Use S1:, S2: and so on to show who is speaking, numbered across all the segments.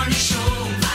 S1: Morning Show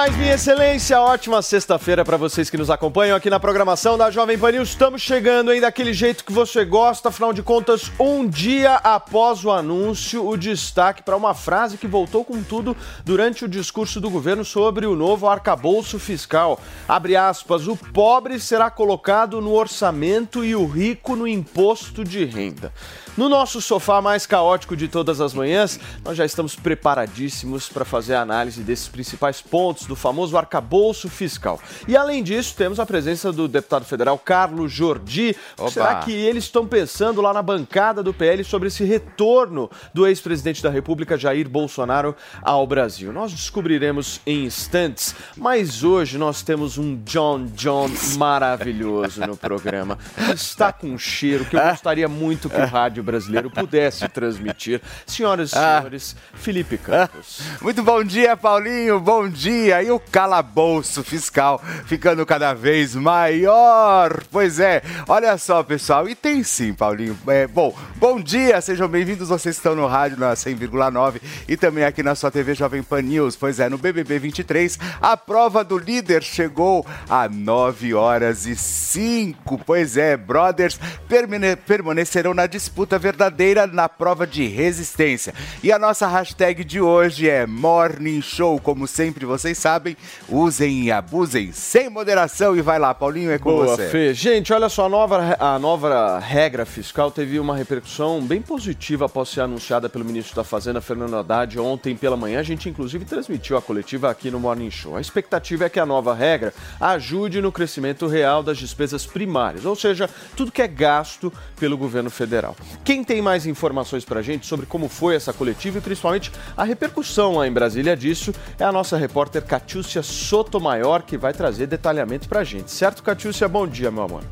S2: mais, minha excelência. Ótima sexta-feira para vocês que nos acompanham aqui na programação da Jovem Pan News. Estamos chegando aí daquele jeito que você gosta, afinal de contas, um dia após o anúncio, o destaque para uma frase que voltou com tudo durante o discurso do governo sobre o novo arcabouço fiscal. Abre aspas, o pobre será colocado no orçamento e o rico no imposto de renda. No nosso sofá mais caótico de todas as manhãs, nós já estamos preparadíssimos para fazer a análise desses principais pontos do famoso arcabouço fiscal. E além disso, temos a presença do deputado federal Carlos Jordi. O que será que eles estão pensando lá na bancada do PL sobre esse retorno do ex-presidente da República, Jair Bolsonaro, ao Brasil? Nós descobriremos em instantes, mas hoje nós temos um John John maravilhoso no programa. Está com um cheiro que eu gostaria muito que o rádio brasileiro pudesse transmitir. Senhoras e senhores, Felipe Campos.
S3: Muito bom dia, Paulinho. Bom dia. E o calabouço fiscal ficando cada vez maior. Pois é, olha só, pessoal. E tem sim, Paulinho. É, bom, bom dia, sejam bem-vindos. Vocês estão no rádio na 100,9 e também aqui na sua TV Jovem Pan News. Pois é, no BBB 23, a prova do líder chegou a 9 horas e 5. Pois é, brothers permane- permanecerão na disputa verdadeira na prova de resistência. E a nossa hashtag de hoje é Morning Show. Como sempre, vocês sabem, usem e abusem sem moderação. E vai lá, Paulinho, é com
S2: Boa,
S3: você.
S2: Fê. Gente, olha só, a nova, a nova regra fiscal teve uma repercussão bem positiva após ser anunciada pelo ministro da Fazenda, Fernando Haddad, ontem pela manhã. A gente, inclusive, transmitiu a coletiva aqui no Morning Show. A expectativa é que a nova regra ajude no crescimento real das despesas primárias, ou seja, tudo que é gasto pelo governo federal. Quem tem mais informações pra gente sobre como foi essa coletiva e principalmente a repercussão lá em Brasília disso é a nossa repórter Catiúcia Sotomayor, que vai trazer detalhamento pra gente. Certo, Catiúcia? Bom dia, meu amor.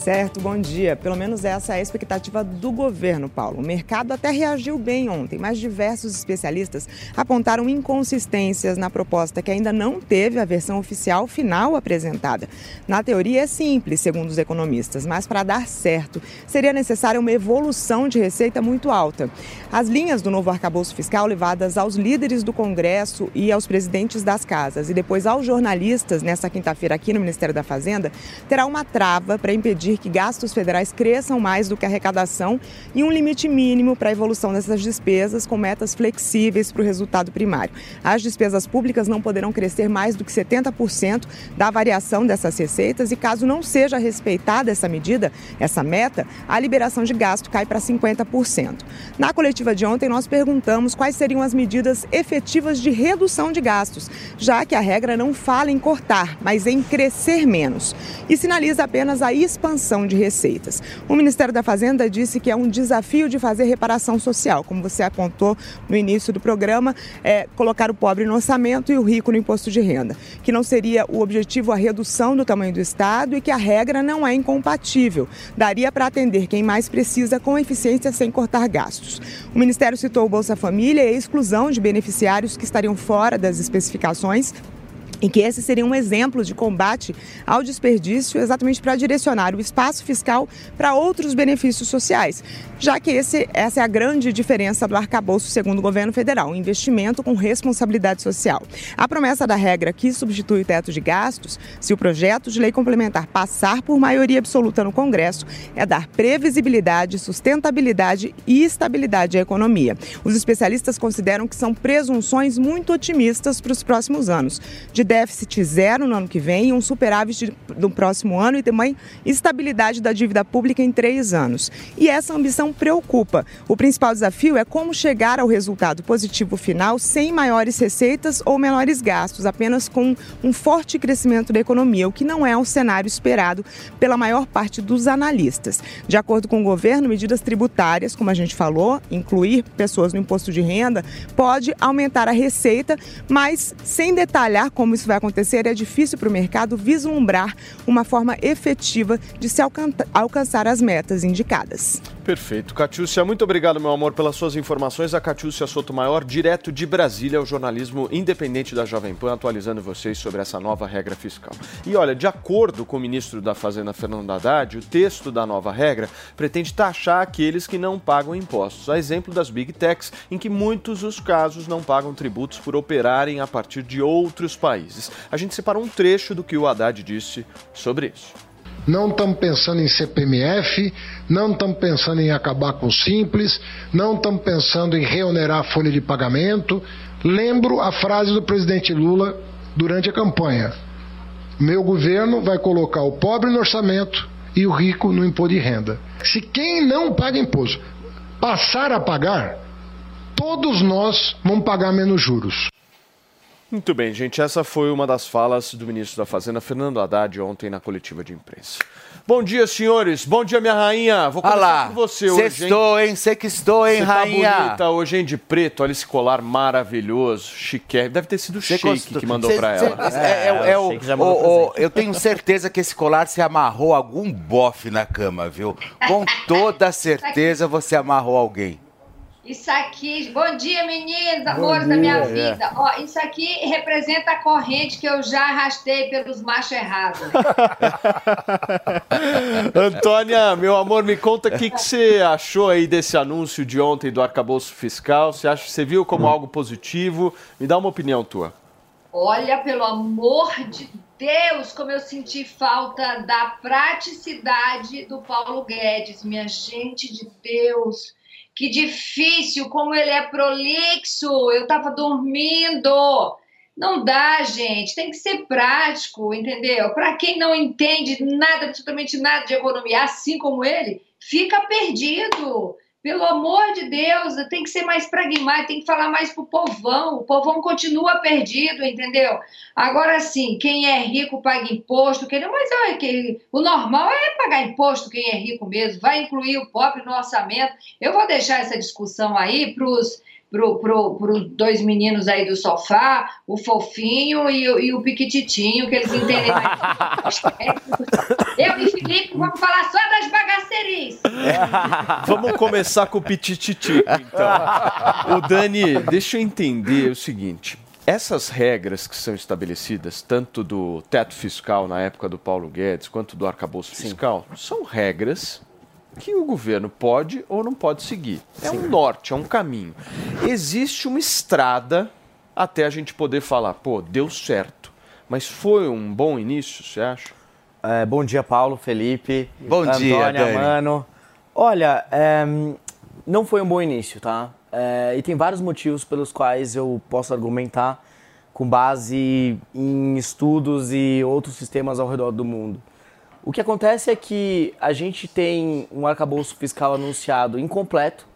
S4: Certo, bom dia. Pelo menos essa é a expectativa do governo, Paulo. O mercado até reagiu bem ontem, mas diversos especialistas apontaram inconsistências na proposta que ainda não teve a versão oficial final apresentada. Na teoria é simples, segundo os economistas, mas para dar certo seria necessária uma evolução de receita muito alta. As linhas do novo arcabouço fiscal levadas aos líderes do Congresso e aos presidentes das casas e depois aos jornalistas nesta quinta-feira aqui no Ministério da Fazenda terá uma trava para impedir que gastos federais cresçam mais do que a arrecadação e um limite mínimo para a evolução dessas despesas com metas flexíveis para o resultado primário. As despesas públicas não poderão crescer mais do que 70% da variação dessas receitas e caso não seja respeitada essa medida, essa meta, a liberação de gasto cai para 50%. Na coletiva de ontem nós perguntamos quais seriam as medidas efetivas de redução de gastos, já que a regra não fala em cortar, mas em crescer menos e sinaliza apenas a expansão de receitas. O Ministério da Fazenda disse que é um desafio de fazer reparação social, como você apontou no início do programa, é colocar o pobre no orçamento e o rico no imposto de renda, que não seria o objetivo a redução do tamanho do Estado e que a regra não é incompatível. Daria para atender quem mais precisa com eficiência sem cortar gastos. O Ministério citou o Bolsa Família e a exclusão de beneficiários que estariam fora das especificações e que esse seria um exemplo de combate ao desperdício, exatamente para direcionar o espaço fiscal para outros benefícios sociais, já que esse, essa é a grande diferença do arcabouço, segundo o governo federal, investimento com responsabilidade social. A promessa da regra que substitui o teto de gastos, se o projeto de lei complementar passar por maioria absoluta no Congresso, é dar previsibilidade, sustentabilidade e estabilidade à economia. Os especialistas consideram que são presunções muito otimistas para os próximos anos, de déficit zero no ano que vem, um superávit no próximo ano e também estabilidade da dívida pública em três anos. E essa ambição preocupa. O principal desafio é como chegar ao resultado positivo final sem maiores receitas ou menores gastos, apenas com um forte crescimento da economia, o que não é o cenário esperado pela maior parte dos analistas. De acordo com o governo, medidas tributárias, como a gente falou, incluir pessoas no imposto de renda, pode aumentar a receita, mas sem detalhar como isso vai acontecer, é difícil para o mercado vislumbrar uma forma efetiva de se alcançar as metas indicadas.
S2: Perfeito. Catiúcia, muito obrigado, meu amor, pelas suas informações. A Catiúcia Sotomayor, direto de Brasília, o jornalismo independente da Jovem Pan, atualizando vocês sobre essa nova regra fiscal. E olha, de acordo com o ministro da Fazenda, Fernando Haddad, o texto da nova regra pretende taxar aqueles que não pagam impostos. A exemplo das Big Techs, em que muitos os casos não pagam tributos por operarem a partir de outros países. A gente separou um trecho do que o Haddad disse sobre isso.
S5: Não estamos pensando em CPMF, não estamos pensando em acabar com o Simples, não estamos pensando em reonerar a folha de pagamento. Lembro a frase do presidente Lula durante a campanha: Meu governo vai colocar o pobre no orçamento e o rico no imposto de renda. Se quem não paga imposto passar a pagar, todos nós vamos pagar menos juros.
S2: Muito bem, gente. Essa foi uma das falas do ministro da Fazenda, Fernando Haddad, ontem na coletiva de imprensa. Bom dia, senhores. Bom dia, minha rainha.
S3: Vou começar com você hoje, Sextou, hein? Sextou, hein, Você tá rainha?
S2: Tá bonita hoje, hein, de preto. Olha esse colar maravilhoso, chique. Deve ter sido o Sheik que mandou para ela.
S3: É, é, é, o, o, o, eu tenho certeza que esse colar se amarrou algum bofe na cama, viu? Com toda certeza você amarrou alguém.
S6: Isso aqui, bom dia meninos, amores da minha é. vida. É. Ó, isso aqui representa a corrente que eu já arrastei pelos machos errados.
S2: Antônia, meu amor, me conta o que, que você achou aí desse anúncio de ontem do arcabouço fiscal. Você acha você viu como algo positivo? Me dá uma opinião tua.
S6: Olha, pelo amor de Deus, como eu senti falta da praticidade do Paulo Guedes, minha gente de Deus que difícil, como ele é prolixo. Eu estava dormindo. Não dá, gente. Tem que ser prático, entendeu? Para quem não entende nada, absolutamente nada de economia, assim como ele, fica perdido. Pelo amor de Deus, tem que ser mais pragmático, tem que falar mais pro povão. O povão continua perdido, entendeu? Agora sim, quem é rico paga imposto, quem mas olha, que, o normal é pagar imposto quem é rico mesmo, vai incluir o pobre no orçamento. Eu vou deixar essa discussão aí para os pro, pro, pro dois meninos aí do sofá, o fofinho e, e o piquititinho, que eles entendem mais. Eu e Felipe vamos falar só das bagacerias.
S2: Vamos começar com o pitititico, então. O Dani, deixa eu entender o seguinte. Essas regras que são estabelecidas, tanto do teto fiscal na época do Paulo Guedes, quanto do arcabouço fiscal, Sim. são regras que o governo pode ou não pode seguir. É um norte, é um caminho. Existe uma estrada até a gente poder falar, pô, deu certo. Mas foi um bom início, você acha?
S7: É, bom dia, Paulo, Felipe.
S3: Bom Antônia, dia, Dani.
S7: Mano. Olha, é, não foi um bom início, tá? É, e tem vários motivos pelos quais eu posso argumentar com base em estudos e outros sistemas ao redor do mundo. O que acontece é que a gente tem um arcabouço fiscal anunciado incompleto,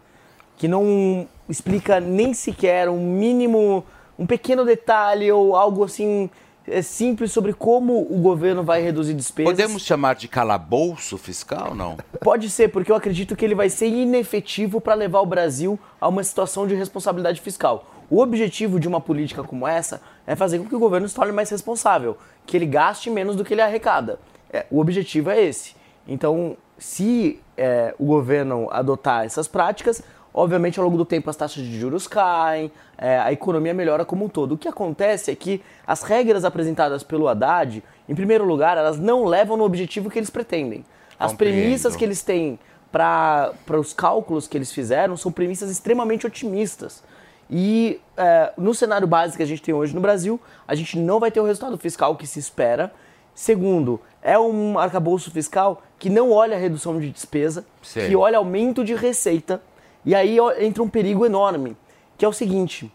S7: que não explica nem sequer um mínimo, um pequeno detalhe ou algo assim simples sobre como o governo vai reduzir despesas.
S3: Podemos chamar de calabouço fiscal, não?
S7: Pode ser, porque eu acredito que ele vai ser inefetivo para levar o Brasil a uma situação de responsabilidade fiscal. O objetivo de uma política como essa é fazer com que o governo se torne mais responsável, que ele gaste menos do que ele arrecada. É, o objetivo é esse. Então, se é, o governo adotar essas práticas, obviamente ao longo do tempo as taxas de juros caem, é, a economia melhora como um todo. O que acontece é que as regras apresentadas pelo Haddad, em primeiro lugar, elas não levam no objetivo que eles pretendem. As Compreendo. premissas que eles têm para os cálculos que eles fizeram são premissas extremamente otimistas. E é, no cenário básico que a gente tem hoje no Brasil, a gente não vai ter o resultado fiscal que se espera. Segundo, é um arcabouço fiscal que não olha a redução de despesa, que olha aumento de receita. E aí entra um perigo enorme, que é o seguinte: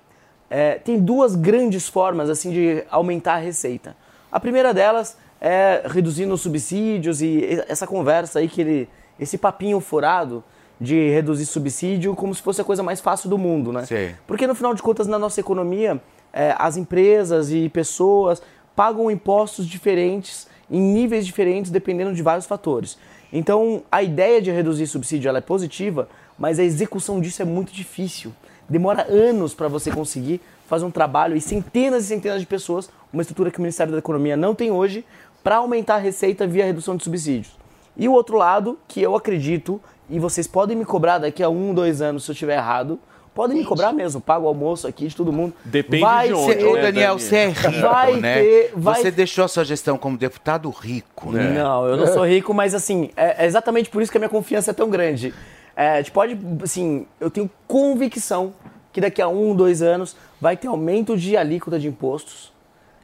S7: é, tem duas grandes formas assim de aumentar a receita. A primeira delas é reduzindo os subsídios e essa conversa aí que ele, esse papinho furado de reduzir subsídio como se fosse a coisa mais fácil do mundo, né?
S3: Sim.
S7: Porque no final de contas na nossa economia é, as empresas e pessoas pagam impostos diferentes em níveis diferentes dependendo de vários fatores. Então a ideia de reduzir subsídio ela é positiva, mas a execução disso é muito difícil. Demora anos para você conseguir fazer um trabalho e centenas e centenas de pessoas, uma estrutura que o Ministério da Economia não tem hoje, para aumentar a receita via redução de subsídios. E o outro lado, que eu acredito, e vocês podem me cobrar daqui a um, dois anos se eu estiver errado, podem me cobrar mesmo, pago o almoço aqui de todo mundo.
S2: Depende
S7: vai
S2: de onde,
S7: ser-
S3: Ô,
S2: né,
S3: Daniel,
S2: Dani?
S3: você é rico,
S7: Vai
S3: né?
S7: ter- vai-
S3: Você deixou a sua gestão como deputado rico, né?
S7: Não, eu não sou rico, mas assim, é, é exatamente por isso que a minha confiança é tão grande. É, a gente pode, assim, eu tenho convicção que daqui a um, dois anos vai ter aumento de alíquota de impostos.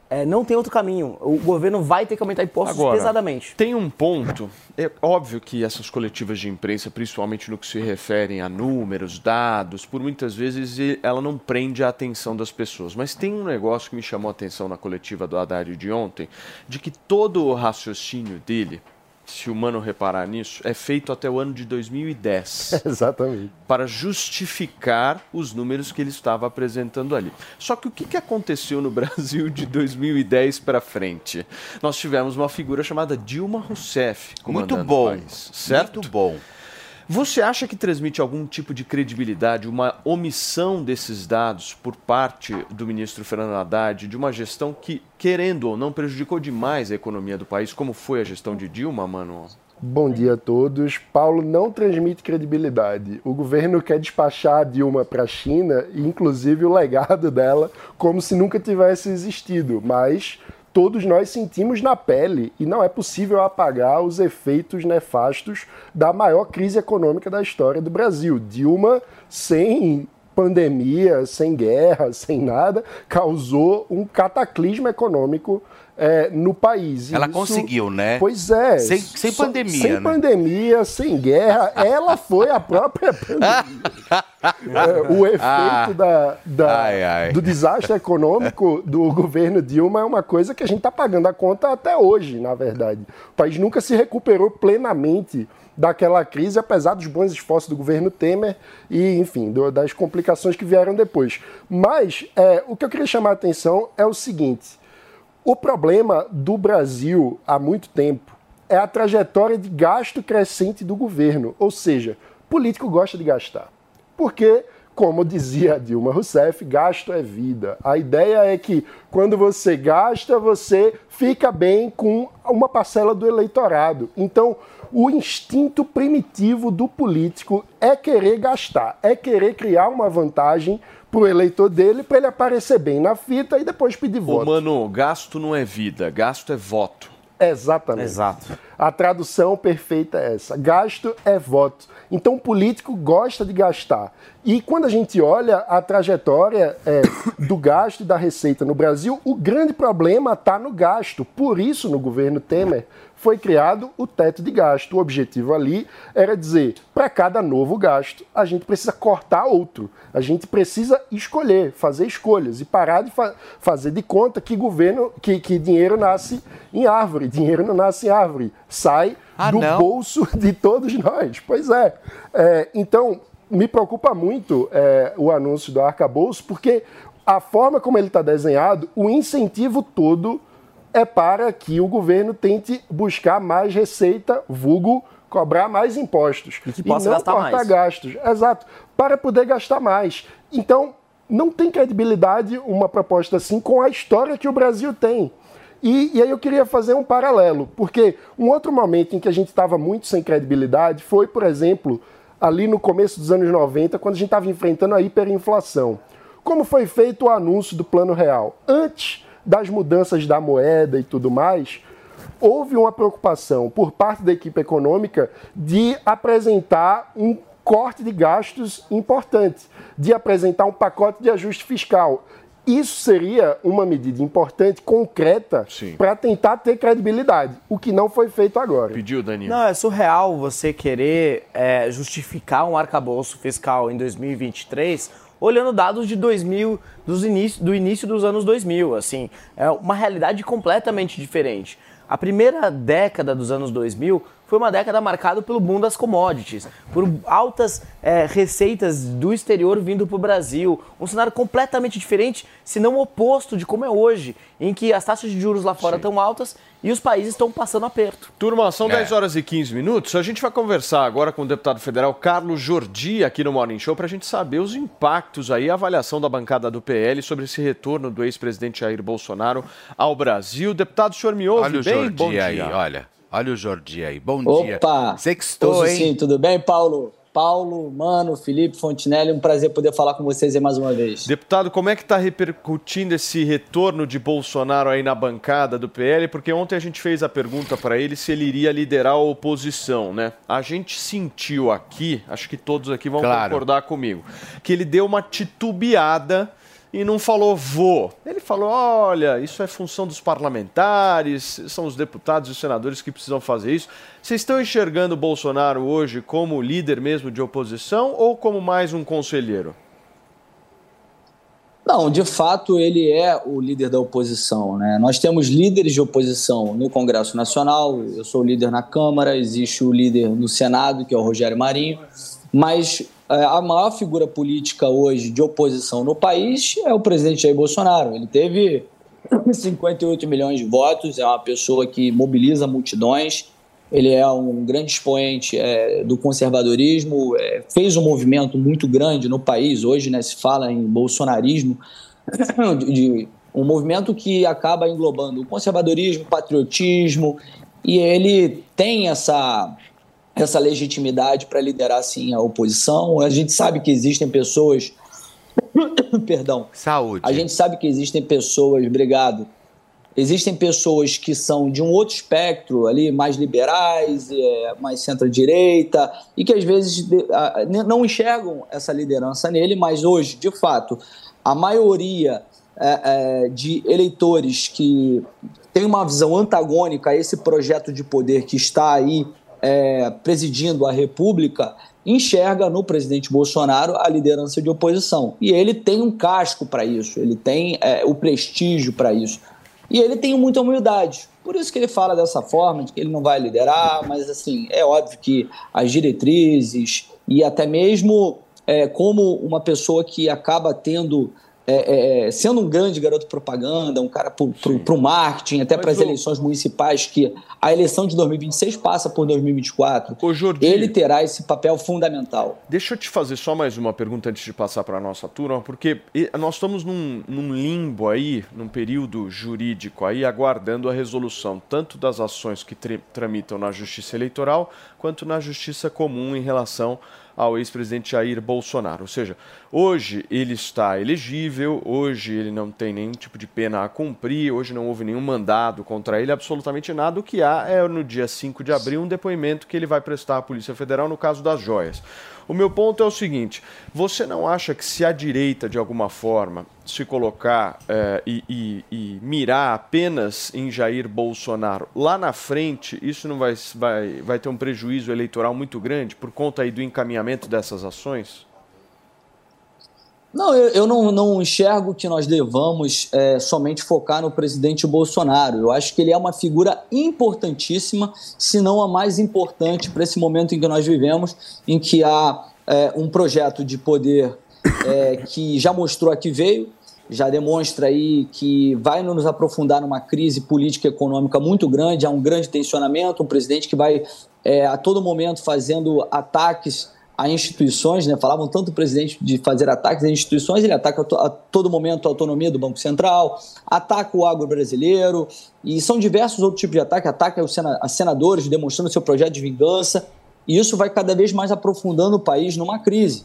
S7: É, não tem outro caminho. O governo vai ter que aumentar impostos
S2: Agora,
S7: pesadamente.
S2: Tem um ponto, é óbvio que essas coletivas de imprensa, principalmente no que se refere a números, dados, por muitas vezes ela não prende a atenção das pessoas. Mas tem um negócio que me chamou a atenção na coletiva do Haddad de ontem, de que todo o raciocínio dele, se o mano reparar nisso, é feito até o ano de 2010
S8: Exatamente.
S2: para justificar os números que ele estava apresentando ali. Só que o que que aconteceu no Brasil de 2010 para frente? Nós tivemos uma figura chamada Dilma Rousseff
S3: Muito bom.
S2: o país, certo?
S3: Muito bom.
S2: Você acha que transmite algum tipo de credibilidade, uma omissão desses dados por parte do ministro Fernando Haddad, de uma gestão que, querendo ou não, prejudicou demais a economia do país, como foi a gestão de Dilma, mano?
S8: Bom dia a todos. Paulo não transmite credibilidade. O governo quer despachar a Dilma para a China, inclusive o legado dela, como se nunca tivesse existido. Mas todos nós sentimos na pele e não é possível apagar os efeitos nefastos da maior crise econômica da história do Brasil. Dilma, sem pandemia, sem guerra, sem nada, causou um cataclismo econômico eh, no país.
S3: Ela
S8: isso-
S3: conseguiu, né?
S8: Pois é.
S3: Sem- sem
S8: Só-
S3: pandemia,
S8: Sem
S3: né?
S8: pandemia, sem guerra. Ela foi a própria pandemia. É, o efeito
S3: Ah.
S8: da, da-
S3: Ai, ai.
S8: do desastre econômico do governo Dilma é uma coisa que a gente está pagando a conta até hoje, na verdade. O país nunca se recuperou plenamente daquela crise, apesar dos bons esforços do governo Temer e, enfim, do- das complicações que vieram depois. Mas é, o que eu queria chamar a atenção é o seguinte: o problema do Brasil há muito tempo é a trajetória de gasto crescente do governo. Ou seja, político gosta de gastar. Porque, como dizia Dilma Rousseff, gasto é vida. A ideia é que quando você gasta, você fica bem com uma parcela do eleitorado. Então, o instinto primitivo do político é querer gastar, é querer criar uma vantagem para o eleitor dele, para ele aparecer bem na fita e depois pedir
S2: Ô,
S8: voto.
S2: mano, gasto não é vida, gasto é voto.
S8: Exatamente.
S7: Exato.
S8: A tradução perfeita é essa. Gasto é voto. Então o político gosta de gastar. E quando a gente olha a trajetória é, do gasto e da receita no Brasil, o grande problema está no gasto. Por isso, no governo Temer, foi criado o teto de gasto. O objetivo ali era dizer, para cada novo gasto, a gente precisa cortar outro. A gente precisa escolher, fazer escolhas e parar de fa- fazer de conta que governo, que, que dinheiro nasce em árvore. Dinheiro não nasce em árvore. Sai
S3: Ah,
S8: do
S3: não?
S8: bolso de todos nós. Pois é. É, então, me preocupa muito é, o anúncio do arcabouço, porque a forma como ele está desenhado, o incentivo todo é para que o governo tente buscar mais receita, vulgo cobrar mais impostos.
S7: E que possa
S8: não
S7: gastar
S8: cortar
S7: mais.
S8: gastos. Exato. Para poder gastar mais. Então, não tem credibilidade uma proposta assim com a história que o Brasil tem. E, e aí eu queria fazer um paralelo, porque um outro momento em que a gente estava muito sem credibilidade foi, por exemplo, ali no começo dos anos 90, quando a gente estava enfrentando a hiperinflação. Como foi feito o anúncio do Plano Real? Antes das mudanças da moeda e tudo mais, houve uma preocupação por parte da equipe econômica de apresentar um corte de gastos importante, de apresentar um pacote de ajuste fiscal. Isso seria uma medida importante, concreta,
S2: Sim.
S8: para tentar ter credibilidade, o que não foi feito agora.
S2: Pediu, Daniel?
S7: Não, é surreal você querer é, justificar um arcabouço fiscal em 2023 olhando dados de 2000, dos início, do início dos anos 2000, assim, é uma realidade completamente diferente. A primeira década dos anos 2000 foi uma década marcada pelo boom das commodities, por altas é, receitas do exterior vindo para o Brasil. Um cenário completamente diferente, se não oposto de como é hoje, em que as taxas de juros lá fora estão altas e os países estão passando aperto.
S2: Turma, são
S3: É.
S2: 10 horas e 15 minutos. A gente vai conversar agora com o deputado federal Carlos Jordi aqui no Morning Show para a gente saber os impactos aí, a avaliação da bancada do PL sobre esse retorno do ex-presidente Jair Bolsonaro ao Brasil. Deputado, o senhor me ouve
S3: Olha o
S2: bem? Bom
S3: Jordi
S2: dia.
S3: aí, olha. Olha o Jordi aí. Bom dia.
S9: Opa!
S3: Sextou, hein?
S9: sim, tudo bem, Paulo? Paulo, Mano, Felipe, Fontinelli, um prazer poder falar com vocês aí mais uma vez.
S2: Deputado, como é que está repercutindo esse retorno de Bolsonaro aí na bancada do PL? Porque ontem a gente fez a pergunta para ele se ele iria liderar a oposição, né? A gente sentiu aqui, acho que todos aqui vão
S3: Claro.
S2: concordar comigo, que ele deu uma titubeada e não falou vou. Ele falou: olha, isso é função dos parlamentares, são os deputados e os senadores que precisam fazer isso. Vocês estão enxergando o Bolsonaro hoje como líder mesmo de oposição ou como mais um conselheiro?
S9: Não, de fato ele é o líder da oposição. Né? Nós temos líderes de oposição no Congresso Nacional, eu sou líder na Câmara, existe o líder no Senado, que é o Rogério Marinho, mas a maior figura política hoje de oposição no país é o presidente Jair Bolsonaro. Ele teve 58 milhões de votos, é uma pessoa que mobiliza multidões, ele é um grande expoente é, do conservadorismo, é, fez um movimento muito grande no país. Hoje né, se fala em bolsonarismo, de, de um movimento que acaba englobando o conservadorismo, o patriotismo, e ele tem essa, essa legitimidade para liderar sim a oposição. A gente sabe que existem pessoas. Perdão.
S3: Saúde.
S9: A gente sabe que existem pessoas, obrigado. Existem pessoas que são de um outro espectro ali, mais liberais, é, mais centro-direita, e que às vezes não enxergam essa liderança nele, mas hoje, de fato, a maioria é, é, de eleitores que tem uma visão antagônica a esse projeto de poder que está aí é, presidindo a República enxerga no presidente Bolsonaro a liderança de oposição. E ele tem um casco para isso, ele tem é, o prestígio para isso. E ele tem muita humildade. Por isso que ele fala dessa forma, de que ele não vai liderar, mas assim, é óbvio que as diretrizes e até mesmo é, como uma pessoa que acaba tendo. É, é, sendo um grande garoto propaganda, um cara para o marketing, até para as eleições municipais, que a eleição de 2026 passa por 2024,
S2: Ô, Jordi,
S9: ele terá esse papel fundamental.
S2: Deixa eu te fazer só mais uma pergunta antes de passar para a nossa turma, porque nós estamos num, num limbo aí, num período jurídico aí, aguardando a resolução tanto das ações que tramitam na Justiça Eleitoral, quanto na Justiça Comum em relação ao ex-presidente Jair Bolsonaro. Ou seja, hoje ele está elegível, hoje ele não tem nenhum tipo de pena a cumprir, hoje não houve nenhum mandado contra ele, absolutamente nada. O que há é no dia 5 de abril um depoimento que ele vai prestar à Polícia Federal no caso das joias. O meu ponto é o seguinte: você não acha que se a direita, de alguma forma, se colocar eh, e, e- e mirar apenas em Jair Bolsonaro lá na frente, isso não vai, vai, vai ter um prejuízo eleitoral muito grande por conta aí do encaminhamento dessas ações?
S9: Não, eu, eu não, não enxergo que nós devamos é, somente focar no presidente Bolsonaro. Eu acho que ele é uma figura importantíssima, se não a mais importante para esse momento em que nós vivemos, em que há é, um projeto de poder é, que já mostrou a que veio, já demonstra aí que vai nos aprofundar numa crise política e econômica muito grande, há um grande tensionamento, um presidente que vai é, a todo momento fazendo ataques a instituições, né? Falavam tanto o presidente de fazer ataques a instituições, ele ataca a, to- a todo momento a autonomia do Banco Central, ataca o agro brasileiro, e são diversos outros tipos de ataque, ataca os senadores demonstrando seu projeto de vingança, e isso vai cada vez mais aprofundando o país numa crise.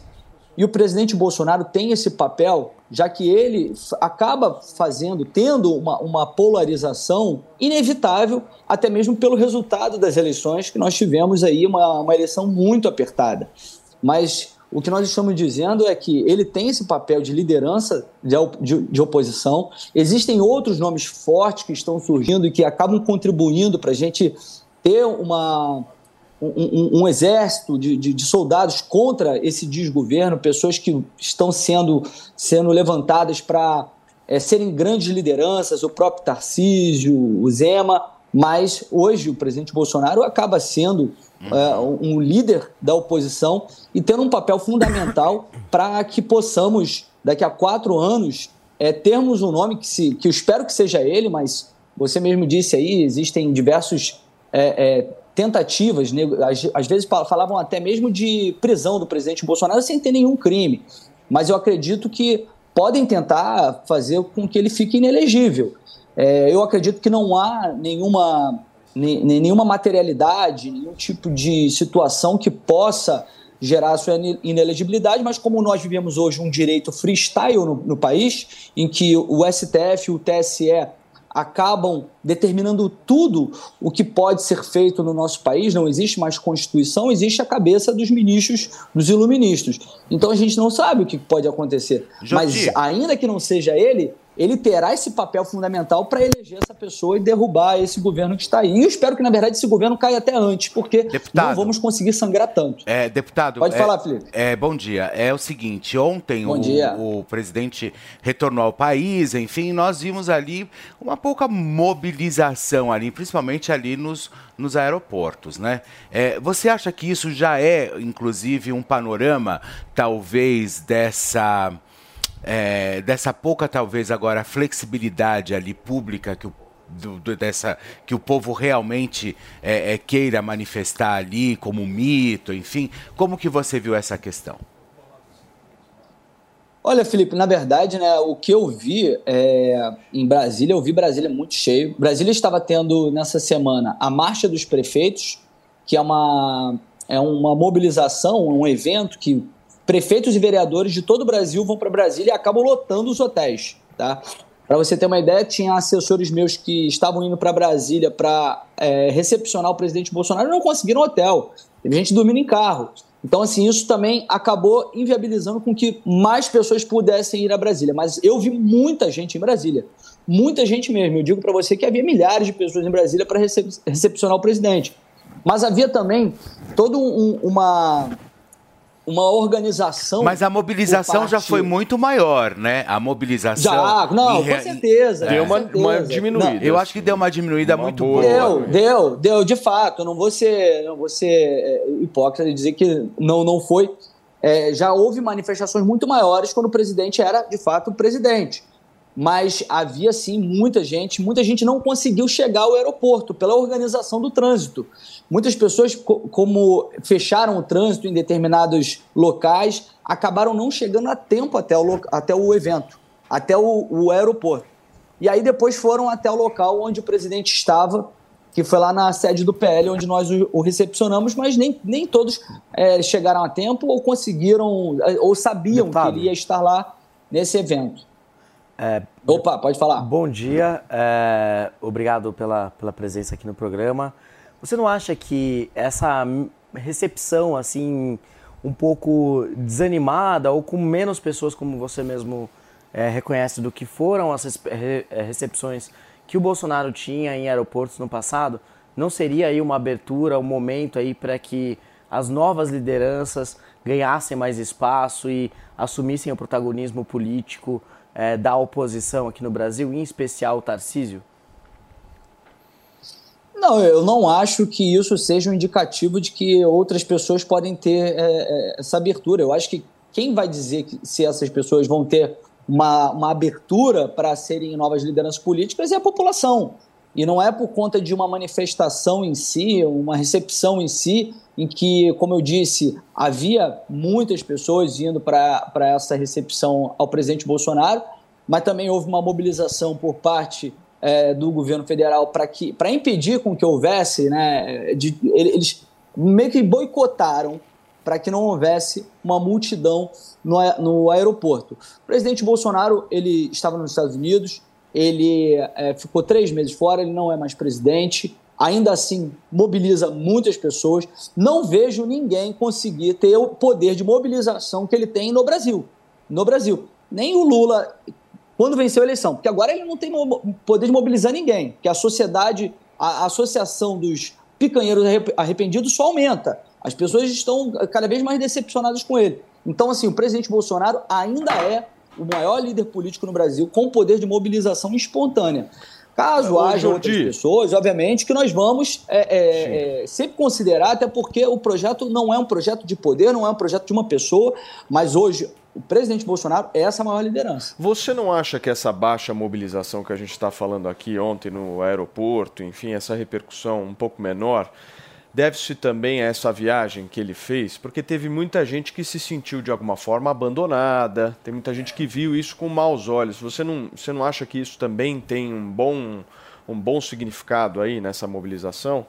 S9: E o presidente Bolsonaro tem esse papel, já que ele acaba fazendo, tendo uma, uma polarização inevitável, até mesmo pelo resultado das eleições, que nós tivemos aí uma, uma eleição muito apertada. Mas o que nós estamos dizendo é que ele tem esse papel de liderança de, de- de oposição. Existem outros nomes fortes que estão surgindo e que acabam contribuindo para a gente ter uma, um, um, um exército de, de, de, soldados contra esse desgoverno, pessoas que estão sendo, sendo levantadas para é, serem grandes lideranças, o próprio Tarcísio, o Zema, mas hoje o presidente Bolsonaro acaba sendo é, um líder da oposição e tendo um papel fundamental para que possamos, daqui a quatro anos, é, termos um nome que, se, que eu espero que seja ele, mas você mesmo disse aí, existem diversos é, é, tentativas, às, às, vezes falavam até mesmo de prisão do presidente Bolsonaro sem ter nenhum crime. Mas eu acredito que podem tentar fazer com que ele fique inelegível. É, eu acredito que não há nenhuma, nenhuma materialidade, nenhum tipo de situação que possa gerar sua inelegibilidade, mas como nós vivemos hoje um direito freestyle no, no país, em que o STF e o TSE acabam determinando tudo o que pode ser feito no nosso país. Não existe mais Constituição, existe a cabeça dos ministros, dos iluministas. Então a gente não sabe o que pode acontecer. Mas ainda que não seja ele, ele terá esse papel fundamental para eleger essa pessoa e derrubar esse governo que está aí. E eu espero que, na verdade, esse governo caia até antes, porque deputado, não vamos conseguir sangrar tanto.
S3: É, deputado.
S9: Pode
S3: é,
S9: falar, Felipe.
S3: É, bom dia. É o seguinte: ontem o, o, presidente retornou ao país, enfim, nós vimos ali uma pouca mobilização ali, principalmente ali nos, nos aeroportos, né? É, você acha que isso já é, inclusive, um panorama, talvez, dessa é, dessa pouca, talvez, agora, flexibilidade ali pública que o do, do, dessa que o povo realmente é, é, queira manifestar ali como mito, enfim, como que você viu essa questão?
S9: Olha, Felipe, na verdade, né, o que eu vi é, em Brasília, eu vi Brasília muito cheio. Brasília estava tendo nessa semana a Marcha dos Prefeitos, que é uma, é uma mobilização, um evento que prefeitos e vereadores de todo o Brasil vão para Brasília e acabam lotando os hotéis. Tá? Para você ter uma ideia, tinha assessores meus que estavam indo para Brasília para é, recepcionar o presidente Bolsonaro e não conseguiram hotel. Teve gente dormindo em carro. Então, assim, isso também acabou inviabilizando com que mais pessoas pudessem ir a Brasília. Mas eu vi muita gente em Brasília. Muita gente mesmo. Eu digo para você que havia milhares de pessoas em Brasília para recep recepcionar o presidente. Mas havia também toda um, uma uma organização.
S3: Mas a mobilização já foi muito maior, né? A mobilização.
S9: Já, não, com certeza.
S2: Deu uma,
S9: certeza.
S2: uma diminuída. Não,
S3: eu acho que deu uma diminuída uma muito boa.
S9: Deu, deu, deu, de fato. Não vou ser, não vou ser é, hipócrita de dizer que não, não foi. É, já houve manifestações muito maiores quando o presidente era, de fato, o presidente mas havia sim muita gente, muita gente não conseguiu chegar ao aeroporto pela organização do trânsito. Muitas pessoas, como fecharam o trânsito em determinados locais, acabaram não chegando a tempo até o, até o evento, até o, o aeroporto. E aí depois foram até o local onde o presidente estava, que foi lá na sede do PL, onde nós o, o recepcionamos, mas nem, nem todos é, chegaram a tempo ou conseguiram, ou sabiam Deputado. que ele ia estar lá nesse evento.
S7: É,
S9: Opa, pode falar.
S7: Bom dia, é, obrigado pela, pela presença aqui no programa. Você não acha que essa recepção, assim, um pouco desanimada ou com menos pessoas, como você mesmo é, reconhece, do que foram as é, recepções que o Bolsonaro tinha em aeroportos no passado, não seria aí uma abertura, um momento aí para que as novas lideranças ganhassem mais espaço e assumissem o protagonismo político é, da oposição aqui no Brasil, em especial o Tarcísio?
S9: Não, eu não acho que isso seja um indicativo de que outras pessoas podem ter é, é essa abertura. Eu acho que quem vai dizer que, se essas pessoas vão ter uma, uma abertura para serem novas lideranças políticas é a população. E não é por conta de uma manifestação em si, uma recepção em si, em que, como eu disse, havia muitas pessoas indo para essa recepção ao presidente Bolsonaro, mas também houve uma mobilização por parte é, do governo federal para impedir com que houvesse, né, de, eles meio que boicotaram para que não houvesse uma multidão no, no aeroporto. O presidente Bolsonaro ele estava nos Estados Unidos, ele é, ficou três meses fora, ele não é mais presidente, ainda assim mobiliza muitas pessoas. Não vejo ninguém conseguir ter o poder de mobilização que ele tem no Brasil. No Brasil. Nem o Lula, quando venceu a eleição, porque agora ele não tem poder de mobilizar ninguém, que a sociedade, a associação dos picanheiros arrep- arrependidos só aumenta. As pessoas estão cada vez mais decepcionadas com ele. Então, assim, o presidente Bolsonaro ainda é o maior líder político no Brasil com poder de mobilização espontânea. Caso
S2: Ô,
S9: haja outras pessoas, obviamente que nós vamos é, é, é, sempre considerar, até porque o projeto não é um projeto de poder, não é um projeto de uma pessoa, mas hoje o presidente Bolsonaro é essa maior liderança.
S2: Você não acha que essa baixa mobilização que a gente está falando aqui ontem no aeroporto, enfim, essa repercussão um pouco menor, deve-se também a essa viagem que ele fez? Porque teve muita gente que se sentiu de alguma forma abandonada, tem muita gente que viu isso com maus olhos. Você não, você não acha que isso também tem um bom, um bom significado aí nessa mobilização?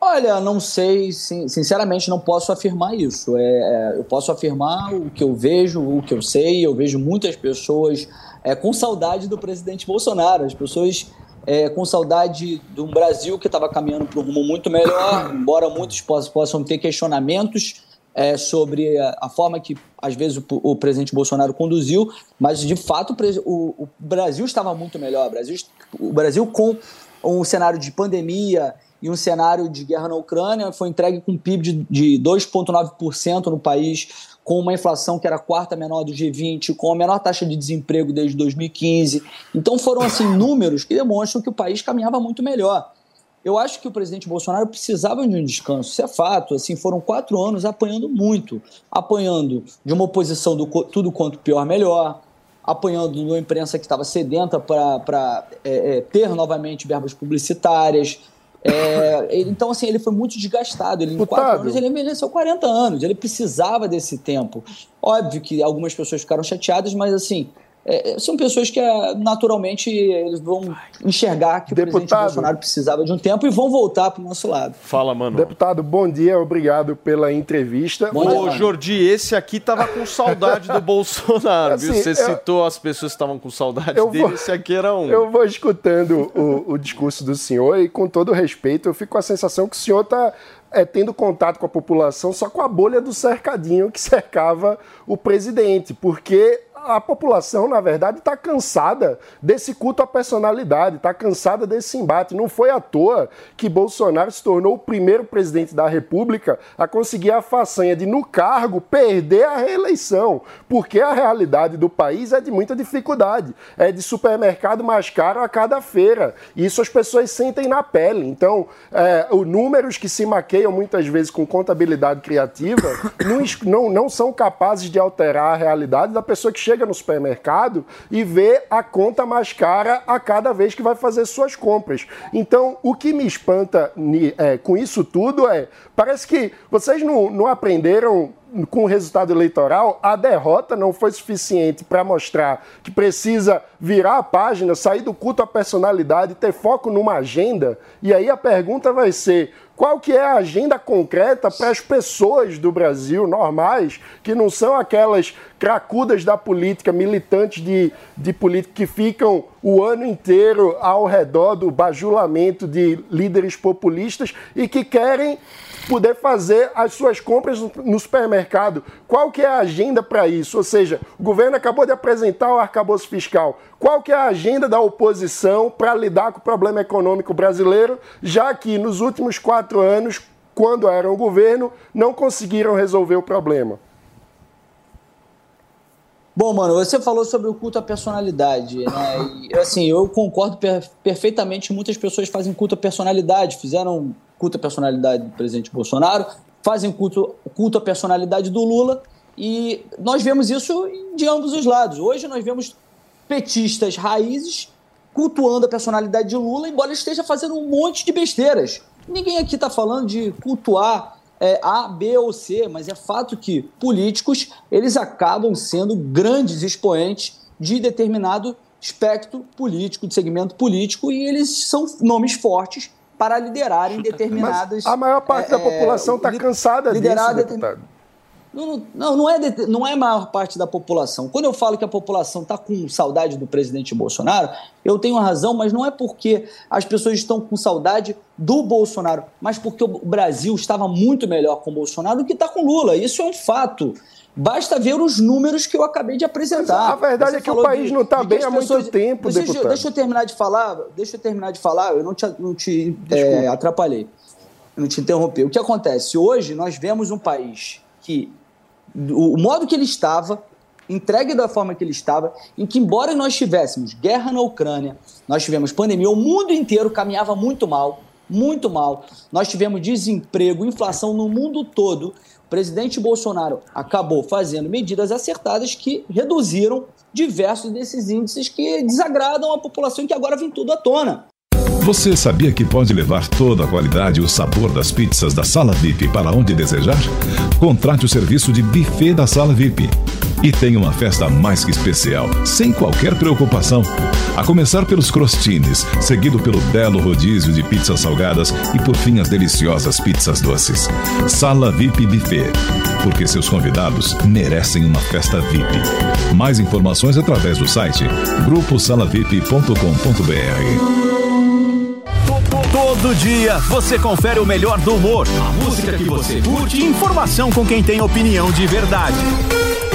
S9: Olha, não sei, sin- sinceramente não posso afirmar isso. É, é, eu posso afirmar o que eu vejo, o que eu sei. Eu vejo muitas pessoas é, com saudade do presidente Bolsonaro, as pessoas é, com saudade de um Brasil que estava caminhando para um rumo muito melhor, embora muitos poss- possam ter questionamentos é, sobre a, a forma que, às vezes, o, o presidente Bolsonaro conduziu, mas, de fato, o- o Brasil estava muito melhor. O Brasil, o Brasil com um cenário de pandemia e um cenário de guerra na Ucrânia, foi entregue com um PIB de, de 2,9% no país, com uma inflação que era a quarta menor do G20, com a menor taxa de desemprego desde 2015. Então foram assim números que demonstram que o país caminhava muito melhor. Eu acho que o presidente Bolsonaro precisava de um descanso, isso é fato. Assim, foram quatro anos apanhando muito, apanhando de uma oposição do tudo quanto pior melhor, apanhando de uma imprensa que estava sedenta para é, é, ter novamente verbas publicitárias. É, então, assim, ele foi muito desgastado. Ele, em quatro anos, ele envelheceu 40 anos. Ele precisava desse tempo. Óbvio que algumas pessoas ficaram chateadas, mas, assim, é, são pessoas que é, naturalmente eles vão enxergar que o presidente
S8: Deputado.
S9: Bolsonaro precisava de um tempo e vão voltar para o nosso lado.
S2: Fala, mano.
S8: Deputado, bom dia, obrigado pela entrevista.
S9: Bom dia.
S2: Ô, Jordi, esse aqui tava com saudade do Bolsonaro, viu?
S8: Assim,
S2: Você
S8: eu-
S2: citou as pessoas que estavam com saudade
S8: Eu
S2: dele,
S8: vou-
S2: esse aqui era um.
S8: Eu vou escutando o, o discurso do senhor e, com todo respeito, eu fico com a sensação que o senhor está tendo contato com a população só com a bolha do cercadinho que cercava o presidente, porque a população, na verdade, está cansada desse culto à personalidade, está cansada desse embate. Não foi à toa que Bolsonaro se tornou o primeiro presidente da República a conseguir a façanha de, no cargo, perder a reeleição, porque a realidade do país é de muita dificuldade. É de supermercado mais caro a cada feira. Isso as pessoas sentem na pele. Então, é, os números que se maqueiam muitas vezes com contabilidade criativa não, não, não são capazes de alterar a realidade da pessoa que chega no supermercado e vê a conta mais cara a cada vez que vai fazer suas compras. Então, o que me espanta é, com isso tudo é, parece que vocês não, não aprenderam com o resultado eleitoral, a derrota não foi suficiente para mostrar que precisa virar a página, sair do culto à personalidade, ter foco numa agenda. E aí a pergunta vai ser: qual que é a agenda concreta para as pessoas do Brasil normais, que não são aquelas cracudas da política, militantes de, de política que ficam o ano inteiro ao redor do bajulamento de líderes populistas e que querem poder fazer as suas compras no- supermercado. Qual que é a agenda para isso? Ou seja, o governo acabou de apresentar o arcabouço fiscal. Qual que é a agenda da oposição para lidar com o problema econômico brasileiro, já que nos últimos quatro anos, quando eram governo, não conseguiram resolver o problema?
S9: Bom, mano, você falou sobre o culto à personalidade, né? E, assim, eu concordo per- perfeitamente. Muitas pessoas fazem culto à personalidade, fizeram culto à personalidade do presidente Bolsonaro, fazem culto, culto à personalidade do Lula, e nós vemos isso de ambos os lados. Hoje nós vemos petistas raízes cultuando a personalidade de Lula, embora esteja fazendo um monte de besteiras. Ninguém aqui está falando de cultuar é, A, B ou C, mas é fato que políticos eles acabam sendo grandes expoentes de determinado espectro político, de segmento político, e eles são nomes fortes para liderarem determinadas.
S8: Mas a maior parte
S9: é,
S8: da população está
S9: li-
S8: cansada disso,
S9: liderar determin-
S8: deputado.
S9: Não, não, não, é, de, não é a maior parte da população. Quando eu falo que a população está com saudade do presidente Bolsonaro, eu tenho razão, mas não é porque as pessoas estão com saudade do Bolsonaro, mas porque o Brasil estava muito melhor com o Bolsonaro do que está com Lula. Isso é um fato. Basta ver os números que eu acabei de apresentar.
S8: A verdade Você é que o país de, não está bem há pessoas... muito tempo,
S9: deixa,
S8: deputado.
S9: Deixa eu terminar de falar, deixa eu terminar de falar, eu não te, não te é, atrapalhei, não te interrompi. O que acontece? Hoje nós vemos um país que o modo que ele estava, entregue da forma que ele estava, em que, embora nós tivéssemos guerra na Ucrânia, nós tivemos pandemia, o mundo inteiro caminhava muito mal, muito mal. Nós tivemos desemprego, inflação no mundo todo. Presidente Bolsonaro acabou fazendo medidas acertadas que reduziram diversos desses índices que desagradam a população, que agora vem tudo à tona.
S10: Você sabia que pode levar toda a qualidade e o sabor das pizzas da Sala VIP para onde desejar? Contrate o serviço de buffet da Sala VIP. E tenha uma festa mais que especial, sem qualquer preocupação. A começar pelos crostines, seguido pelo belo rodízio de pizzas salgadas e por fim as deliciosas pizzas doces. Sala VIP Buffet. Porque seus convidados merecem uma festa VIP. Mais informações através do site gruposalavip.com.br.
S11: Todo dia você confere o melhor do humor, a música que você curte e informação com quem tem opinião de verdade.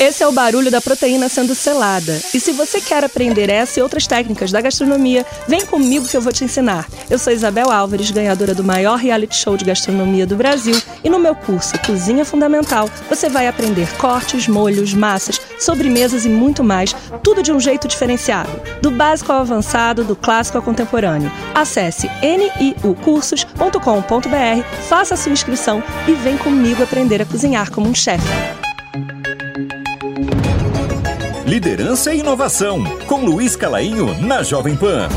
S12: Esse é o barulho da proteína sendo selada. E se você quer aprender essa e outras técnicas da gastronomia, vem comigo que eu vou te ensinar. Eu sou Isabel Álvares, ganhadora do maior reality show de gastronomia do Brasil, e no meu curso Cozinha Fundamental, você vai aprender cortes, molhos, massas, sobremesas e muito mais, tudo de um jeito diferenciado, do básico ao avançado, do clássico ao contemporâneo. Acesse niucursos.com.br, faça a sua inscrição e vem comigo aprender a cozinhar como um chefe.
S11: Liderança e Inovação, com Luiz Calainho na Jovem Pan.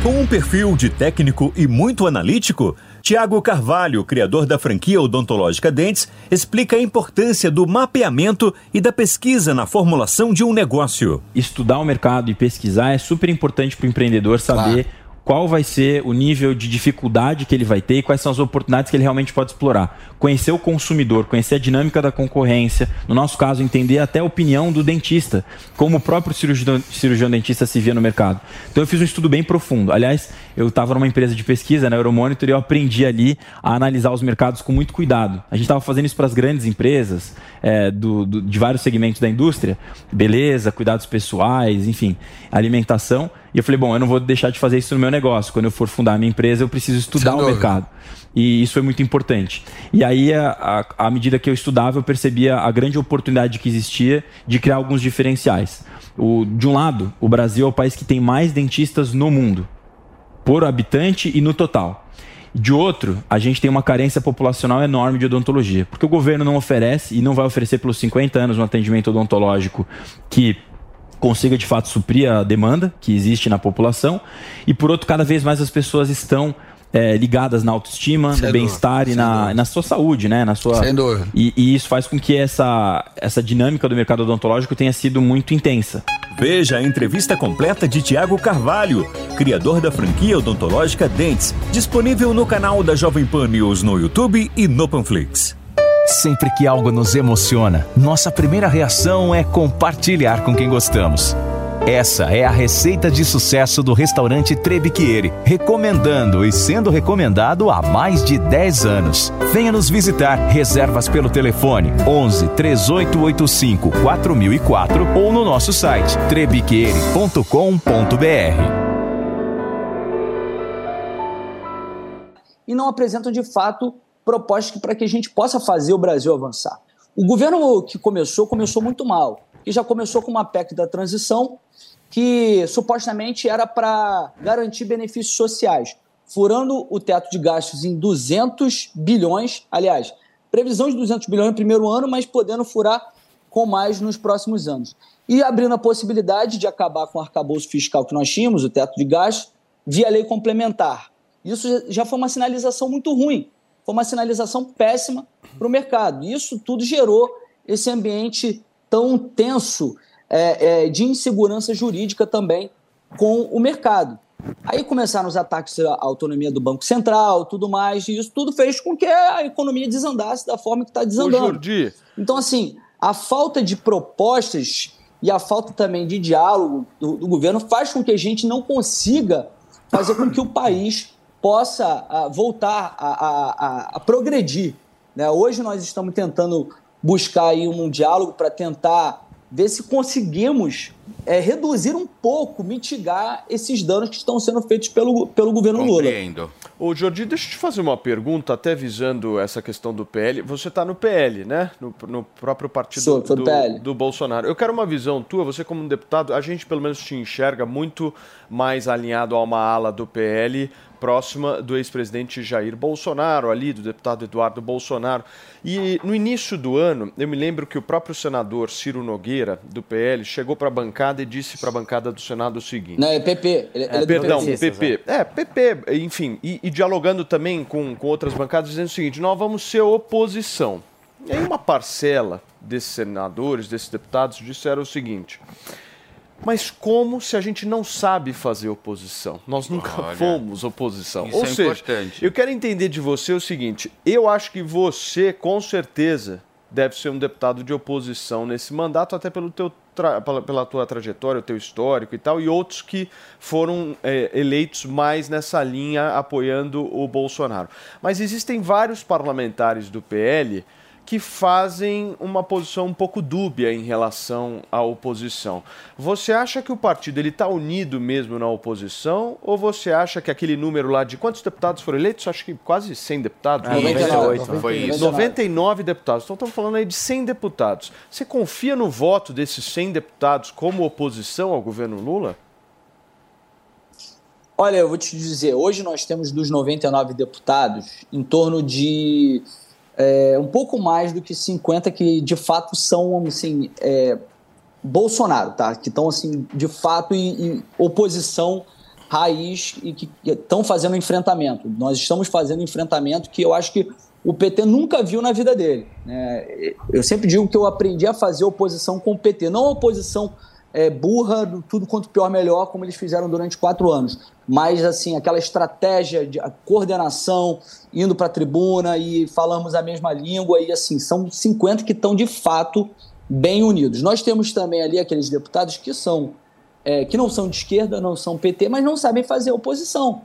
S11: Com um perfil de técnico e muito analítico, Tiago Carvalho, criador da franquia odontológica Dentes, explica a importância do mapeamento e da pesquisa na formulação de um negócio.
S13: Estudar o mercado e pesquisar é super importante para o empreendedor saber. Claro qual vai ser o nível de dificuldade que ele vai ter e quais são as oportunidades que ele realmente pode explorar. Conhecer o consumidor, conhecer a dinâmica da concorrência, no nosso caso, entender até a opinião do dentista, como o próprio cirurgião, cirurgião dentista se via no mercado. Então eu fiz um estudo bem profundo. Aliás, eu estava numa empresa de pesquisa, na Euromonitor, e eu aprendi ali a analisar os mercados com muito cuidado. A gente estava fazendo isso para as grandes empresas é, do, do, de vários segmentos da indústria, beleza, cuidados pessoais, enfim, alimentação. E eu falei, bom, eu não vou deixar de fazer isso no meu negócio. Quando eu for fundar a minha empresa, eu preciso estudar o mercado. E isso foi muito importante. E aí, à medida que eu estudava, eu percebia a grande oportunidade que existia de criar alguns diferenciais. O, de um lado, o Brasil é o país que tem mais dentistas no mundo, por habitante e no total. De outro, a gente tem uma carência populacional enorme de odontologia, porque o governo não oferece e não vai oferecer pelos 50 anos um atendimento odontológico que consiga de fato suprir a demanda que existe na população. E por outro, cada vez mais as pessoas estão é, ligadas na autoestima, sem no bem-estar e na, na sua saúde, né? Na sua...
S3: Sem dúvida.
S13: E, e, isso faz com que essa, essa dinâmica do mercado odontológico tenha sido muito intensa.
S11: Veja a entrevista completa de Tiago Carvalho, criador da franquia odontológica Dentes, disponível no canal da Jovem Pan News no YouTube e no Panflix.
S14: Sempre que algo nos emociona, nossa primeira reação é compartilhar com quem gostamos. Essa é a receita de sucesso do restaurante Trebiquieri, recomendando e sendo recomendado há mais de 10 anos. Venha nos visitar. Reservas pelo telefone 11 3885 4004 ou no nosso site trebiquieri.com.br.
S9: E não apresentam de fato propostas para que a gente possa fazer o Brasil avançar. O governo que começou, começou muito mal. E já começou com uma PEC da transição que supostamente era para garantir benefícios sociais, furando o teto de gastos em 200 bilhões, aliás, previsão de 200 bilhões no primeiro ano, mas podendo furar com mais nos próximos anos. E abrindo a possibilidade de acabar com o arcabouço fiscal que nós tínhamos, o teto de gastos, via lei complementar. Isso já foi uma sinalização muito ruim, foi uma sinalização péssima para o mercado. Isso tudo gerou esse ambiente tão tenso é, é, de insegurança jurídica também com o mercado. Aí começaram os ataques à autonomia do Banco Central, tudo mais, e isso tudo fez com que a economia desandasse da forma que está desandando. Então, assim, a falta de propostas e a falta também de diálogo do, do governo faz com que a gente não consiga fazer com que o país possa voltar a, a, a, a progredir. Né? Hoje nós estamos tentando buscar aí um diálogo para tentar ver se conseguimos é, reduzir um pouco, mitigar esses danos que estão sendo feitos pelo, pelo governo
S3: Compreendo.
S9: Lula.
S2: Ô, Jordi, deixa eu te fazer uma pergunta, até visando essa questão do PL. Você está no PL, né? No, no próprio partido
S9: Sou, sou do,
S2: do,
S9: PL.
S2: do Bolsonaro. Eu quero uma visão tua, você como um deputado, a gente pelo menos te enxerga muito mais alinhado a uma ala do PL próxima do ex-presidente Jair Bolsonaro, ali, do deputado Eduardo Bolsonaro. E no início do ano, eu me lembro que o próprio senador Ciro Nogueira, do PL, chegou para a bancada e disse para a bancada do Senado o seguinte.
S9: Não, é PP. Ele, ele é do
S2: Perdão,
S9: PP.
S2: PP. É, PP, enfim, e, e dialogando também com, com outras bancadas, dizendo o seguinte: nós vamos ser oposição. E aí uma parcela desses senadores, desses deputados, disseram o seguinte. Mas como se a gente não sabe fazer oposição? Nós nunca
S3: Olha,
S2: fomos oposição.
S3: isso
S2: Ou
S3: é
S2: seja,
S3: importante.
S2: eu quero entender de você o seguinte: eu acho que você, com certeza, deve ser um deputado de oposição nesse mandato, até pelo teu tra- pela, pela tua trajetória, o teu histórico e tal, e outros que foram é, eleitos mais nessa linha apoiando o Bolsonaro. Mas existem vários parlamentares do PL que fazem uma posição um pouco dúbia em relação à oposição. Você acha que o partido ele está unido mesmo na oposição ou você acha que aquele número lá de quantos deputados foram eleitos? Acho que quase 100 deputados.
S13: É, 98,
S3: foi isso.
S2: 99 deputados. Então estamos falando aí de 100 deputados. Você confia no voto desses 100 deputados como oposição ao governo Lula?
S9: Olha, eu vou te dizer, hoje nós temos dos 99 deputados em torno de é, um pouco mais do que 50 que de fato são assim, é, Bolsonaro, tá? Que estão assim, de fato em, em oposição raiz e que estão fazendo enfrentamento. Nós estamos fazendo enfrentamento que eu acho que o PT nunca viu na vida dele. né? Eu sempre digo que eu aprendi a fazer oposição com o PT, não oposição é, burra, do tudo quanto pior melhor, como eles fizeram durante quatro anos. Mas, assim, aquela estratégia de coordenação, indo para a tribuna e falamos a mesma língua, e assim, são 50 que estão de fato bem unidos. Nós temos também ali aqueles deputados que são é, que não são de esquerda, não são PT, mas não sabem fazer oposição.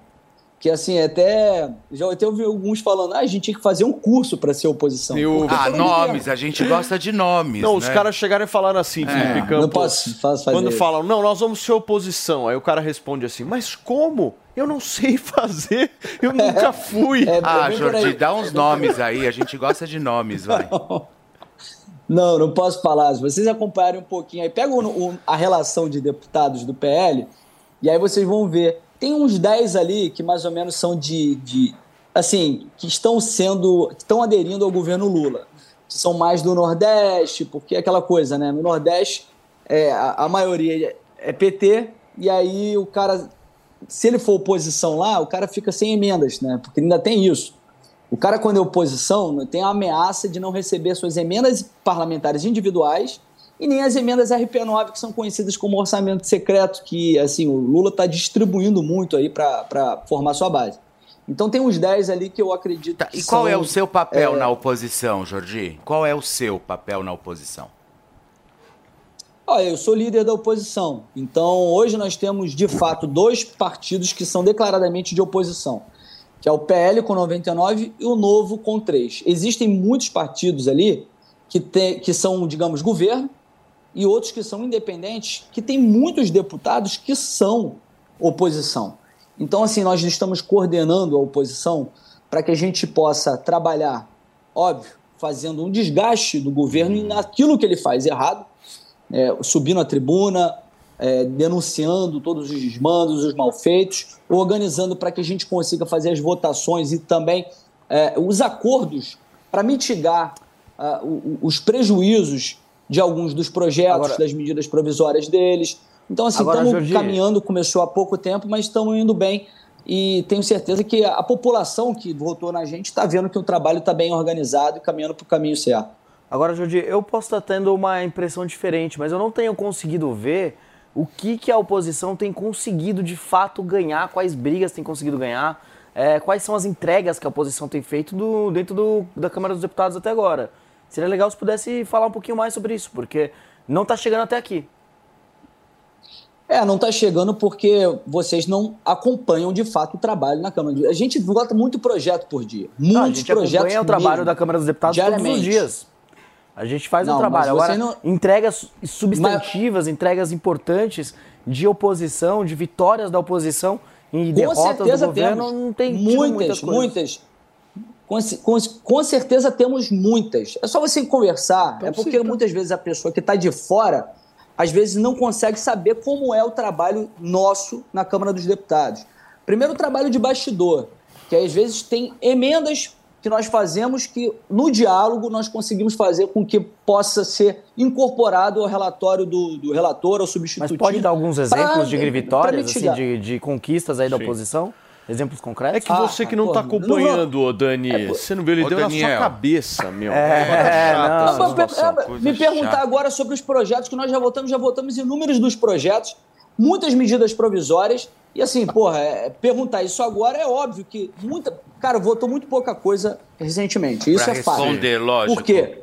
S9: Que assim, até. Já até ouvi alguns falando, ah, a gente tinha que fazer um curso para ser oposição. Porque
S3: Ah, nomes, a gente gosta de nomes.
S2: Não, os
S3: né?
S2: caras chegaram e falaram assim, Felipe Campos.
S9: Não posso faz- fazer
S2: Quando
S9: isso.
S2: falam, não, nós vamos ser oposição. Aí o cara responde assim, mas como? Eu não sei fazer, eu nunca fui.
S9: É,
S3: Ah,
S9: bem por
S3: Jordi, dá uns nomes aí, a gente gosta de nomes, vai.
S9: Não, não posso falar. Se vocês acompanharem um pouquinho aí, pega o- o- a relação de deputados do PL e aí vocês vão ver. Tem uns 10 ali que mais ou menos são de. de assim, que estão sendo. que estão aderindo ao governo Lula. Que são mais do Nordeste, porque é aquela coisa, né? No Nordeste, é, a, a maioria é PT, e aí o cara. Se ele for oposição lá, o cara fica sem emendas, né? Porque ainda tem isso. O cara, quando é oposição, tem a ameaça de não receber suas emendas parlamentares individuais e nem as emendas RP9, que são conhecidas como orçamento secreto, que assim o Lula está distribuindo muito aí para formar sua base. Então tem uns 10 ali que eu acredito que
S3: E qual
S9: são,
S3: é o seu papel
S9: é,
S3: na oposição, Jordi? Qual é o seu papel na oposição?
S9: Olha, eu sou líder da oposição. Então, hoje nós temos, de fato, dois partidos que são declaradamente de oposição, que é o PL com 99 e o Novo com 3. Existem muitos partidos ali que, tem, que são, digamos, governo e outros que são independentes, que tem muitos deputados que são oposição. Então, assim, nós estamos coordenando a oposição para que a gente possa trabalhar, óbvio, fazendo um desgaste do governo naquilo que ele faz errado, é, subindo a tribuna, é, denunciando todos os desmandos, os malfeitos, organizando para que a gente consiga fazer as votações e também é, os acordos para mitigar o- os prejuízos de alguns dos projetos,
S7: Agora-
S9: das medidas provisórias deles. Então, assim,
S7: Agora,
S9: estamos caminhando, começou há pouco tempo, mas estamos indo bem. E tenho certeza que a população que votou na gente está vendo que o trabalho está bem organizado e caminhando para o caminho certo.
S7: Agora, Jordi, eu posso estar tendo uma impressão diferente, mas eu não tenho conseguido ver o que, que a oposição tem conseguido de fato ganhar, quais brigas tem conseguido ganhar, é, quais são as entregas que a oposição tem feito do- dentro do- da Câmara dos Deputados até agora. Seria legal se pudesse falar um pouquinho mais sobre isso, porque não está chegando até aqui.
S9: É, não está chegando porque vocês não acompanham de fato o trabalho na Câmara. A gente vota muito projeto por dia. Muitos
S7: Não, a gente
S9: projetos
S7: acompanha o trabalho
S9: mesmo,
S7: da Câmara dos Deputados todos os dias. A gente faz
S9: Não,
S7: o trabalho.
S9: mas
S7: Agora,
S9: não-
S7: entregas substantivas, entregas importantes de oposição, de vitórias da oposição e
S9: Com
S7: derrotas do governo, não tem
S9: muitas,
S7: muitas,
S9: muitas. Com, com, com certeza temos muitas. É só você conversar.
S7: Então
S9: é porque muitas vezes a pessoa que está de fora, às vezes não consegue saber como é o trabalho nosso na Câmara dos Deputados. Primeiro, o trabalho de bastidor, que às vezes tem emendas que nós fazemos que no diálogo nós conseguimos fazer com que possa ser incorporado ao relatório do, do relator, ao
S7: Mas
S9: substitutivo.
S7: pode dar alguns
S9: pra-
S7: exemplos de
S9: pra
S7: vitórias, assim,
S9: mitigar.
S7: de, de conquistas aí da
S2: Sim.
S7: oposição? Exemplos concretos?
S2: É que você que não tá acompanhando, ô Dani, você não viu, ele deu na sua
S9: Daniel.
S2: cabeça, meu.
S7: É,
S2: chata
S7: não.
S2: essa
S9: Não, mas,
S2: situação.
S9: é, me perguntar agora sobre os projetos que nós já votamos, já votamos inúmeros dos projetos, muitas medidas provisórias. E assim, porra, é, perguntar isso agora é óbvio que muita. Cara, votou muito pouca coisa recentemente. Isso
S3: Pra
S9: é fato.
S3: responder, lógico.
S9: Por quê?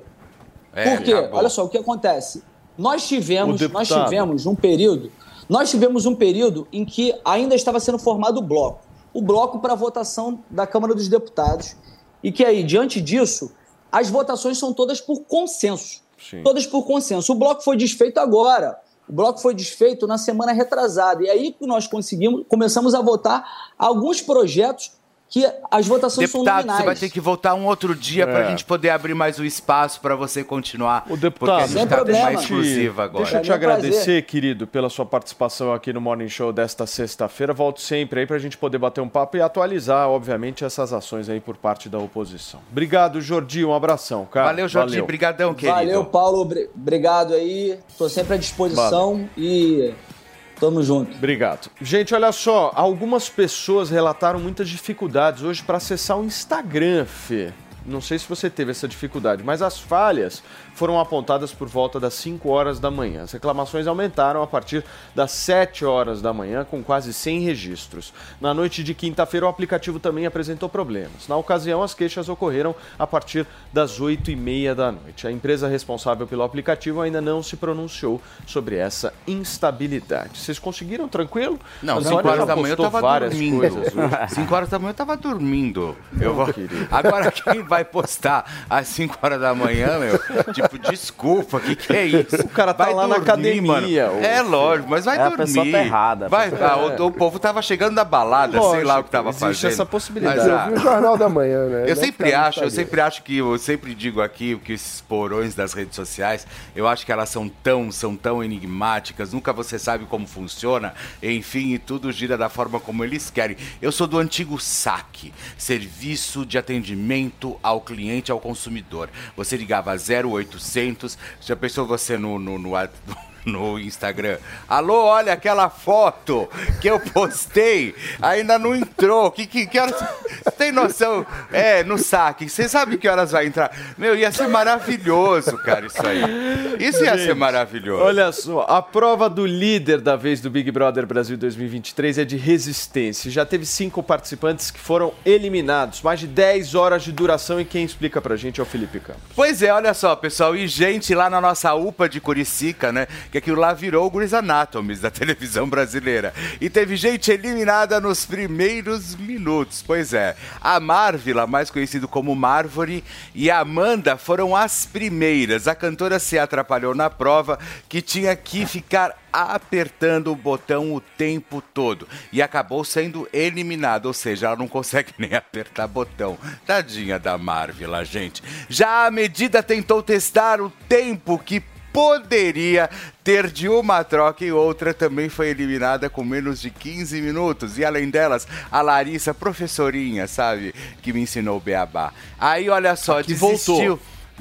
S3: É,
S9: Por quê?
S3: acabou.
S9: Olha só, o que acontece? Nós tivemos, nós tivemos um período, nós tivemos um período em que ainda estava sendo formado o bloco. O bloco para votação da Câmara dos Deputados. E que aí, diante disso, as votações são todas por consenso.
S2: Sim.
S9: Todas por consenso. O bloco foi desfeito agora. O bloco foi desfeito na semana retrasada. E aí que nós conseguimos, começamos a votar alguns projetos que as votações são
S3: Deputado,
S9: nominais.
S3: você vai ter que voltar um outro dia pra
S2: É.
S3: gente poder abrir mais o espaço pra você continuar.
S2: O deputado,
S3: porque a gente
S9: Sem
S3: tá uma exclusiva agora.
S2: Deixa eu te
S9: É meu prazer.
S2: agradecer, querido, pela sua participação aqui no Morning Show desta sexta-feira. Volto sempre aí pra gente poder bater um papo e atualizar, obviamente, essas ações aí por parte da oposição. Obrigado, Jordi. Um abração, cara.
S3: Valeu, Jordi. Brigadão, querido.
S9: Valeu, Paulo. obri- Obrigado aí. Estou sempre à disposição e tamo junto.
S2: Obrigado. Gente, olha só, algumas pessoas relataram muitas dificuldades hoje para acessar o Instagram, Fê. Não sei se você teve essa dificuldade, mas as falhas foram apontadas por volta das 5 horas da manhã. As reclamações aumentaram a partir das 7 horas da manhã, com quase 100 registros. Na noite de quinta-feira, o aplicativo também apresentou problemas. Na ocasião, as queixas ocorreram a partir das 8 e meia da noite. A empresa responsável pelo aplicativo ainda não se pronunciou sobre essa instabilidade. Vocês conseguiram tranquilo?
S3: Não,
S2: A
S3: 5
S2: Antônia
S3: horas
S2: já
S3: da manhã eu
S2: postou
S3: tava
S2: várias
S3: dormindo.
S2: coisas hoje.
S3: 5 horas da manhã eu tava dormindo. Eu vou... Agora quem vai postar às 5 horas da manhã, meu? Tipo, desculpa, o que, que é isso?
S2: O cara tá
S3: Vai
S2: lá na academia,
S3: mano. É lógico, mas vai
S7: É, a
S3: dormir.
S7: pessoa tá errada, a
S3: Vai, ah, o, o povo tava chegando da balada, sei lá o que tava
S2: Lógico, existe
S3: fazendo.
S2: essa possibilidade.
S3: Mas,
S8: Eu
S3: ah,
S8: vi o Jornal da Manhã, né?
S3: Eu
S8: Não
S3: sempre acho, eu sempre acho que eu sempre digo aqui que esses porões das redes sociais, eu acho que elas são tão, são tão enigmáticas, nunca você sabe como funciona, enfim, e tudo gira da forma como eles querem. Eu sou do antigo SAC, Serviço de Atendimento ao Cliente ao Consumidor. Você ligava 0800, já pensou você no, no, no, no Instagram. Alô, olha aquela foto que eu postei. Ainda não entrou. Que, que, que horas... Tem noção? É, no saque. Você sabe que horas vai entrar? Meu, ia ser maravilhoso, cara, isso aí. Isso ia ser
S2: Gente,
S3: maravilhoso.
S2: Olha só, a prova do líder da vez do Big Brother Brasil 2023 é de resistência. Já teve cinco participantes que foram eliminados, mais de 10 horas de duração e quem explica pra gente é o Felipe Campos.
S3: Pois é, olha só, pessoal. E gente lá na nossa UPA de Curicica, né? Que aquilo lá virou o Grey's Anatomy da televisão brasileira. E teve gente eliminada nos primeiros minutos. Pois é, a Marvila, mais conhecido como Marvore, e a Amanda foram as primeiras. A cantora se atrapalhou na prova, que tinha que ficar apertando o botão o tempo todo e acabou sendo eliminada, ou seja, ela não consegue nem apertar botão. Tadinha da Marvila, gente. Já a medida tentou testar o tempo que poderia ter de uma troca e outra também foi eliminada com menos de 15 minutos. E além delas, a Larissa, professorinha, sabe, que me ensinou o beabá. Aí olha só,
S2: Aqui
S3: desistiu.
S2: voltou.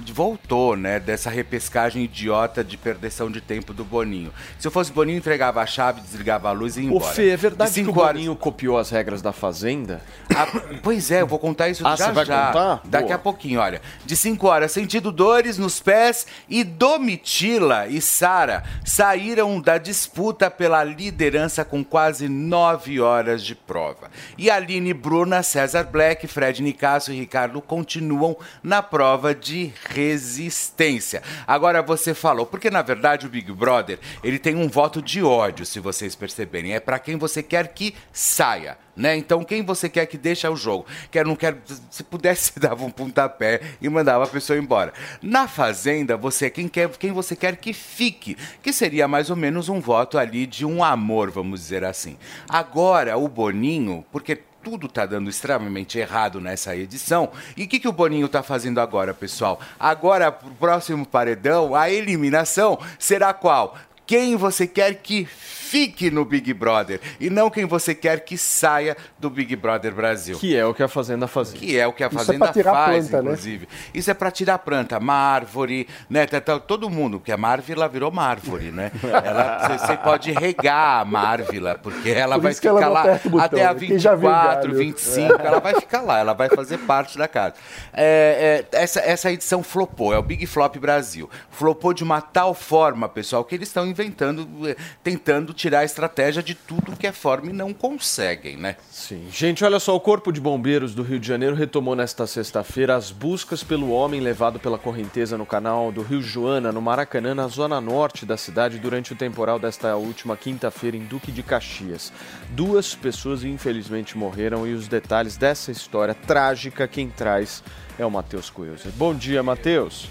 S3: Voltou, né, dessa repescagem idiota de perdição de tempo do Boninho. Se eu fosse Boninho, entregava a chave, desligava a luz e ia
S2: Ô,
S3: embora.
S2: Fê, é verdade
S3: De
S2: que o
S3: horas-
S2: Boninho copiou as regras da Fazenda?
S3: Ah, pois é, eu vou contar isso
S2: Ah,
S3: já
S2: você vai
S3: já.
S2: contar?
S3: Daqui
S2: Boa.
S3: a pouquinho, olha. De 5 horas, sentindo dores nos pés e Domitila e Sara saíram da disputa pela liderança com quase 9 horas de prova. E Aline Bruna, César Black, Fred Nicasso e Ricardo continuam na prova de resistência. Agora você falou, porque na verdade o Big Brother, ele tem um voto de ódio, se vocês perceberem. É para quem você quer que saia. Né? Então, quem você quer que deixe o jogo? Quer, não quer, se pudesse, dava um pontapé e mandava a pessoa embora. Na Fazenda, você é quem, quer, quem você quer que fique, que seria mais ou menos um voto ali de um amor, vamos dizer assim. Agora, o Boninho, porque tudo tá dando extremamente errado nessa edição. E o que, que o Boninho tá fazendo agora, pessoal? Agora, pro próximo paredão, a eliminação será qual? Quem você quer que fique no Big Brother e não quem você quer que saia do Big Brother Brasil.
S2: Que é o que a Fazenda fazia.
S3: Que é o que a
S2: Isso é
S3: Fazenda
S2: pra tirar
S3: faz,
S2: planta, né?
S3: inclusive. Isso é pra tirar a planta, uma árvore, né? tá- tá- Todo mundo, porque a Marvila virou Marvore, né? Ela- Você pode regar a Marvila, porque ela
S8: Por
S3: vai
S8: ela
S3: ficar
S8: não
S3: lá
S8: botão,
S3: até a
S8: né? Quem já viu
S3: 24,
S8: galho.
S3: 25, ela vai ficar lá, ela vai fazer parte da casa. É, é, essa, essa edição flopou, é o Big Flop Brasil. Flopou de uma tal forma, pessoal, que eles estão inventando, eh, tentando tirar a estratégia de tudo que é forma e não conseguem, né?
S2: Sim. Gente, olha só, o Corpo de Bombeiros do Rio de Janeiro retomou nesta sexta-feira as buscas pelo homem levado pela correnteza no canal do Rio Joana, no Maracanã, na zona norte da cidade, durante o temporal desta última quinta-feira em Duque de Caxias. Duas pessoas infelizmente morreram e os detalhes dessa história trágica quem traz é o Matheus Coelho. Bom dia, Matheus.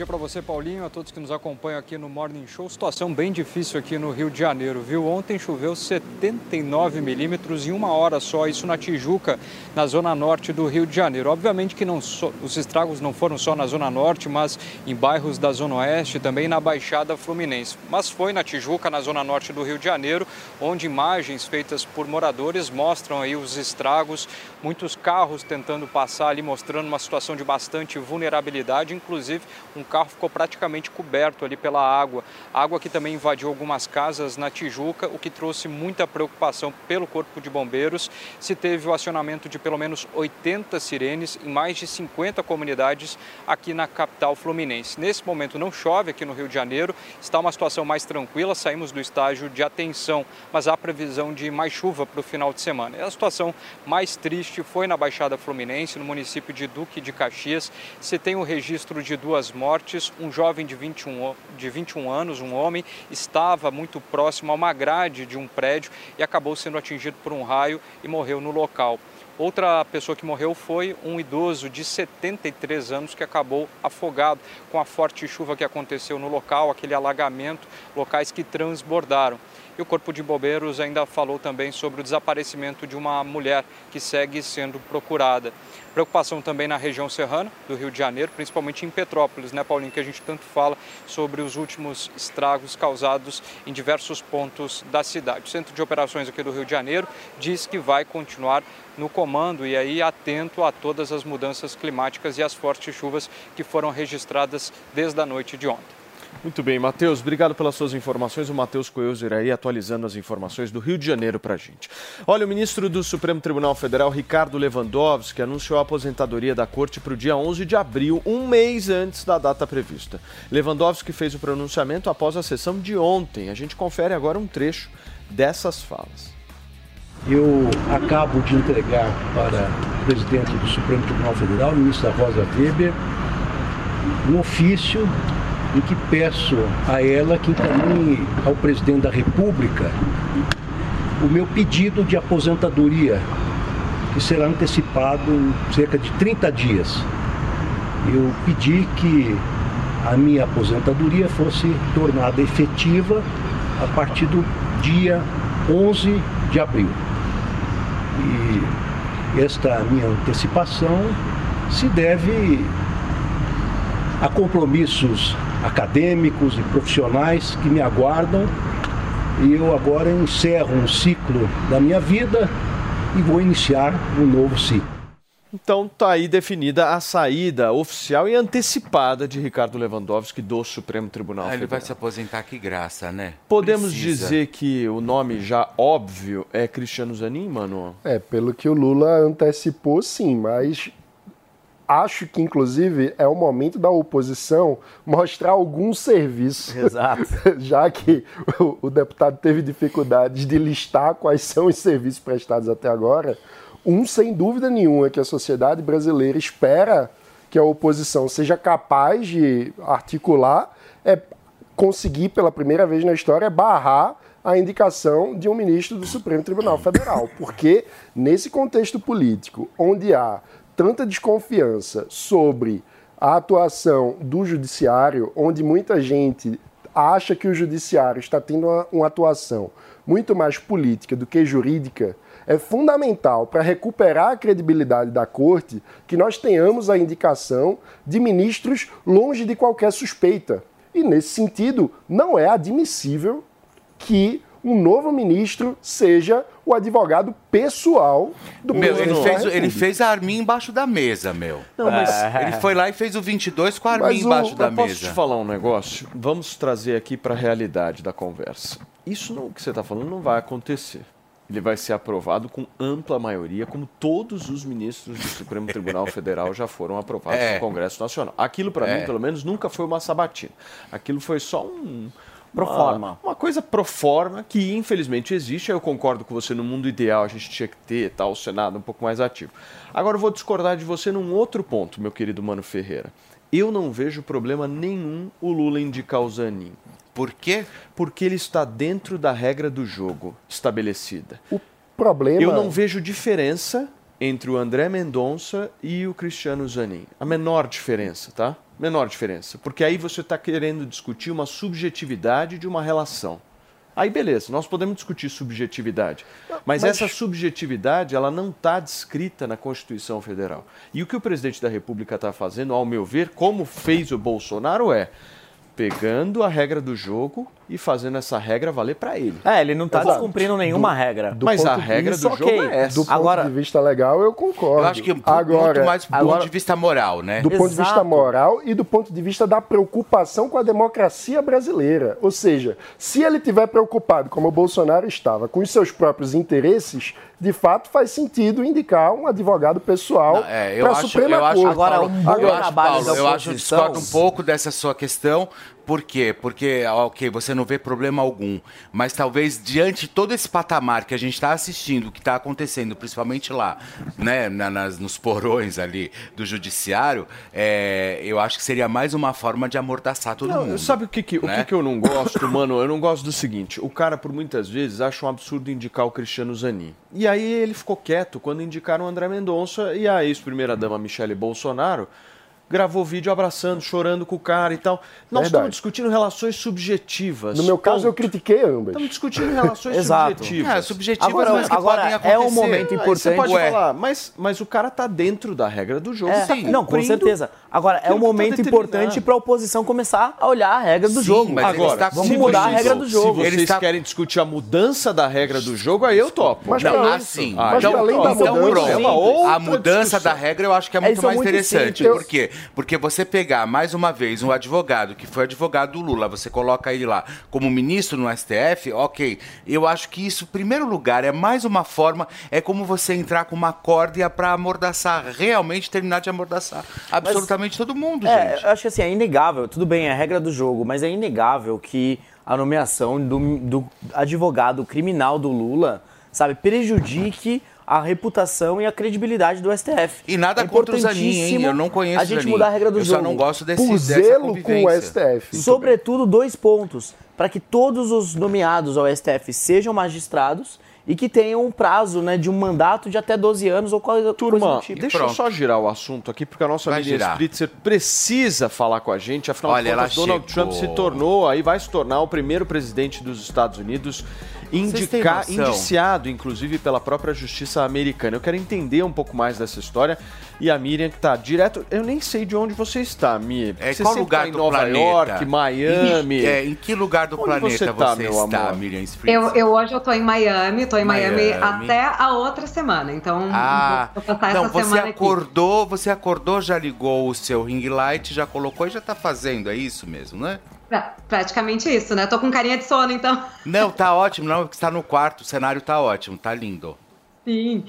S15: Dia para você, Paulinho, a todos que nos acompanham aqui no Morning Show. Situação bem difícil aqui no Rio de Janeiro, viu? Ontem choveu 79 milímetros em uma hora só, isso na Tijuca, na zona norte do Rio de Janeiro. Obviamente que não só- os estragos não foram só na zona norte, mas em bairros da zona oeste também na Baixada Fluminense. Mas foi na Tijuca, na zona norte do Rio de Janeiro, onde imagens feitas por moradores mostram aí os estragos, muitos carros tentando passar ali, mostrando uma situação de bastante vulnerabilidade, inclusive um carro ficou praticamente coberto ali pela água. Água que também invadiu algumas casas na Tijuca, o que trouxe muita preocupação pelo Corpo de Bombeiros. Se teve o acionamento de pelo menos 80 sirenes em mais de 50 comunidades aqui na capital fluminense. Nesse momento não chove aqui no Rio de Janeiro, está uma situação mais tranquila, saímos do estágio de atenção, mas há previsão de mais chuva para o final de semana. E a situação mais triste foi na Baixada Fluminense, no município de Duque de Caxias. Se tem o registro de duas mortes, um jovem de 21, o- de 21 anos, um homem, estava muito próximo a uma grade de um prédio e acabou sendo atingido por um raio e morreu no local. Outra pessoa que morreu foi um idoso de 73 anos que acabou afogado com a forte chuva que aconteceu no local, aquele alagamento, locais que transbordaram. E o Corpo de Bombeiros ainda falou também sobre o desaparecimento de uma mulher que segue sendo procurada. Preocupação também na região serrana do Rio de Janeiro, principalmente em Petrópolis, né, Paulinho, que a gente tanto fala sobre os últimos estragos causados em diversos pontos da cidade. O Centro de Operações aqui do Rio de Janeiro diz que vai continuar no comando e aí atento a todas as mudanças climáticas e as fortes chuvas que foram registradas desde a noite de ontem.
S2: Muito bem, Matheus, obrigado pelas suas informações. O Matheus Coelzer aí atualizando as informações do Rio de Janeiro para a gente. Olha, o ministro do Supremo Tribunal Federal, Ricardo Lewandowski, anunciou a aposentadoria da corte para o dia 11 de abril, um mês antes da data prevista. Lewandowski fez o pronunciamento após a sessão de ontem. A gente confere agora um trecho dessas falas.
S16: Eu acabo de entregar para o presidente do Supremo Tribunal Federal, ministra Rosa Weber, um ofício em que peço a ela que encaminhe ao presidente da República o meu pedido de aposentadoria, que será antecipado cerca de 30 dias. Eu pedi que a minha aposentadoria fosse tornada efetiva a partir do dia 11 de abril. E esta minha antecipação se deve a compromissos acadêmicos e profissionais que me aguardam. E eu agora encerro um ciclo da minha vida e vou iniciar um novo ciclo.
S2: Então tá aí definida a saída oficial e antecipada de Ricardo Lewandowski do Supremo Tribunal
S3: Ah, ele
S2: Federal.
S3: vai se aposentar, que graça, né?
S2: Podemos
S3: Precisa.
S2: dizer que o nome já óbvio é Cristiano Zanin, mano?
S8: É, pelo que o Lula antecipou, sim, mas acho que, inclusive, é o momento da oposição mostrar algum serviço.
S7: Exato.
S8: Já que o, o deputado teve dificuldades de listar quais são os serviços prestados até agora, um, sem dúvida nenhuma, que a sociedade brasileira espera que a oposição seja capaz de articular é conseguir, pela primeira vez na história, barrar a indicação de um ministro do Supremo Tribunal Federal. Porque, nesse contexto político, onde há tanta desconfiança sobre a atuação do judiciário, onde muita gente acha que o judiciário está tendo uma, uma atuação muito mais política do que jurídica, é fundamental para recuperar a credibilidade da corte que nós tenhamos a indicação de ministros longe de qualquer suspeita. E nesse sentido, não é admissível que um novo ministro seja o advogado pessoal do
S3: Meu,
S8: presidente
S3: ele
S8: da
S3: fez, ele fez a arminha embaixo da mesa, meu.
S2: Não, mas-
S3: Ele foi lá e fez o 22 com a
S2: Mas
S3: arminha
S2: o-
S3: embaixo da
S2: eu posso
S3: mesa.
S2: te falar um negócio? Vamos trazer aqui para a realidade da conversa. Isso não, que você está falando não vai acontecer. Ele vai ser aprovado com ampla maioria, como todos os ministros do Supremo Tribunal Federal já foram aprovados
S3: É.
S2: no Congresso Nacional. Aquilo, para
S3: É.
S2: mim, pelo menos, nunca foi uma sabatina. Aquilo foi só um.
S7: Pro
S2: uma-
S7: forma.
S2: Uma coisa pro forma que, infelizmente, existe. Eu concordo com você, no mundo ideal a gente tinha que ter tal, o Senado um pouco mais ativo. Agora eu vou discordar de você num outro ponto, meu querido Mano Ferreira. Eu não vejo problema nenhum o Lula indicar o Zanin.
S3: Por quê?
S2: Porque ele está dentro da regra do jogo estabelecida.
S8: O problema.
S2: Eu não vejo diferença entre o André Mendonça e o Cristiano Zanin. A menor diferença, tá? Menor diferença. Porque aí você está querendo discutir uma subjetividade de uma relação. Aí beleza, nós podemos discutir subjetividade. Mas,
S8: mas-
S2: essa subjetividade, ela não está descrita na Constituição Federal. E o que o presidente da República está fazendo, ao meu ver, como fez o Bolsonaro, é pegando a regra do jogo e fazendo essa regra valer para ele.
S7: É, ele não tá
S8: Exato.
S7: descumprindo nenhuma
S8: Do-
S7: regra.
S8: do
S2: Mas a regra do jogo é essa.
S8: Do ponto
S7: Agora-
S8: de vista legal, eu concordo.
S3: Eu acho que
S8: agora,
S3: muito mais do
S7: agora-
S3: ponto de vista moral, né?
S8: do ponto de vista
S7: Exato.
S8: moral e do ponto de vista da preocupação com a democracia brasileira. Ou seja, se ele tiver preocupado, como o Bolsonaro estava, com os seus próprios interesses, de fato faz sentido indicar um advogado pessoal
S3: Não, é, eu
S8: para a
S3: acho,
S8: Suprema
S3: eu acho,
S8: Corte.
S7: Agora,
S3: Paulo,
S7: um bom
S3: eu acho,
S7: trabalho
S3: Paulo,
S7: da
S3: eu acho, eu
S7: oposição-
S3: discordo um pouco dessa sua questão. Por quê? Porque, ok, você não vê problema algum, mas talvez diante de todo esse patamar que a gente está assistindo, que está acontecendo, principalmente lá, né, na- nas, nos porões ali do judiciário, é, eu acho que seria mais uma forma de amordaçar todo
S2: Não,
S3: mundo.
S2: sabe o que, que- o
S3: né?
S2: que, que eu não gosto, mano? Eu não gosto do seguinte: o cara, por muitas vezes, acha um absurdo indicar o Cristiano Zanin. E aí ele ficou quieto quando indicaram o André Mendonça e a ex-primeira-dama Michele Bolsonaro gravou vídeo abraçando, chorando com o cara e tal. Nós
S8: Verdade.
S2: estamos discutindo relações subjetivas.
S8: No meu caso, eu critiquei ambas.
S2: Estamos discutindo relações subjetivas.
S3: É, subjetivas,
S7: Agora-
S3: mas que
S7: agora
S3: podem
S7: é
S3: acontecer.
S7: um momento
S2: você
S7: importante.
S2: pode
S3: Ué.
S2: falar, mas, mas o cara tá dentro da regra do jogo.
S7: É,
S2: tá
S7: não, com certeza. Agora, é um momento importante para a oposição começar a olhar a regra do
S3: Sim,
S7: jogo.
S3: mas
S2: Agora,
S3: está
S7: vamos
S2: se
S7: mudar a
S2: vocês-
S7: regra do jogo.
S2: Se vocês
S3: está-
S2: querem discutir a mudança da regra do jogo, aí eu topo.
S8: Mas
S3: Não, assim,
S2: Ah,
S8: mas
S3: então,
S8: além da
S3: então
S8: mudança-
S3: pronto.
S2: É uma outra
S3: a mudança
S2: discussão.
S3: da regra eu acho que é
S7: É,
S3: muito
S7: isso é
S3: mais
S7: muito
S3: interessante.
S7: simples.
S3: Por quê? Porque você pegar, mais uma vez, um advogado que foi advogado do Lula, você coloca ele lá como ministro no STF, ok. Eu acho que isso, em primeiro lugar, é mais uma forma, é como você entrar com uma corda para amordaçar, realmente terminar de amordaçar absolutamente todo mundo,
S7: É,
S3: gente.
S7: eu acho que assim, é inegável, tudo bem, é a regra do jogo, mas é inegável que a nomeação do, do advogado criminal do Lula, sabe, prejudique a reputação e a credibilidade do STF.
S3: E nada
S7: É
S3: contra o Zanin, hein? Eu não conheço
S7: A gente
S3: Zanin.
S7: mudar a regra do
S3: Eu
S7: jogo.
S3: só não gosto desse,
S8: Por
S3: dessa
S8: zelo com o. STF.
S7: Sobretudo, dois pontos. Para que todos os nomeados ao STF sejam magistrados e que tenham um prazo né, de um mandato de até 12 anos ou coisa, coisa
S2: Turma,
S7: do tipo.
S2: deixa eu só girar o assunto aqui, porque a nossa
S3: Vai
S2: Miriam
S3: girar.
S2: Spritzer precisa falar com a gente. Afinal
S3: Olha,
S2: de contas, Donald
S3: chegou.
S2: Trump se tornou, aí vai se tornar o primeiro presidente dos Estados Unidos
S3: noção?
S2: indiciado, inclusive, pela própria justiça americana. Eu quero entender um pouco mais dessa história. E a Miriam, que tá direto. Eu nem sei de onde você está, Miriam.
S3: É,
S2: você
S3: qual lugar
S2: tá em
S3: do
S2: Nova
S3: planeta?
S2: York, Miami.
S3: Em, é, em que lugar do
S2: Onde
S3: planeta
S2: você
S3: você,
S2: tá, meu
S3: está,
S2: amor?
S3: Miriam Spritz?
S17: Eu, eu hoje eu tô em Miami, tô em Miami,
S3: Miami.
S17: até a outra semana. Então,
S3: Ah,
S17: vou, passar
S3: não,
S17: essa
S3: você
S17: semana aqui.
S3: acordou, você acordou, já ligou o seu ring light, já colocou e já tá fazendo, é isso mesmo, né?
S17: Pra- praticamente isso, né? Tô com carinha de sono, então.
S3: Não, tá ótimo, não, porque está no quarto, o cenário tá ótimo, tá lindo.
S17: Sim.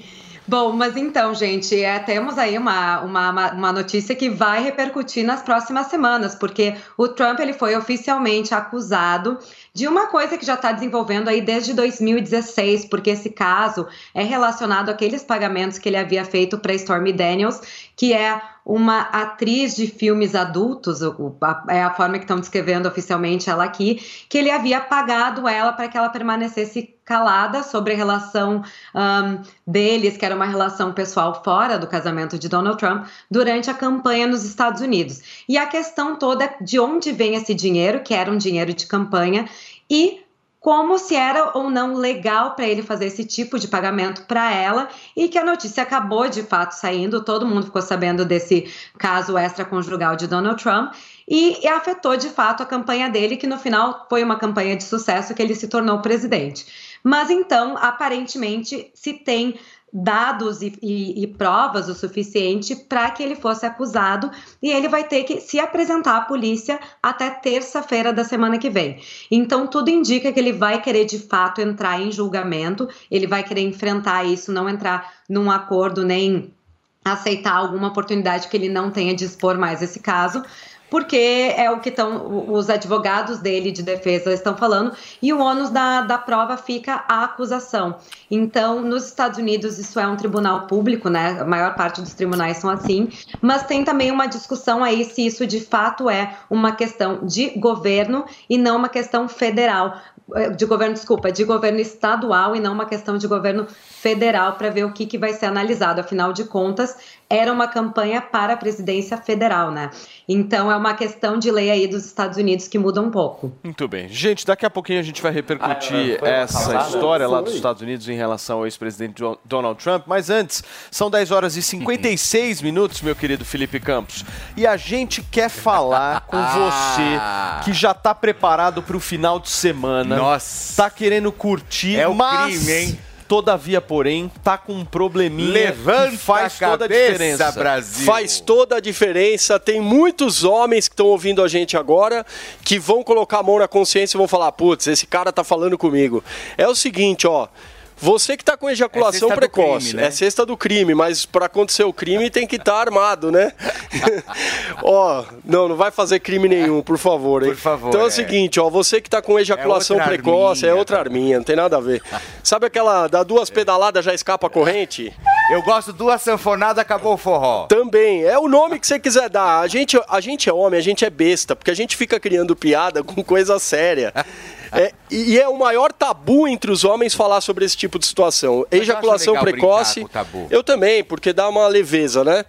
S17: Bom, mas então, gente, é, temos aí uma, uma, uma- notícia que vai repercutir nas próximas semanas, porque o Trump ele foi oficialmente acusado de uma coisa que já está desenvolvendo aí desde 2016, porque esse caso é relacionado àqueles pagamentos que ele havia feito para Stormy Daniels, que é uma atriz de filmes adultos, a- é a forma que estão descrevendo oficialmente ela aqui, que ele havia pagado ela para que ela permanecesse calada sobre a relação ahn, deles, que era uma relação pessoal fora do casamento de Donald Trump, durante a campanha nos Estados Unidos. E a questão toda é de onde vem esse dinheiro, que era um dinheiro de campanha, e como se era ou não legal para ele fazer esse tipo de pagamento para ela e que a notícia acabou de fato saindo, todo mundo ficou sabendo desse caso extraconjugal de Donald Trump e, afetou de fato a campanha dele, que no final foi uma campanha de sucesso que ele se tornou presidente. Mas então, aparentemente, se tem dados e, e- e provas o suficiente para que ele fosse acusado e ele vai ter que se apresentar à polícia até terça-feira da semana que vem. Então tudo indica que ele vai querer de fato entrar em julgamento, ele vai querer enfrentar isso, não entrar num acordo nem aceitar alguma oportunidade que ele não tenha de expor mais esse caso. Porque é o que estão os advogados dele de defesa estão falando, e o ônus da, da prova fica a acusação. Então, nos Estados Unidos, isso é um tribunal público, né? A maior parte dos tribunais são assim, mas tem também uma discussão aí se isso de fato é uma questão de governo e não uma questão federal. Eh, De governo, desculpa, de governo estadual e não uma questão de governo federal para ver o que, que vai ser analisado. Afinal de contas, era uma campanha para a presidência federal, né? Então é uma questão de lei aí dos Estados Unidos que muda um pouco.
S2: Muito bem. Gente, daqui a pouquinho a gente vai repercutir
S17: Ah, uma
S2: essa história lá dos Estados Unidos em relação ao ex-presidente Donald Trump. Mas antes, são 10 horas e 56 minutos, meu querido Felipe Campos. E a gente quer falar com você que já tá preparado para o final de semana.
S3: Nossa.
S2: Tá querendo curtir,
S3: É o
S2: mas...
S3: crime, hein?
S2: Todavia, porém, tá com um probleminha
S3: Levanta
S2: faz
S3: a
S2: toda a diferença.
S3: Brasil.
S18: Faz toda a diferença. Tem muitos homens que estão ouvindo a gente agora que vão colocar a mão na consciência e vão falar: putz, esse cara tá falando comigo. É o seguinte, ó. Você que tá com ejaculação
S3: É
S18: precoce,
S3: crime, né?
S18: é cesta do crime, mas para acontecer o crime tem que estar armado, né? ó, não, não vai fazer crime nenhum, por favor, hein?
S3: Por favor,
S18: Então é,
S3: é.
S18: o seguinte, ó, você que tá com ejaculação
S3: outra
S18: precoce, é
S3: arminha,
S18: outra arminha, não tem nada a ver. Sabe aquela dá duas pedaladas já escapa a corrente?
S3: Eu gosto duas sanfonadas, acabou o forró.
S18: Também, é o nome que você quiser dar. A gente, a gente é homem, a gente é besta, porque a gente fica criando piada com coisa séria. É, e é o maior tabu entre os homens falar sobre esse tipo de situação. Ejaculação precoce. Eu também, porque dá uma leveza, né?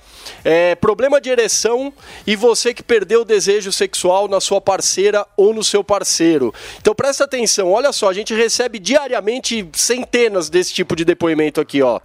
S18: É, problema de ereção e você que perdeu o desejo sexual na sua parceira ou no seu parceiro. Então presta atenção, olha só, a gente recebe diariamente centenas desse tipo de depoimento aqui, ó.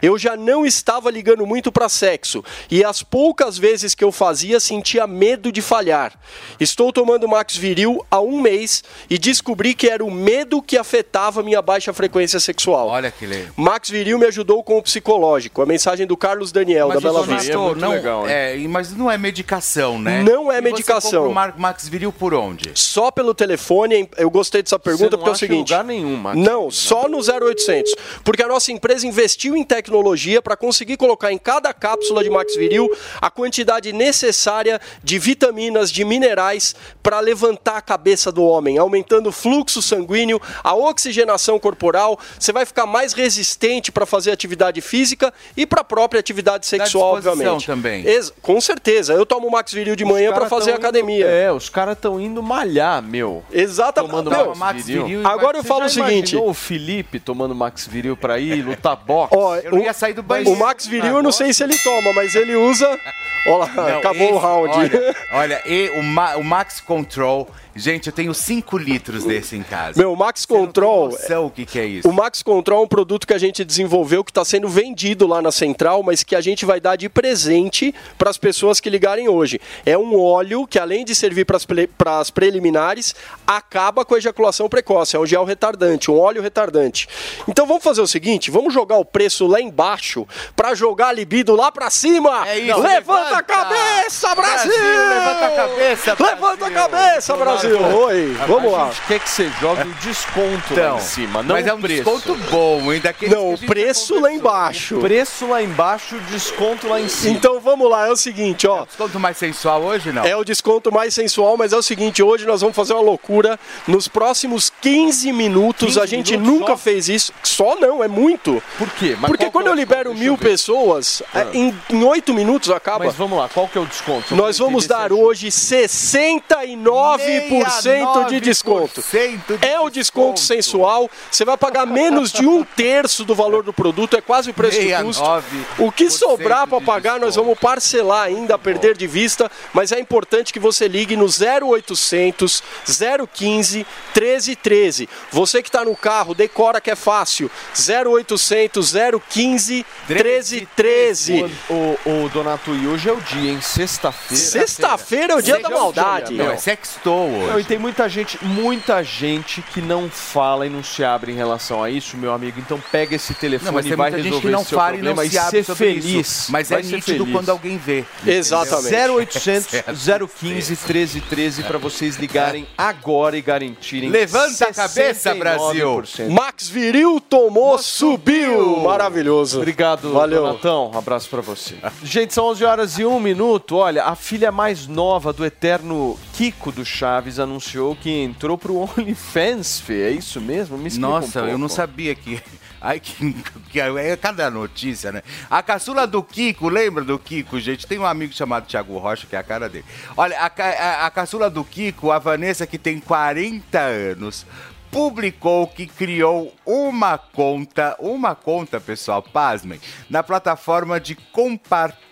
S18: Eu já não estava ligando muito para sexo e as poucas vezes que eu fazia sentia medo de falhar. Estou tomando Max Viril há um mês e descobri que era o medo que afetava minha baixa frequência sexual.
S3: Olha que legal.
S18: Max Viril me ajudou com o psicológico. A mensagem do Carlos Daniel,
S3: Mas,
S18: da Bela Vista.
S3: não, é, mas não é medicação, né?
S18: Não é
S3: E você
S18: medicação.
S3: compra o Max Viril por onde?
S18: Só pelo telefone, eu gostei dessa pergunta
S2: não
S18: porque é o seguinte.
S2: lugar nenhum, Max
S18: Não, só no 0800. Porque a nossa empresa investiu em tecnologia para conseguir colocar em cada cápsula de Max Viril a quantidade necessária de vitaminas, de minerais para levantar a cabeça do homem, aumentando o fluxo sanguíneo, a oxigenação corporal. Você vai ficar mais resistente para fazer atividade física e para a própria atividade sexual,
S3: disposição
S18: obviamente.
S3: também.
S18: Ex- com certeza. Eu tomo Max Viril de manhã para fazer
S2: tão indo-
S18: academia.
S2: é, os caras estão indo malhar, meu.
S18: Exatamente.
S2: Tomando Max, Viril.
S18: Agora eu falo o seguinte.
S2: o Felipe tomando Max Viril pra ir lutar boxe?
S18: Ó,
S3: Eu não ia sair do
S18: o
S3: banheiro.
S18: Max Viril, eu não sei se ele toma, mas ele usa Olha lá,
S3: Não,
S18: acabou o
S3: esse-
S18: round.
S3: Olha, olha, e o, Ma- o Max Control, gente, eu tenho 5 litros desse em casa.
S18: Meu, o Max Control.
S3: noção o que, que é isso.
S18: O Max Control é um produto que a gente desenvolveu que está sendo vendido lá na central, mas que a gente vai dar de presente para as pessoas que ligarem hoje. É um óleo que, além de servir para as preliminares, acaba com a ejaculação precoce. É um gel retardante, um óleo retardante. Então vamos fazer o seguinte: vamos jogar o preço lá embaixo para jogar a libido lá para cima.
S3: É isso,
S18: levanta, a
S3: levanta!
S18: cabeça, Brasil!
S3: Brasil, levanta a cabeça,
S18: Levanta a cabeça, Brasil! Oi, vamos
S2: a
S18: lá.
S2: gente quer que você jogue o desconto lá
S3: Então,
S2: em cima, não
S3: mas é
S2: o
S3: um
S2: preço.
S3: desconto bom, hein? Daqueles
S18: Não,
S3: que a
S18: o preço lá embaixo.
S2: Preço lá embaixo, desconto lá em cima.
S18: Então vamos lá, é o seguinte, ó.
S3: Desconto mais sensual hoje, não?
S18: É o desconto mais sensual, mas é o seguinte, hoje nós vamos fazer uma loucura. Nos próximos 15 minutos,
S2: 15
S18: a gente
S2: minutos
S18: nunca
S2: só?
S18: fez isso. Só não, é muito.
S2: Por quê? Mas
S18: Porque quando
S2: é
S18: eu
S2: o
S18: libero mil
S2: eu
S18: pessoas,
S2: Ah.
S18: é, em, em 8 minutos acaba.
S2: Mas vamos lá, qual que é o desconto?
S18: Nós vamos dar hoje 69% de desconto.
S3: 69% de
S18: É o desconto sensual. Você vai pagar menos de um terço do valor do produto, é quase o preço de custo.
S3: 69%
S18: O que sobrar para pagar, nós vamos parcelar ainda, a perder de vista, mas é importante que você ligue no 0800 015 1313. Você que está no carro, decora que é fácil. 0800 015 1313.
S2: O, o, o Donato, e hoje é o dia, hein? Sexta-feira.
S18: Sexta-feira é o dia da maldade.
S3: Não, é sextou hoje.
S2: Não, e tem muita gente, muita gente que não fala e não se abre em relação a isso, meu amigo. Então pega esse telefone
S3: Não, mas
S2: e
S3: tem
S2: vai
S3: muita
S2: resolver
S3: gente que não fala e não se abre
S2: ser feliz.
S3: isso. Mas
S2: Vai
S3: é nítido
S2: feliz.
S3: quando alguém vê.
S18: Exatamente.
S2: 0800 015 1313 para vocês ligarem agora e garantirem
S3: Levanta a cabeça,
S2: 69%.
S3: Brasil.
S18: Max Viril tomou, subiu. Maravilhoso.
S2: Obrigado,
S18: Valeu.
S2: Donatão. Um abraço pra você. Gente, são 11 horas e 1 minuto. Olha, a filha mais nova do eterno Kiko do Chaves anunciou que entrou pro OnlyFans, Fê. É isso mesmo? Me
S3: Nossa,
S2: um
S3: eu não sabia que. Ai, que, que é cada notícia, né? A caçula do Kiko, lembra do Kiko, gente? Tem um amigo chamado Thiago Rocha, que é a cara dele. Olha, a, a, a caçula do Kiko, a Vanessa, que tem 40 anos, publicou que criou uma conta, uma conta, pessoal, pasmem, na plataforma de compartilhamento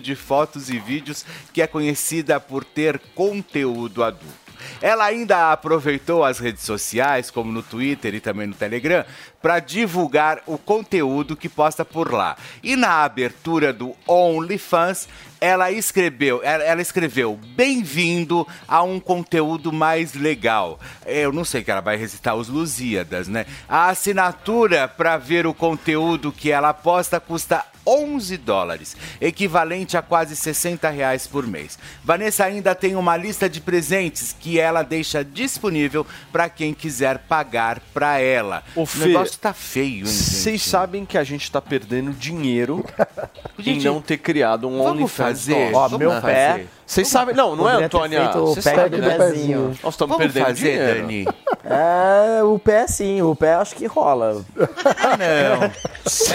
S3: de fotos e vídeos que é conhecida por ter conteúdo adulto. Ela ainda aproveitou as redes sociais, como no Twitter e também no Telegram, para divulgar o conteúdo que posta por lá. E na abertura do OnlyFans, ela escreveu, ela escreveu bem-vindo a um conteúdo mais legal. Eu não sei que ela vai recitar os Lusíadas, né? A assinatura para ver o conteúdo que ela posta custa 11 dólares, equivalente a quase 60 reais por mês. Vanessa ainda tem uma lista de presentes que ela deixa disponível para quem quiser pagar para ela.
S2: Ô, Fê,
S3: negócio tá feio, hein,
S2: Vocês sabem que a gente tá perdendo dinheiro em não ter criado um
S3: vamos
S2: OnlyFans.
S3: fazer,
S2: nosso.
S3: Ó, meu
S2: Vamos
S3: pé-
S2: fazer. Vocês sabem, não, não é,
S7: Poderia
S2: Antônia?
S7: feito o
S2: Você
S7: pack
S2: sabe,
S7: do
S2: né?
S7: pezinho.
S2: Nós estamos
S3: Vamos
S2: perdendo
S3: fazer,
S2: dinheiro.
S3: Dani?
S7: É, o pé sim, o pé acho que rola.
S3: Ah, não.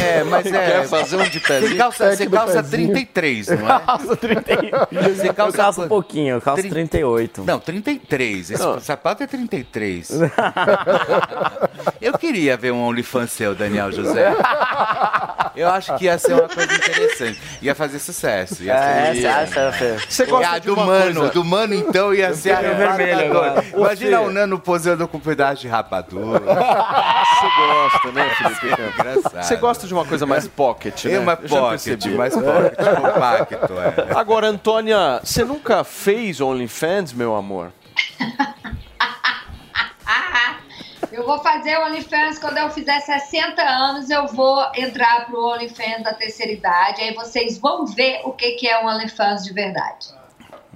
S3: É, mas é.
S2: Quer fazer um de pezinho?
S3: Você calça, você calça 33, não é?
S7: Calça 31.
S3: Você
S7: Eu
S3: calça
S7: calço um pouquinho, eu calço
S3: Trin-
S7: 38.
S3: Não, 33. Esse
S2: Não.
S3: sapato é 33. Eu queria ver um OnlyFans seu, Daniel José. Eu acho que ia ser uma coisa interessante. Ia fazer sucesso. Ia
S7: É,
S3: ser...
S7: você acha, Fê?
S2: Você gosta
S3: Ah,
S2: de
S3: do
S2: uma
S3: mano,
S2: coisa...
S3: do mano então ia ser a arrebatador.
S7: agora.
S3: Imagina o Nano posando com um pedaço de rapadura.
S2: Você gosta, né, Felipe?
S3: Engraçado.
S2: Você gosta de uma coisa mais pocket, né?
S3: É uma pocket, mais pocket, compacto, é.
S2: Agora, Antônia, você nunca fez OnlyFans, meu amor?
S6: Eu vou fazer o OnlyFans quando eu fizer 60 anos, eu vou entrar pro OnlyFans da terceira idade, aí vocês vão ver o que, que é um OnlyFans de verdade.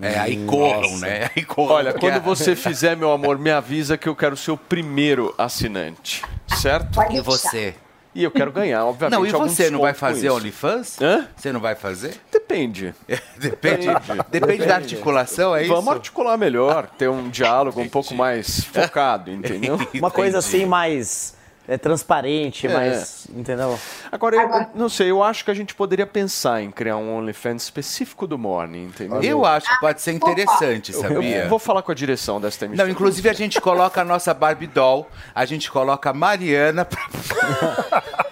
S3: É, aí corram, né? Aí corram.
S2: Olha, quando
S3: a-
S2: você fizer, meu amor, me avisa que eu quero ser o primeiro assinante, certo?
S3: E você?
S2: E eu quero ganhar, obviamente.
S3: Não, e você não vai fazer. OnlyFans?
S2: Hã?
S3: Você não vai fazer?
S2: Depende.
S3: Depende, depende da articulação, é isso?
S2: Vamos articular melhor, ter um diálogo um pouco mais focado, entendeu?
S7: Uma coisa assim mais é, transparente,
S2: É.
S7: mais. Entendeu?
S2: Agora, eu, eu não sei, eu acho que a gente poderia pensar em criar um OnlyFans específico do Morning, entendeu?
S3: Eu acho que pode ser interessante,
S2: Eu
S3: sabia?
S2: vou falar com a direção desta emissora.
S3: Não, inclusive a gente coloca a nossa Barbie doll, a gente coloca a Mariana pra...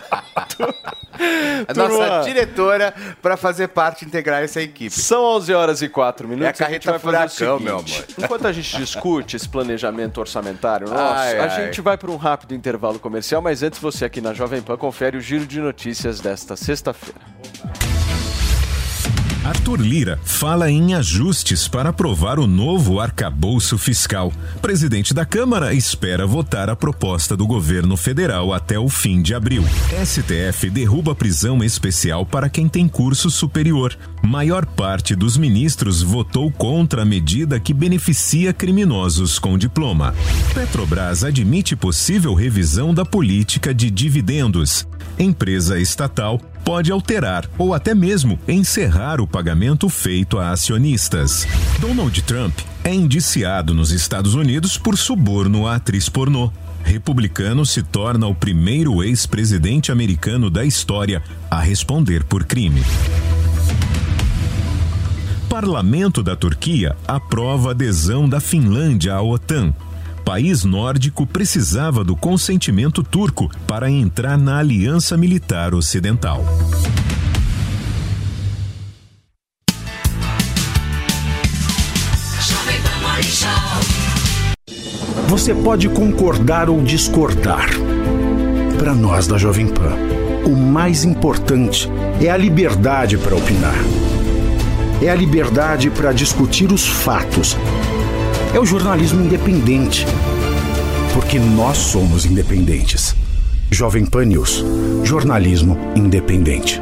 S3: a nossa diretora, para fazer parte, integrar essa equipe.
S2: São 11 horas e 4 minutos.
S3: É a
S2: gente
S3: carreta
S2: vai fazer o
S3: furacão, meu amor.
S2: Enquanto a gente discute esse planejamento orçamentário nosso,
S3: Ai,
S2: a
S3: ai.
S2: gente vai para um rápido intervalo comercial, mas antes você aqui na Jovem Pan confere o giro de notícias desta sexta-feira.
S19: Arthur Lira fala em ajustes para aprovar o novo arcabouço fiscal. Presidente da Câmara espera votar a proposta do governo federal até o fim de abril. STF derruba prisão especial para quem tem curso superior. Maior parte dos ministros votou contra a medida que beneficia criminosos com diploma. Petrobras admite possível revisão da política de dividendos. Empresa estatal pode alterar ou até mesmo encerrar o pagamento feito a acionistas. Donald Trump é indiciado nos Estados Unidos por suborno à atriz pornô. Republicano se torna o primeiro ex-presidente americano da história a responder por crime. Parlamento da Turquia aprova adesão da Finlândia à OTAN. País nórdico precisava do consentimento turco para entrar na aliança militar ocidental.
S16: Você pode concordar ou discordar. Para nós da Jovem Pan, o mais importante é a liberdade para opinar. É a liberdade para discutir os fatos. É o jornalismo independente. Porque nós somos independentes. Jovem Pan News. Jornalismo independente.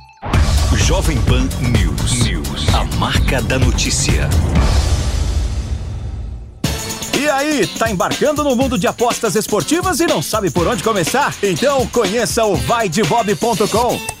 S20: Jovem Pan News. News. A marca da notícia.
S11: E aí, tá embarcando no mundo de apostas esportivas e não sabe por onde começar? Então conheça o vaidebob.com.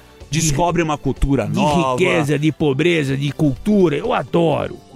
S21: Descobre uma cultura
S22: de
S21: nova.
S22: riqueza, de pobreza, de cultura. Eu adoro.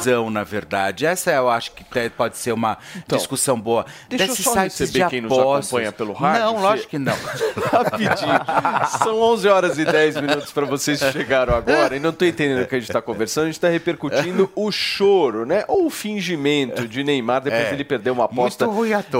S3: Razão, na verdade. Essa eu acho que pode ser uma discussão boa.
S2: Então, deixa eu
S3: Desses
S2: só
S3: sites
S2: receber quem nos acompanha pelo rádio,
S3: Não,
S2: Fê.
S3: lógico que não.
S2: Rapidinho. São 11 horas e 10 minutos para vocês que chegaram agora e não tô entendendo o que a gente está conversando. A gente está repercutindo o choro, né? Ou o fingimento de Neymar depois
S3: É.
S2: de ele perder uma aposta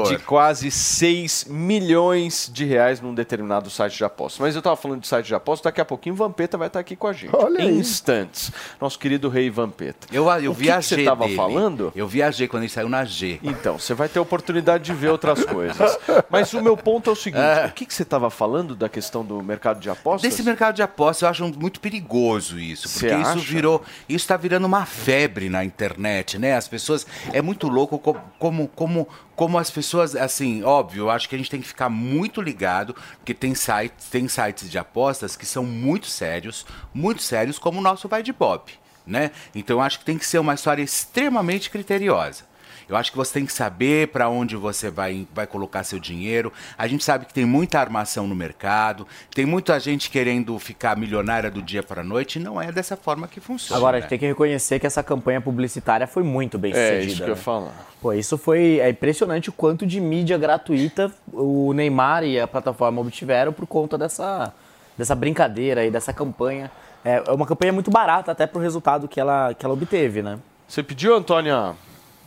S2: de quase 6 milhões de reais num determinado site de apostas. Mas eu tava falando de site de apostas, daqui a pouquinho o Vampeta vai estar aqui com a gente.
S3: Olha
S2: em instantes. Nosso querido rei Vampeta.
S3: Eu, eu
S2: O que que
S3: viajei
S2: você tava
S3: dele.
S2: falando?
S3: Eu viajei quando ele saiu na G.
S2: Então, você vai ter a oportunidade de ver outras coisas. Mas o meu ponto é o seguinte: o que, que você estava falando da questão do mercado de apostas?
S3: Desse mercado de apostas, eu acho muito perigoso isso.
S2: Você
S3: Porque isso
S2: acha?
S3: virou. Isso está virando uma febre na internet, né? As pessoas. É muito louco co- como, como, como as pessoas, assim, óbvio, eu acho que a gente tem que ficar muito ligado, porque tem sites, tem sites de apostas que são muito sérios, muito sérios, como o nosso Vai de Bob, né? Então eu acho que tem que ser uma história extremamente criteriosa. Eu acho que você tem que saber para onde você vai, vai colocar seu dinheiro. A gente sabe que tem muita armação no mercado, tem muita gente querendo ficar milionária do dia para a noite, e não é dessa forma que funciona.
S7: Agora, a
S3: né?
S7: gente tem que reconhecer que essa campanha publicitária foi muito bem
S2: É,
S7: sucedida.
S2: isso que eu ia
S7: né?
S2: falar.
S7: Pô, isso foi é impressionante o quanto de mídia gratuita o Neymar e a plataforma obtiveram por conta dessa, dessa brincadeira e dessa campanha. É é uma campanha muito barata até pro resultado que ela, que ela obteve, né?
S2: Você pediu, Antônia?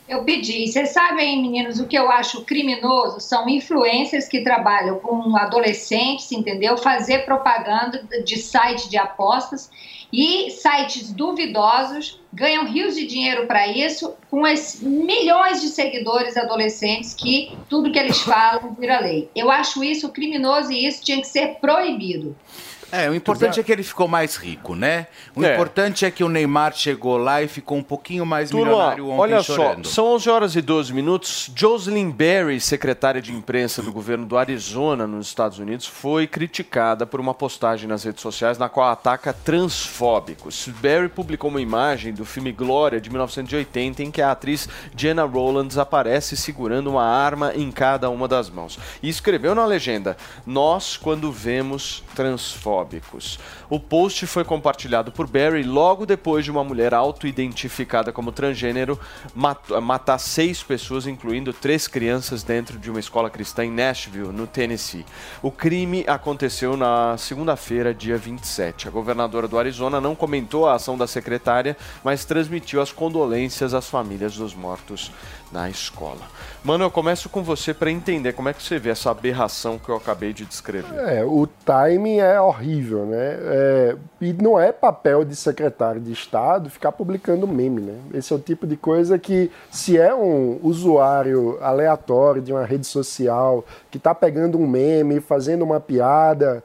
S6: Eu pedi. Vocês sabem, meninos, o que eu acho criminoso? São influencers que trabalham com adolescentes, entendeu? Fazer propaganda de site de apostas e sites duvidosos ganham rios de dinheiro para isso, com as milhões de seguidores adolescentes que tudo que eles falam vira lei. Eu acho isso criminoso e isso tinha que ser proibido.
S3: É, o importante é que ele ficou mais rico, né? O
S2: É.
S3: importante é que o Neymar chegou lá e ficou um pouquinho mais
S2: Turma,
S3: milionário ontem
S2: olha
S3: chorando.
S2: só, são 11 horas e 12 minutos. Jocelyn Berry, secretária de imprensa do governo do Arizona, nos Estados Unidos, foi criticada por uma postagem nas redes sociais na qual ataca transfóbicos. Berry publicou uma imagem do filme Glória, de 1980, em que a atriz Jenna Rowlands aparece segurando uma arma em cada uma das mãos. E escreveu na legenda: Nós, quando vemos transfóbicos. O post foi compartilhado por Barry logo depois de uma mulher auto-identificada como transgênero mat- matar seis pessoas, incluindo três crianças, dentro de uma escola cristã em Nashville, no Tennessee. O crime aconteceu na segunda-feira, dia 27. A governadora do Arizona não comentou a ação da secretária, mas transmitiu as condolências às famílias dos mortos na escola. Mano, eu começo com você para entender como é que você vê essa aberração que eu acabei de descrever.
S8: É, o timing é horrível, né? É, e não é papel de secretário de Estado ficar publicando meme, né? Esse é o tipo de coisa que, se é um usuário aleatório de uma rede social que tá pegando um meme, fazendo uma piada,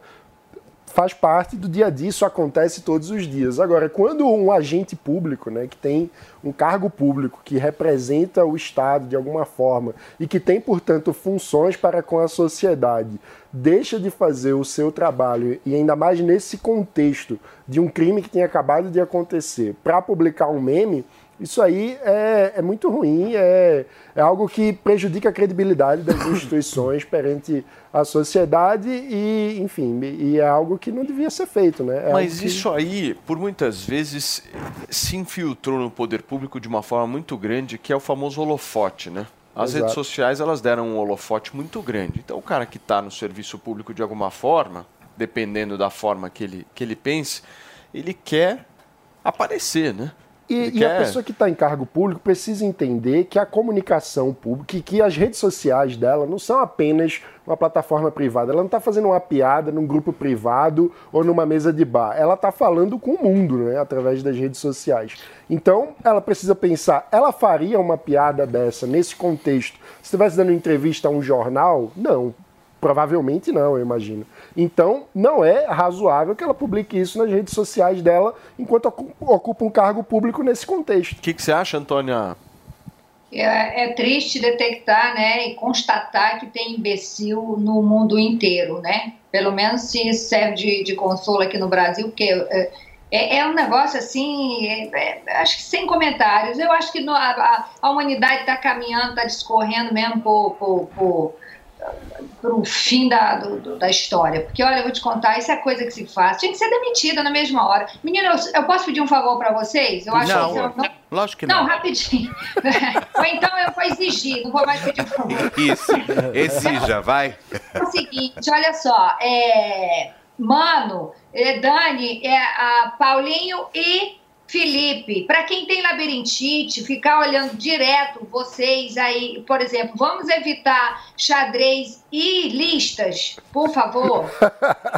S8: faz parte do dia a dia, isso acontece todos os dias. Agora, quando um agente público, né, que tem um cargo público que representa o Estado de alguma forma e que tem, portanto, funções para com a sociedade, deixa de fazer o seu trabalho e ainda mais nesse contexto de um crime que tem acabado de acontecer para publicar um meme, isso aí é, é muito ruim, é, é algo que prejudica a credibilidade das instituições perante a sociedade e, enfim, e é algo que não devia ser feito, né? É
S2: Mas
S8: que-
S2: isso aí, por muitas vezes, se infiltrou no poder público de uma forma muito grande, que é o famoso holofote, né? As
S8: Exato.
S2: redes sociais, elas deram um holofote muito grande. Então, o cara que está no serviço público de alguma forma, dependendo da forma que ele, que ele pense, ele quer aparecer, né?
S8: E, e a pessoa que está em cargo público precisa entender que a comunicação pública, que, que as redes sociais dela não são apenas uma plataforma privada. Ela não está fazendo uma piada num grupo privado ou numa mesa de bar. Ela está falando com o mundo, né, através das redes sociais. Então, ela precisa pensar: ela faria uma piada dessa nesse contexto? Se estivesse dando entrevista a um jornal? Não. Provavelmente não, eu imagino. Então, não é razoável que ela publique isso nas redes sociais dela enquanto ocu- ocupa um cargo público nesse contexto.
S2: O que, que você acha, Antônia?
S6: É, é triste detectar né, e constatar que tem imbecil no mundo inteiro, né? Pelo menos se isso serve de, de consolo aqui no Brasil, porque é, é, é um negócio assim, é- é- acho que sem comentários. Eu acho que no- a, a- a humanidade está caminhando, está discorrendo mesmo por, por, por para o fim da, do- da história. Porque, olha, eu vou te contar, isso é coisa que se faz. Tinha que ser demitida na mesma hora. Menina, eu, eu posso pedir um favor para vocês? Eu acho
S3: Não,
S6: que eu não,
S3: lógico que
S6: não,
S3: não.
S6: rapidinho. Ou então eu vou exigir, não vou mais pedir um favor.
S3: Isso, exija, vai.
S6: É o seguinte, olha só, é, Mano, é, Dani, é, a Paulinho e Felipe, para quem tem labirintite, ficar olhando direto vocês aí, por exemplo, vamos evitar xadrez e listas, por favor.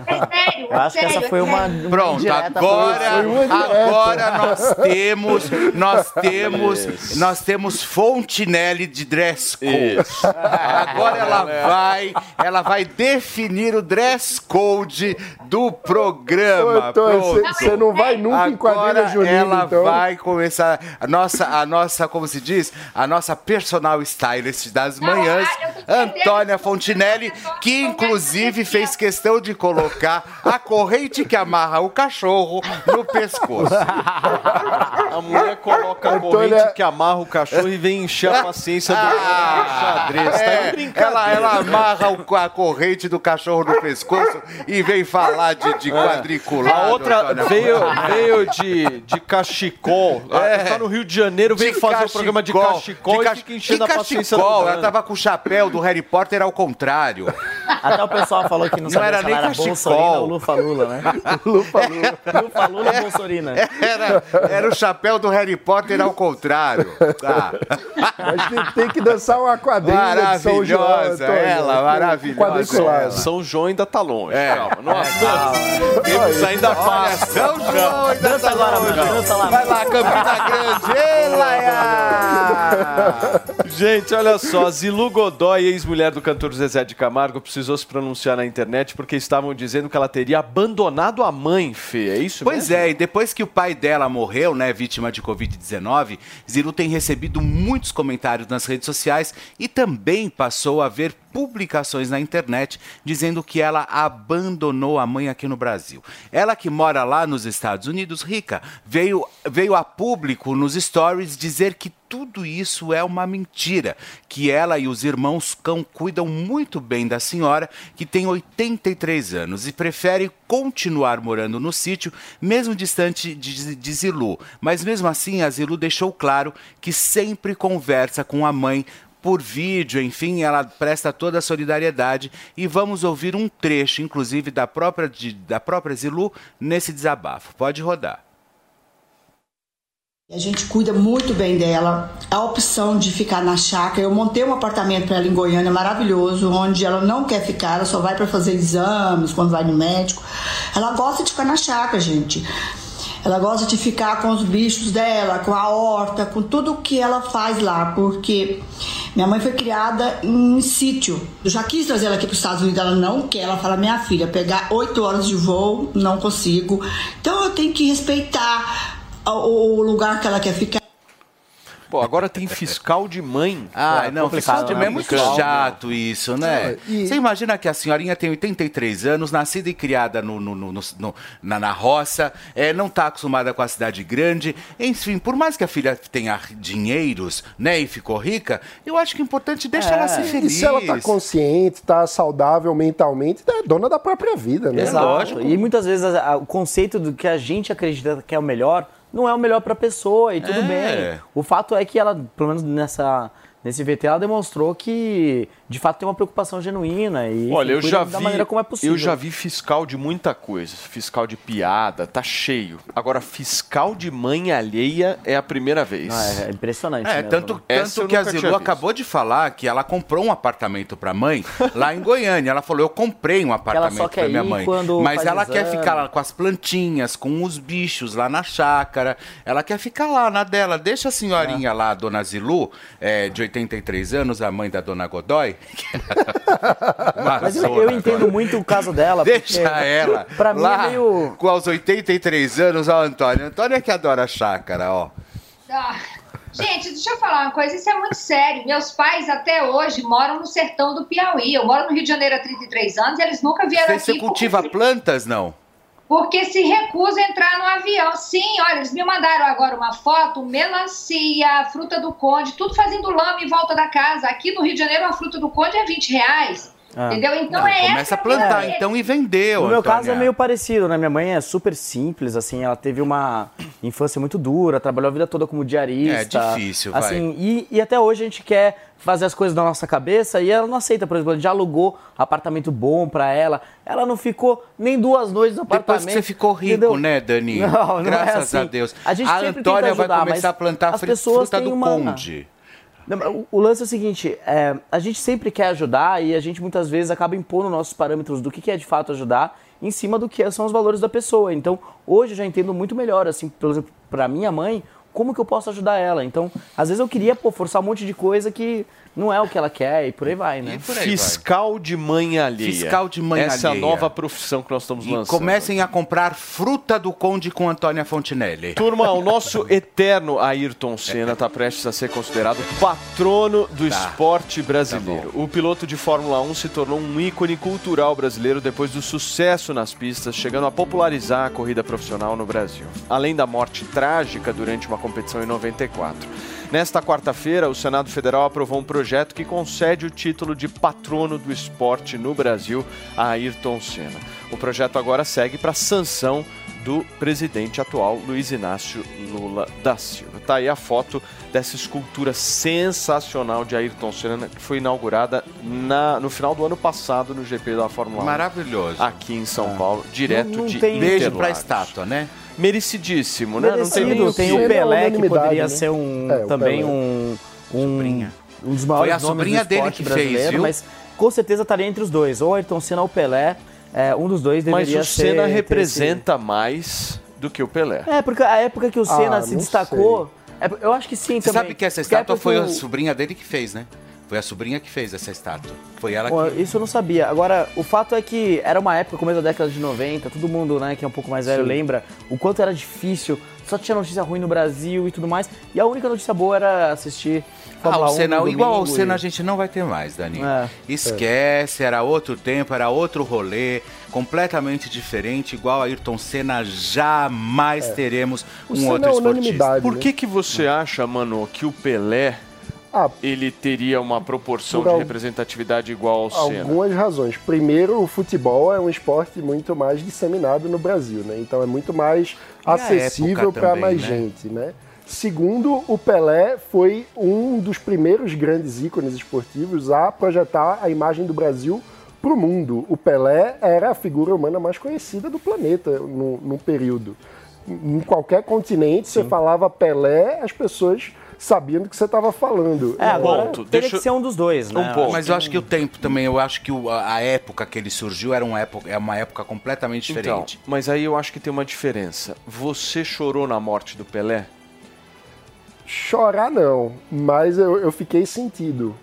S6: É sério, é
S7: Eu acho que
S6: sério,
S7: essa
S6: é
S7: foi uma,
S3: Pronto, agora, agora nós temos, nós temos, nós temos Fontinelli de dress code.
S2: Isso.
S3: Agora ela vai, ela vai definir o dress code do programa.
S8: Você não vai nunca em quadrilha
S3: Agora
S8: junina,
S3: ela
S8: então.
S3: vai começar a nossa, a nossa, como se diz, a nossa personal stylist das manhãs, Antônia Fontinelli, que inclusive fez questão de colocar a corrente que amarra o cachorro no pescoço.
S2: A mulher coloca a
S8: Antônia-
S2: corrente que amarra o cachorro e vem encher a paciência do, do xadrez. Tá
S3: É, ela, ela amarra o- a corrente do cachorro no pescoço e vem falar de, de quadriculado.
S2: A outra
S3: Antônia
S2: veio, veio de, de cachecol.
S3: É.
S2: Tá no Rio de Janeiro, veio
S3: De
S2: fazer o programa de
S3: cachecol,
S2: cachecol
S3: de
S2: e
S3: cach-
S2: fica enchendo
S3: que
S2: a paciência
S3: cachecol? Ela tava com o chapéu do Harry Potter ao contrário.
S7: Até o pessoal falou que não,
S3: Não
S7: sabia
S3: era nem
S7: era
S3: cachecol.
S7: Bolsorina ou Lufa-Lula, né? Lufa-Lula. Lufa-Lula ou Bolsorina.
S3: Era, era o chapéu do Harry Potter ao contrário. Tá.
S8: Mas tem, tem que dançar uma quadrilha de São João.
S3: Maravilhosa, ela, maravilhosa.
S8: Quadriculada.
S2: São João ainda tá longe.
S3: É.
S2: Calma, não avança. Temos ainda
S3: João ainda
S7: Dança
S3: tá
S7: agora, mano, dança lá.
S3: Vai lá, Campina Grande. Ê, Laia!
S2: Gente, olha só, Zilu Godoy, ex-mulher do cantor Zezé de Camargo, precisou se pronunciar na internet porque estavam dizendo que ela teria abandonado a mãe, Fê. É isso
S3: Pois
S2: mesmo?
S3: é, e depois que o pai dela morreu, né, vítima de Covid-19, Zilu tem recebido muitos comentários nas redes sociais e também passou a ver publicações na internet dizendo que ela abandonou a mãe aqui no Brasil. Ela que mora lá nos Estados Unidos, rica, veio, veio a público nos stories dizer que tudo isso é uma mentira, que ela e os irmãos cão cuidam muito bem da senhora, que tem 83 anos e prefere continuar morando no sítio, mesmo distante de, de Zilu. Mas mesmo assim, a Zilu deixou claro que sempre conversa com a mãe por vídeo, enfim, ela presta toda a solidariedade e vamos ouvir um trecho, inclusive, da própria, da própria Zilu nesse desabafo. Pode rodar.
S23: A gente cuida muito bem dela. A opção de ficar na chácara, eu montei um apartamento para ela em Goiânia maravilhoso, onde ela não quer ficar, ela só vai para fazer exames quando vai no médico. Ela gosta de ficar na chácara, gente. Ela gosta de ficar com os bichos dela, com a horta, com tudo que ela faz lá, porque Minha mãe foi criada em sítio. Eu já quis trazer ela aqui para os Estados Unidos, ela não quer. Ela fala: minha filha, pegar oito horas de voo, não consigo. Então eu tenho que respeitar o o lugar que ela quer ficar.
S2: Pô, agora tem fiscal de mãe.
S3: Ah,
S2: Pô,
S3: não, fiscal de mãe é muito
S2: Complicado.
S3: chato isso, né? Você imagina que a senhorinha tem 83 anos, nascida e criada no, no- no- no- no- na, na roça, é, não está acostumada com a cidade grande. Enfim, por mais que a filha tenha dinheiros, né, e ficou rica, eu acho que é importante deixar ela ser
S8: E
S3: feliz.
S8: se ela tá consciente, tá saudável mentalmente, é dona da própria vida, né?
S7: Exato. E muitas vezes a- a- o conceito do que a gente acredita que é o melhor não é o melhor para a pessoa e tudo
S3: É.
S7: bem. O fato é que ela, pelo menos nessa nesse VT, ela demonstrou que de fato tem uma preocupação genuína e
S2: Olha, eu já
S7: da
S2: vi,
S7: maneira como é possível.
S2: eu já vi fiscal de muita coisa, fiscal de piada, tá cheio. Agora fiscal de mãe alheia é a primeira vez.
S7: Ah, é impressionante.
S3: É,
S7: mesmo,
S3: tanto,
S7: né?
S3: Tanto que a Zilu acabou de falar que ela comprou um apartamento pra mãe lá em Goiânia. Ela falou: Eu comprei um apartamento
S7: quer
S3: pra minha mãe.
S7: quando
S3: Mas ela quer
S7: exame.
S3: ficar lá com as plantinhas, com os bichos lá na chácara. Ela quer ficar lá na dela. Deixa a
S7: É.
S3: senhorinha lá, a dona Zilu, é, de 83 anos, a mãe da dona Godoy.
S7: Mas eu, eu entendo
S3: agora.
S7: muito o caso dela.
S3: Deixa
S7: porque,
S3: ela
S7: Pra mim
S3: lá
S7: é meio.
S3: com aos 83 anos, ó, Antônio. Antônio é que adora chácara, ó.
S6: Ah, Gente, deixa eu falar uma coisa, isso é muito sério. Meus pais até hoje moram no sertão do Piauí. Eu moro no Rio de Janeiro há 33 anos e eles nunca vieram
S3: Você,
S6: aqui
S3: você cultiva plantas, não?
S6: Porque se recusam a entrar no avião. Sim, olha, eles me mandaram agora uma foto, melancia, fruta do conde, tudo fazendo lama em volta da casa. Aqui no Rio de Janeiro, uma fruta do conde é 20 reais.
S7: Ah.
S6: Entendeu? Então
S3: Não,
S6: é
S3: começa
S6: essa
S3: a plantar, então, e vendeu.
S7: No meu
S3: Antônia.
S7: caso é meio parecido, né? Minha mãe é super simples, assim, ela teve uma infância muito dura, trabalhou a vida toda como diarista.
S3: É difícil, vai.
S7: assim, E, e até hoje a gente quer fazer as coisas na nossa cabeça e ela não aceita, por exemplo, a gente alugou apartamento bom pra ela, ela não ficou nem duas noites no apartamento.
S3: Depois que você ficou rico,
S7: entendeu?
S3: né, Dani?
S7: Não, não é
S3: Graças a
S7: assim.
S3: Deus.
S7: A gente tenta
S3: Antônia vai
S7: ajudar,
S3: começar
S7: mas
S3: a plantar
S7: as pessoas
S3: fruta do
S7: uma-
S3: conde.
S7: Não, o- lance é o seguinte, é, a gente sempre quer ajudar e a gente muitas vezes acaba impondo nossos parâmetros do que que é de fato ajudar em cima do que são os valores da pessoa. Então, hoje eu já entendo muito melhor, assim, por exemplo, pra minha mãe, como que eu posso ajudar ela. Então, às vezes eu queria pô, forçar um monte de coisa que não é o que ela quer e por aí vai, né?
S2: Fiscal de mãe alheia.
S3: Fiscal de mãe
S2: Essa é a
S3: alheia.
S2: nova profissão que nós estamos
S3: E
S2: lançando.
S3: comecem a comprar fruta do conde com Antônia Fontinelli.
S2: Turma, o nosso eterno Ayrton Senna está prestes a ser considerado patrono do
S3: Tá.
S2: esporte brasileiro. o piloto de Fórmula 1 se tornou um ícone cultural brasileiro depois do sucesso nas pistas, chegando a popularizar a corrida profissional no Brasil. Além da morte trágica durante uma competição em 94. Nesta quarta-feira, o Senado Federal aprovou um projeto que concede o título de patrono do esporte no Brasil a Ayrton Senna. O projeto agora segue para sanção do presidente atual, Luiz Inácio Lula da Silva. Tá aí a foto dessa escultura sensacional de Ayrton Senna que foi inaugurada na- no final do ano passado no GP da Fórmula 1.
S3: Maravilhoso.
S2: Aqui em São Paulo, direto
S3: Não- não
S2: de
S3: tem- Beijo
S2: Interlagos.
S3: pra estátua, né?
S2: Merecidíssimo, né? Não tem nem
S7: Merecido,
S2: o
S7: tem o Pelé, que poderia
S8: né?
S7: ser um,
S8: É, o
S7: também
S8: Pelé.
S7: um, um, um dos maiores
S3: Foi a sobrinha dele que fez, viu?
S7: mas com certeza estaria entre os dois, ou Ayrton Senna ou Pelé, é, um dos dois
S2: Mas
S7: deveria
S2: o
S7: ser...
S2: Senna
S7: ter esse-
S2: representa mais do que o Pelé.
S7: É, porque a época que o Senna
S2: Ah,
S7: se destacou, é, eu acho que sim
S3: Você
S7: também.
S3: sabe que essa estátua foi
S7: que
S3: a
S7: o-
S3: sobrinha dele que fez, né? Foi a sobrinha que fez essa estátua. Foi ela
S7: Pô,
S3: que.
S7: Isso eu não sabia. Agora, o fato é que era uma época, começo da década de 90, todo mundo, né, que é um pouco mais velho,
S3: Sim.
S7: lembra o quanto era difícil, só tinha notícia ruim no Brasil e tudo mais. E a única notícia boa era assistir
S3: Ah,
S7: Fórmula
S3: o
S7: 1
S3: Senna, igual ao Senna
S7: e-
S3: a gente não vai ter mais, Dani.
S7: É.
S3: Esquece, era outro tempo, era outro rolê, completamente diferente, igual a Ayrton Senna, jamais
S2: É.
S3: teremos
S2: O
S3: um
S2: Senna
S3: outro
S2: é
S3: esportista.
S2: Por que, que você acha, mano, que o Pelé ele teria uma proporção
S8: Por
S2: de representatividade igual ao Senna?
S8: Algumas razões. Primeiro, o futebol é um esporte muito mais disseminado no Brasil, né? Então é muito mais
S3: E
S8: acessível para mais
S3: né?
S8: gente, né? Segundo, o Pelé foi um dos primeiros grandes ícones esportivos a projetar a imagem do Brasil para o mundo. O Pelé era a figura humana mais conhecida do planeta no, no período. Em qualquer continente, você falava Pelé, as pessoas sabiam do que você estava falando.
S7: É, agora teria que ser um dos dois, né?
S3: Mas eu acho que o tempo também, eu acho que o- a a época que ele surgiu era uma época, é uma época completamente diferente.
S2: Então, mas aí eu acho que tem uma diferença. Você chorou na morte do Pelé?
S8: Chorar não, mas eu, eu fiquei sentido.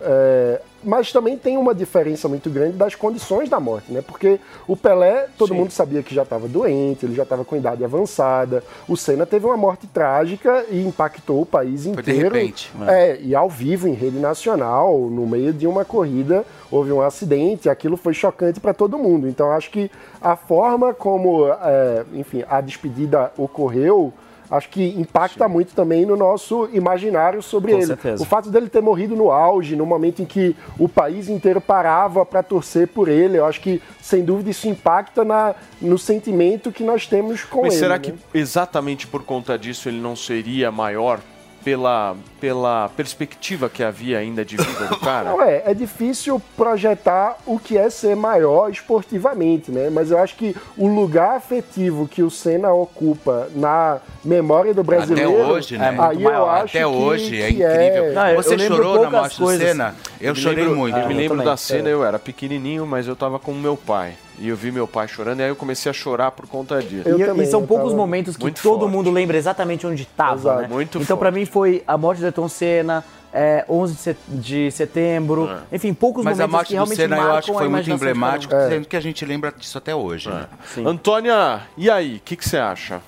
S8: É, mas também tem uma diferença muito grande das condições da morte, né? Porque o Pelé, todo mundo sabia que já estava doente, ele já estava com idade avançada. O Senna teve uma morte trágica e impactou o país
S3: de
S8: inteiro.
S3: repente.
S8: É, e ao vivo, em rede nacional, no meio de uma corrida, houve um acidente, e aquilo foi chocante para todo mundo. Então, acho que a forma como, é, enfim, a despedida ocorreu, acho que impacta muito também no nosso imaginário sobre
S7: Com
S8: ele.
S7: certeza.
S8: O fato dele ter morrido no auge, no momento em que o país inteiro parava para torcer por ele, eu acho que, sem dúvida, isso impacta na, no sentimento que nós temos com
S2: Mas
S8: ele.
S2: será
S8: né?
S2: que exatamente por conta disso ele não seria maior pela, pela perspectiva que havia ainda de vida do cara?
S8: Não é, é difícil projetar o que é ser maior esportivamente, né? Mas eu acho que o lugar afetivo que o Senna ocupa na memória do brasileiro,
S3: Até hoje, né?
S8: aí eu acho
S3: Até
S8: que,
S3: hoje, é
S8: que
S3: incrível. Você chorou na morte do
S2: coisas.
S3: Senna? Eu
S2: me
S3: chorei
S2: lembro-
S3: muito.
S2: Eu me
S3: Eu
S2: lembro
S3: também.
S2: da cena,
S3: É.
S2: eu era pequenininho, mas eu tava com o meu pai. E eu vi meu pai chorando, e aí eu comecei a chorar por conta disso.
S7: E, e são poucos momentos que
S2: Muito
S7: todo
S2: forte.
S7: mundo lembra exatamente onde estava, né?
S2: Muito
S7: então, pra mim, foi a morte do Ayrton Senna, é, 11 de set- de setembro, enfim, poucos
S3: Mas a
S7: momentos
S3: morte
S7: que
S3: do
S7: realmente
S3: Senna eu acho que
S7: a
S3: foi muito emblemático, sendo que a gente lembra disso até hoje. né?
S2: Antônia, e aí, o que que você acha?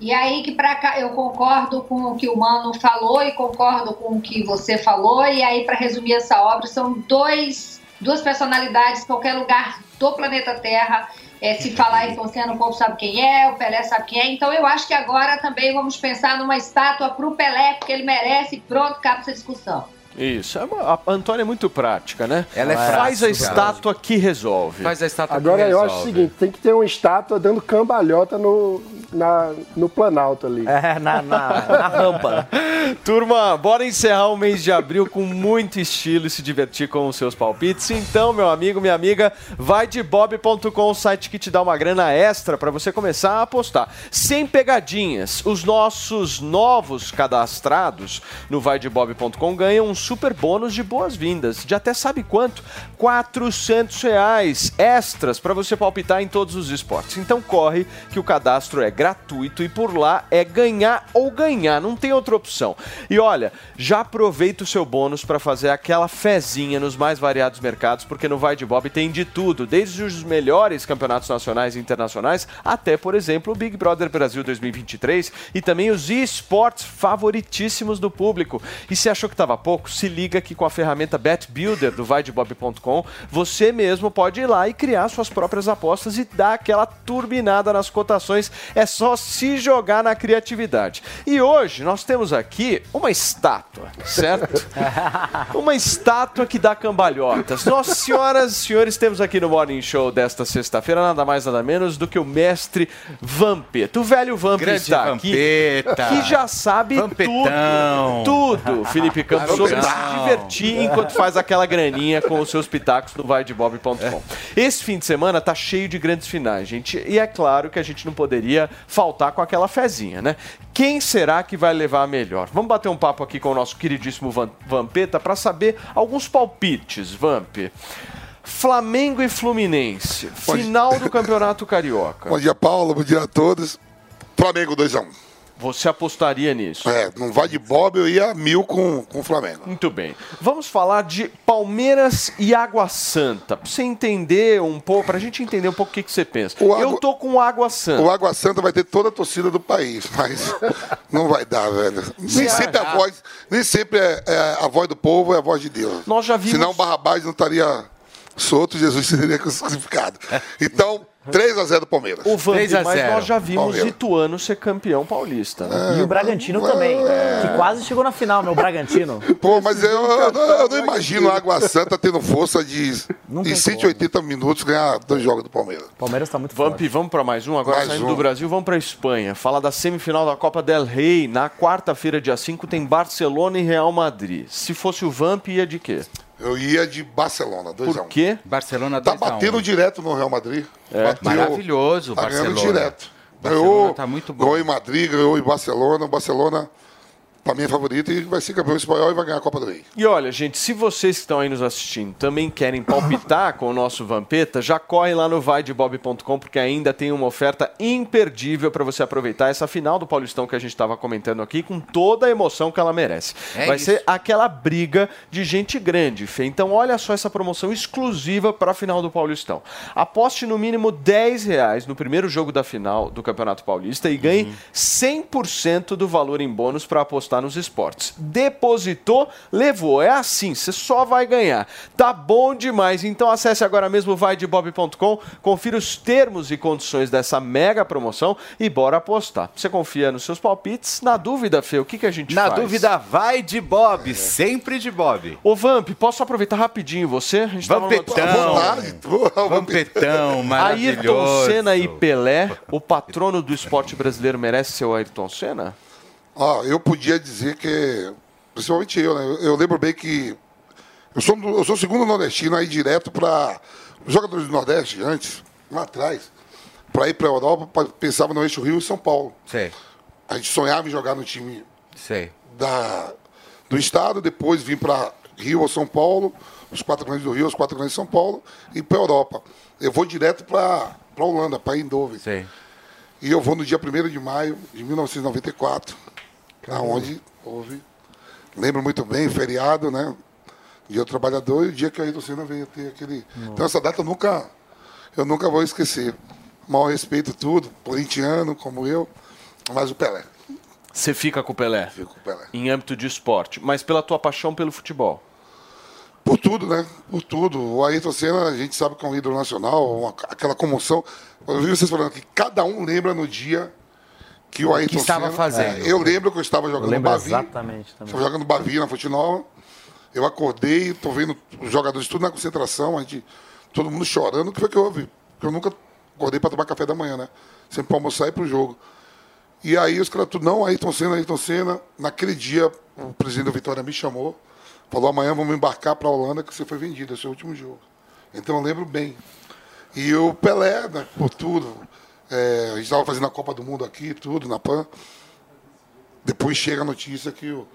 S6: E aí que para cá eu concordo com o que o Mano falou e concordo com o que você falou. E aí para resumir essa obra são dois duas personalidades qualquer lugar do planeta Terra. É, se falar Ayrton Senna, o povo sabe quem é, o Pelé sabe quem é. Então eu acho que agora também vamos pensar numa estátua para o Pelé, porque ele merece. Pronto, acaba essa discussão.
S2: Isso, é uma- a Antônia é muito prática, né?
S3: Ela é
S2: Faz
S3: prática,
S2: a estátua que resolve.
S3: Faz a estátua
S8: Agora eu acho o seguinte, tem que ter uma estátua dando cambalhota no, na, no Planalto ali.
S7: É, na, na, na rampa.
S2: Turma, bora encerrar o mês de abril com muito estilo e se divertir com os seus palpites. Então, meu amigo, minha amiga, vai de bob.com, o site que te dá uma grana extra para você começar a apostar. Sem pegadinhas, os nossos novos cadastrados no vaidebob.com ganham um super bônus de boas-vindas, de até sabe quanto? 400 reais extras para você palpitar em todos os esportes. Então corre que o cadastro é gratuito e por lá é ganhar ou ganhar, não tem outra opção. E olha, já aproveita o seu bônus para fazer aquela fezinha nos mais variados mercados, porque no Vai de Bob tem de tudo, desde os melhores campeonatos nacionais e internacionais até, por exemplo, o Big Brother Brasil 2023 e também os esportes favoritíssimos do público. E se achou que estava pouco, se liga que com a ferramenta Bet Builder do vaidebob.com, você mesmo pode ir lá e criar suas próprias apostas e dar aquela turbinada nas cotações. É só se jogar na criatividade. E hoje nós temos aqui uma estátua, certo? uma estátua que dá cambalhotas. Nós, senhoras e senhores, temos aqui no Morning Show desta sexta-feira nada mais nada menos do que o mestre Vampeta. O velho Vampeta
S3: Grande
S2: está
S3: Vampeta.
S2: aqui, que já sabe
S3: Vampetão.
S2: tudo, tudo, Felipe Campos, sobre se divertir enquanto faz aquela graninha com os seus pitacos no vaidebob.com. Esse fim de semana tá cheio de grandes finais, gente, e é claro que a gente não poderia faltar com aquela fezinha, né? Quem será que vai levar a melhor? Vamos bater um papo aqui com o nosso queridíssimo Van- Vampeta para saber alguns palpites, Vamp. Flamengo e Fluminense, final do Campeonato Carioca.
S24: Bom dia, Paulo. Bom dia a todos. Flamengo 2x1.
S2: Você apostaria nisso?
S24: É, não vai de Bob, eu ia mil com, com o Flamengo.
S2: Muito bem. Vamos falar de Palmeiras e Água Santa. Pra você entender um pouco, pra gente entender um pouco o que, que você pensa. Eu tô com Água Santa.
S24: O Água Santa vai ter toda a torcida do país, mas não vai dar, velho. Nem sempre a voz, nem sempre é, é a voz do povo é a voz de Deus.
S2: Nós já vimos-
S24: Senão Barrabás não estaria solto, Jesus seria crucificado. Então, 3x0 Palmeiras.
S2: O Vamp, mas nós já vimos Ituano ser campeão paulista. né?
S7: E o Bragantino também, que quase chegou na final, meu Bragantino.
S24: Pô, mas eu, eu, não- eu não imagino a Água Santa tendo força de,
S7: tem
S24: em 180 minutos ganhar dois jogos do Palmeiras.
S7: Palmeiras tá muito
S2: Vamp, vamos para mais um. Agora
S24: Mais
S2: saindo
S24: um.
S2: do Brasil, vamos para Espanha. Fala da semifinal da Copa del Rey. Na quarta-feira, dia 5, tem Barcelona e Real Madrid. Se fosse o Vamp, ia de quê?
S24: Eu ia de Barcelona, 2x1.
S2: Por quê?
S3: Barcelona
S24: Tá
S3: 2 a 1.
S24: batendo direto no Real Madrid.
S2: É.
S24: Bateu-
S3: Maravilhoso,
S24: tá ganhando
S3: Barcelona.
S24: direto.
S3: Barcelona
S24: Ganhou,
S3: tá muito bom.
S24: ganhou em Madrid, ganhou em Barcelona. Barcelona Pra mim é favorito e vai ser campeão espanhol e vai ganhar a Copa do Rei.
S2: E olha, gente, se vocês que estão aí nos assistindo também querem palpitar com o nosso Vampeta, já corre lá no vaidebob.com porque ainda tem uma oferta imperdível para você aproveitar essa final do Paulistão que a gente estava comentando aqui com toda a emoção que ela merece.
S3: É
S2: Vai
S3: isso.
S2: ser aquela briga de gente grande, Fê. Então olha só essa promoção exclusiva para a final do Paulistão. Aposte no mínimo 10 reais no primeiro jogo da final do Campeonato Paulista e ganhe 100% do valor em bônus para apostar nos esportes. Depositou, levou. É assim, você só vai ganhar. Tá bom demais. Então acesse agora mesmo vaidebob.com, confira os termos e condições dessa mega promoção e bora apostar. Você confia nos seus palpites? Na dúvida, Fê, o que, que a gente
S3: Na
S2: faz?
S3: dúvida, vai de Bob, sempre de Bob.
S2: Ô Vamp, posso aproveitar rapidinho você? A gente tava numa
S3: Vampetão, Vampetão, maravilhoso.
S2: Ayrton Senna e Pelé, o patrono do esporte brasileiro merece ser o Ayrton Senna?
S24: Ó, eu podia dizer que, principalmente eu, né? Eu lembro bem que eu sou, eu sou segundo nordestino aí direto para os jogadores do Nordeste, antes, lá atrás, para ir para a Europa, pensava no eixo Rio e São Paulo.
S3: Sei,
S24: A gente sonhava em jogar no time
S3: sei.
S24: da, do estado, depois vim para Rio ou São Paulo, os quatro grandes do Rio, os quatro grandes de São Paulo, e para Europa. Eu vou direto para a Holanda, para Eindhoven. E eu vou no dia 1 de maio de 1994, aonde houve, lembro muito bem, feriado, né? Dia do Trabalhador e o dia que a Senna veio ter aquele... Então essa data eu nunca, eu nunca vou esquecer. Mal respeito tudo, corintiano como eu, mas o Pelé.
S2: Você fica com o Pelé?
S24: Fico com o Pelé.
S2: Em âmbito de esporte, mas pela tua paixão pelo futebol.
S24: Por tudo, né? Por tudo. O Ayrton Senna, a gente sabe que é um ídolo nacional, uma- aquela comoção. Eu vi vocês falando que cada um lembra no dia que o
S7: O que
S24: Ayrton
S7: estava
S24: Senna...
S7: fazendo.
S24: É, eu lembro que eu estava
S7: Eu
S24: jogando
S7: lembro
S24: Bavi.
S7: exatamente também.
S24: Estava jogando Bavi na Fonte Nova. Eu acordei, tô vendo os jogadores tudo na concentração, a gente, todo mundo chorando. O que foi que houve? Porque eu nunca acordei para tomar café da manhã, né? Sempre para almoçar e para o jogo. E aí os caras tudo, não, Ayrton Senna, Ayrton Senna. Naquele dia, o presidente do Vitória me chamou, falou, amanhã vamos embarcar para a Holanda que você foi vendido, é o seu último jogo. Então eu lembro bem. E o Pelé, né, por tudo. É, a gente estava fazendo a Copa do Mundo aqui, tudo, na PAN. Depois chega a notícia que o,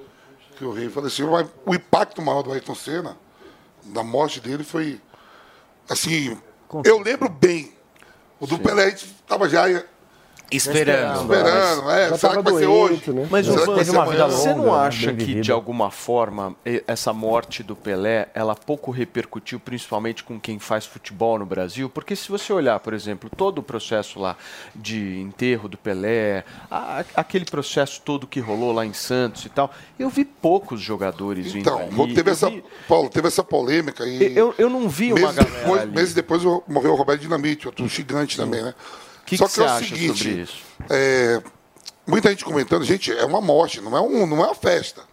S24: que o rei faleceu. Mas o impacto maior do Ayrton Senna, da morte dele, foi. Assim, eu lembro bem. O do Pelé a gente estava já.
S3: Esperando.
S24: Esperando, é. Será que vai ser hoje?
S2: Mas
S24: Será vai ser amanhã?
S2: você não acha que, de alguma forma, essa morte do Pelé, ela pouco repercutiu, principalmente com quem faz futebol no Brasil? Porque se você olhar, por exemplo, todo o processo lá de enterro do Pelé, a- aquele processo todo que rolou lá em Santos e tal, eu vi poucos jogadores
S24: Então,
S2: ali.
S24: teve essa,
S2: vi-
S24: Paulo, teve essa polêmica e.
S2: Eu, eu não vi uma
S24: meses
S2: galera
S24: depois,
S2: ali.
S24: meses depois morreu o Roberto Dinamite, outro gigante também, né?
S2: Que
S24: Só
S2: que
S24: que, é o seguinte,
S2: sobre isso?
S24: é, muita gente comentando, gente, é uma morte, não é, um, não é uma festa.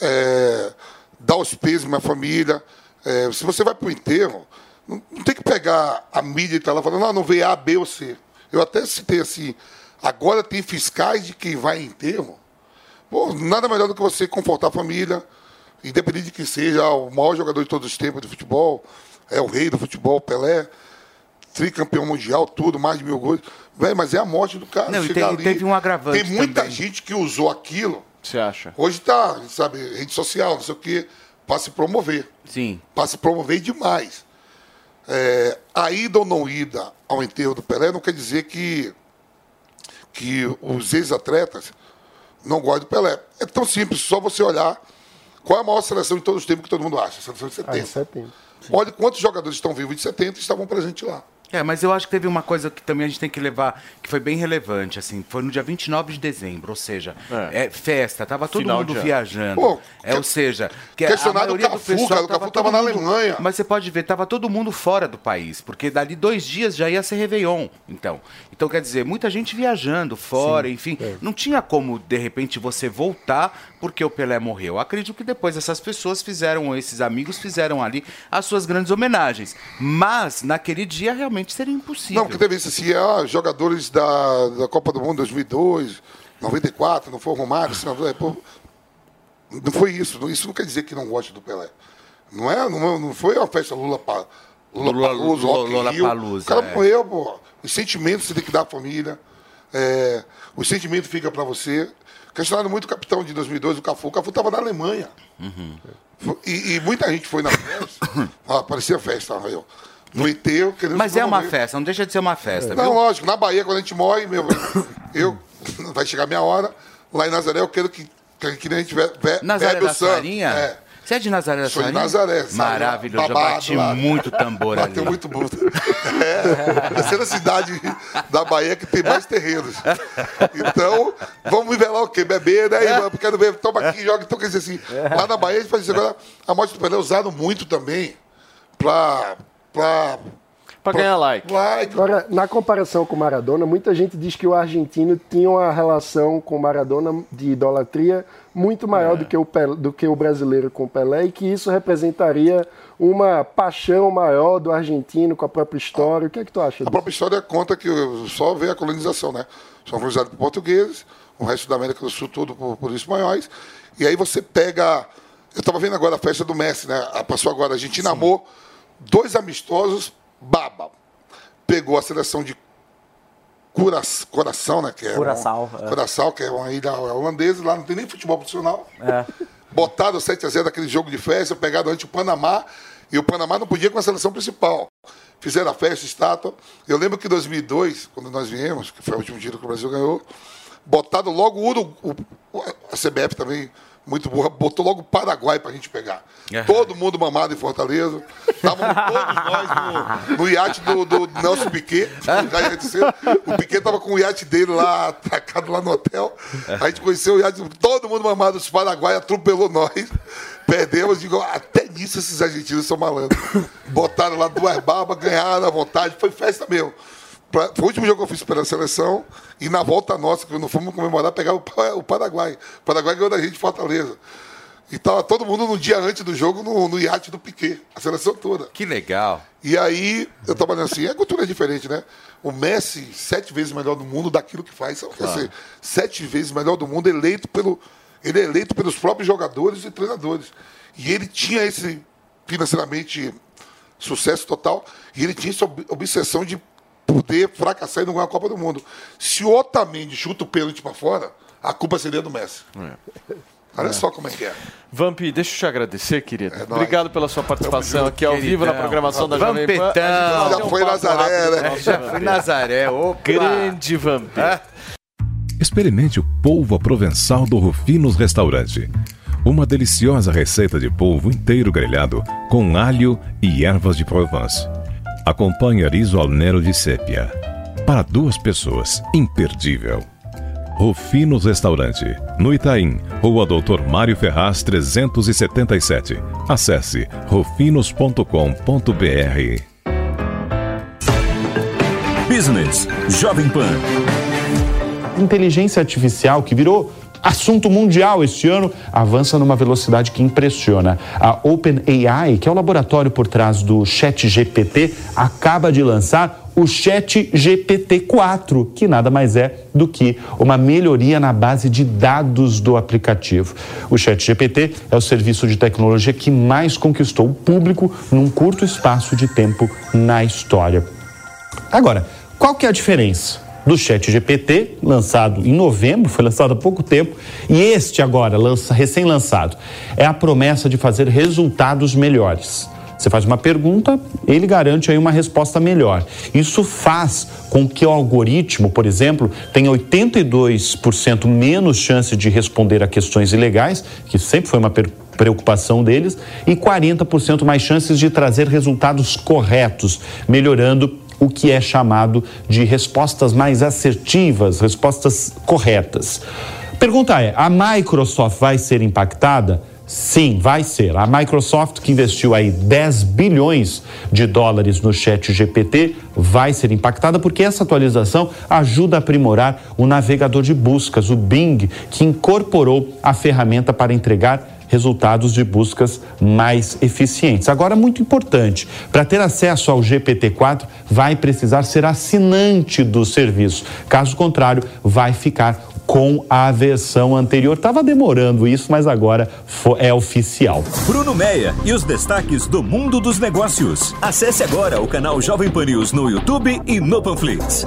S24: É, dá os pesos minha família. É, se você vai para o enterro, não, não tem que pegar a mídia e estar lá falando, não, não veio A, B ou C. Eu até citei assim, agora tem fiscais de quem vai em enterro. Pô, nada melhor do que você confortar a família, independente de que seja o maior jogador de todos os tempos de futebol, é o rei do futebol, Pelé, tricampeão mundial, tudo, mais de mil gols. Velho, mas é a morte do cara.
S3: Não, e teve- teve um agravante
S24: Tem muita
S3: também.
S24: gente que usou aquilo.
S2: Você acha?
S24: Hoje tá, sabe, rede social, não sei o quê, para se promover.
S3: Sim.
S24: Para se promover demais. É, a ida ou não ida ao enterro do Pelé não quer dizer que, que os ex-atletas não gostam do Pelé. É tão simples, só você olhar qual é a maior seleção de todos os tempos que todo mundo acha, a seleção de 70.
S8: Ah, 70.
S24: Olha quantos jogadores estão vivos de 70 e estavam presentes lá.
S3: É, mas eu acho que teve uma coisa que também a gente tem que levar, que foi bem relevante, assim, foi no dia 29 de dezembro, ou seja, é, festa, tava todo
S24: Final
S3: mundo viajando.
S24: Pô,
S3: é, ou seja, que a
S24: questionado
S3: maioria
S24: o
S3: do
S24: Cafu,
S3: pessoal
S24: cara, o Cafu tava na
S3: mundo-
S24: Alemanha.
S3: Mas você pode ver, tava todo mundo fora do país, porque dali dois dias já ia ser Réveillon, então. Então, quer dizer, muita gente viajando fora, enfim, não tinha como, de repente, você voltar porque o Pelé morreu. Acredito que depois essas pessoas fizeram, esses amigos fizeram ali as suas grandes homenagens. Mas, naquele dia, realmente seria impossível.
S24: Não, porque teve isso assim, ah, jogadores da, da Copa do Mundo 2002, 94, não foi o Romário, assim, não, é, pô, não foi isso. Isso não quer dizer que não goste do Pelé. Não é, não, não foi uma festa Lula pa, Lula,
S3: Lula-
S24: Palusa,
S3: Lula- Lula. Palusa,
S24: O cara
S3: é.
S24: morreu, pô. Os sentimentos você tem que dar à família. é, o sentimento fica para você. Questionaram muito o capitão de 2002, o Cafu. O Cafu estava na Alemanha. Foi- E, e muita gente foi na festa. ah, parecia festa, Rafael. No eu querendo
S3: Mas é uma festa, não deixa de ser uma festa,
S24: Não,
S3: viu?
S24: lógico. Na Bahia, quando a gente morre, meu, eu, vai chegar a minha hora. Lá em Nazaré, eu quero que, que, que nem a gente ve,
S3: Nazaré
S24: bebe
S3: da
S24: o? É.
S3: Você é de Nazaré da
S24: Sou de
S3: Sarinha?
S24: Nazaré, Sarinha,
S3: Maravilhoso, eu
S24: babado
S3: bati
S24: lá.
S3: muito tambor ali.
S24: Bateu muito muito. É, essa é a cidade da Bahia que tem mais terrenos. Então, vamos nivelar o quê? Beber, né? Porque quero ver, toma aqui, joga. Então, quer dizer assim, lá na Bahia a gente faz isso. Agora, a morte do Pelé é usado muito também pra... pra
S2: Pra ganhar like.
S8: Agora, na comparação com Maradona, muita gente diz que o argentino tinha uma relação com Maradona de idolatria muito maior do, que o Pelé- do que o brasileiro com o Pelé e que isso representaria uma paixão maior do argentino com a própria história. O que é que tu acha
S24: A própria história conta que só veio a colonização, né? São colonizados por portugueses, o resto da América do Sul tudo por, por espanhóis. E aí você pega. Eu estava vendo agora a festa do Messi, né? A- Passou agora, a Argentina amou dois amistosos, baba. Pegou a seleção de Cura, Coração, né? Que é
S7: Curaçao,
S24: Um,
S7: é.
S24: Curaçao, que é uma ilha holandesa, lá não tem nem futebol profissional.
S7: É.
S24: Botaram 7x0 daquele jogo de festa, pegaram antes o Panamá, e o Panamá não podia com a seleção principal. Fizeram a festa, estátua. Eu lembro que em 2002, quando nós viemos, que foi o último dia que o Brasil ganhou, botaram logo o, Uru- o- a CBF também, muito boa, botou logo o Paraguai pra gente pegar. Todo mundo mamado em Fortaleza. Estávamos todos nós no, no iate do, do Nelson Piquet. Cera. O Piquet tava com o iate dele lá, atracado lá no hotel. A gente conheceu o iate, todo mundo mamado, os Paraguai atropelou nós. Perdemos, digo, até nisso esses argentinos são malandros. Botaram lá duas babas, ganharam à vontade, foi festa mesmo. Pra- Foi o último jogo que eu fiz pela seleção e na volta nossa, que não fomos comemorar, pegar o, Pa- o Paraguai. O Paraguai ganhou da gente em Fortaleza. E tava todo mundo no dia antes do jogo no, no iate do Piquet, a seleção toda.
S3: Que legal.
S24: E aí, eu tava falando assim, a cultura é diferente, né? O Messi, sete vezes melhor do mundo daquilo que faz. Sabe o que é
S3: Claro.
S24: ser sete vezes melhor do mundo, eleito pelo. Ele é eleito pelos próprios jogadores e treinadores. E ele tinha esse financeiramente sucesso total. E ele tinha essa ob- obsessão de poder fracassar e não ganhar a Copa do Mundo. Se o Otamendi chuta o pênalti pra fora, a culpa seria do Messi. Olha só como é que é.
S2: Vamp, deixa eu te agradecer, querido.
S24: nóis.
S2: Obrigado pela sua participação aqui ao vivo na programação da Jovem Pan.
S24: Já
S2: um
S24: foi Nazaré, né?
S2: nosso
S3: Já fui Nazaré, opa.
S2: Grande Vamp.
S19: Experimente o polvo à provençal do Rufinos Restaurante. Uma deliciosa receita de polvo inteiro grelhado com alho e ervas de Provence. Acompanhe riso al nero de sépia. Para duas pessoas, imperdível. Rufinos Restaurante, no Itaim, Rua Doutor Mário Ferraz 377. Acesse rufinos.com.br.
S25: Business Jovem Pan.
S26: Inteligência artificial que virou assunto mundial este ano avança numa velocidade que impressiona. A OpenAI, que é o laboratório por trás do ChatGPT, acaba de lançar o ChatGPT-4, que nada mais é do que uma melhoria na base de dados do aplicativo. O ChatGPT é o serviço de tecnologia que mais conquistou o público num curto espaço de tempo na história. Agora, qual que é a diferença do Chat GPT, lançado em novembro, foi lançado há pouco tempo, e este agora, lança, recém-lançado, é a promessa de fazer resultados melhores. Você faz uma pergunta, ele garante aí uma resposta melhor. Isso faz com que o algoritmo, por exemplo, tenha 82% menos chance de responder a questões ilegais, que sempre foi uma preocupação deles, e 40% mais chances de trazer resultados corretos, melhorando o que é chamado de respostas mais assertivas, respostas corretas. Pergunta é: a Microsoft vai ser impactada? Sim, vai ser. A Microsoft, que investiu aí 10 bilhões de dólares no chat GPT, vai ser impactada porque essa atualização ajuda a aprimorar o navegador de buscas, o Bing, que incorporou a ferramenta para entregar resultados de buscas mais eficientes. Agora, muito importante, para ter acesso ao GPT-4, vai precisar ser assinante do serviço. Caso contrário, vai ficar com a versão anterior. Estava demorando isso, mas agora é oficial.
S25: Bruno Meia e os destaques do mundo dos negócios. Acesse agora o canal Jovem Pan News no YouTube e no Panflix.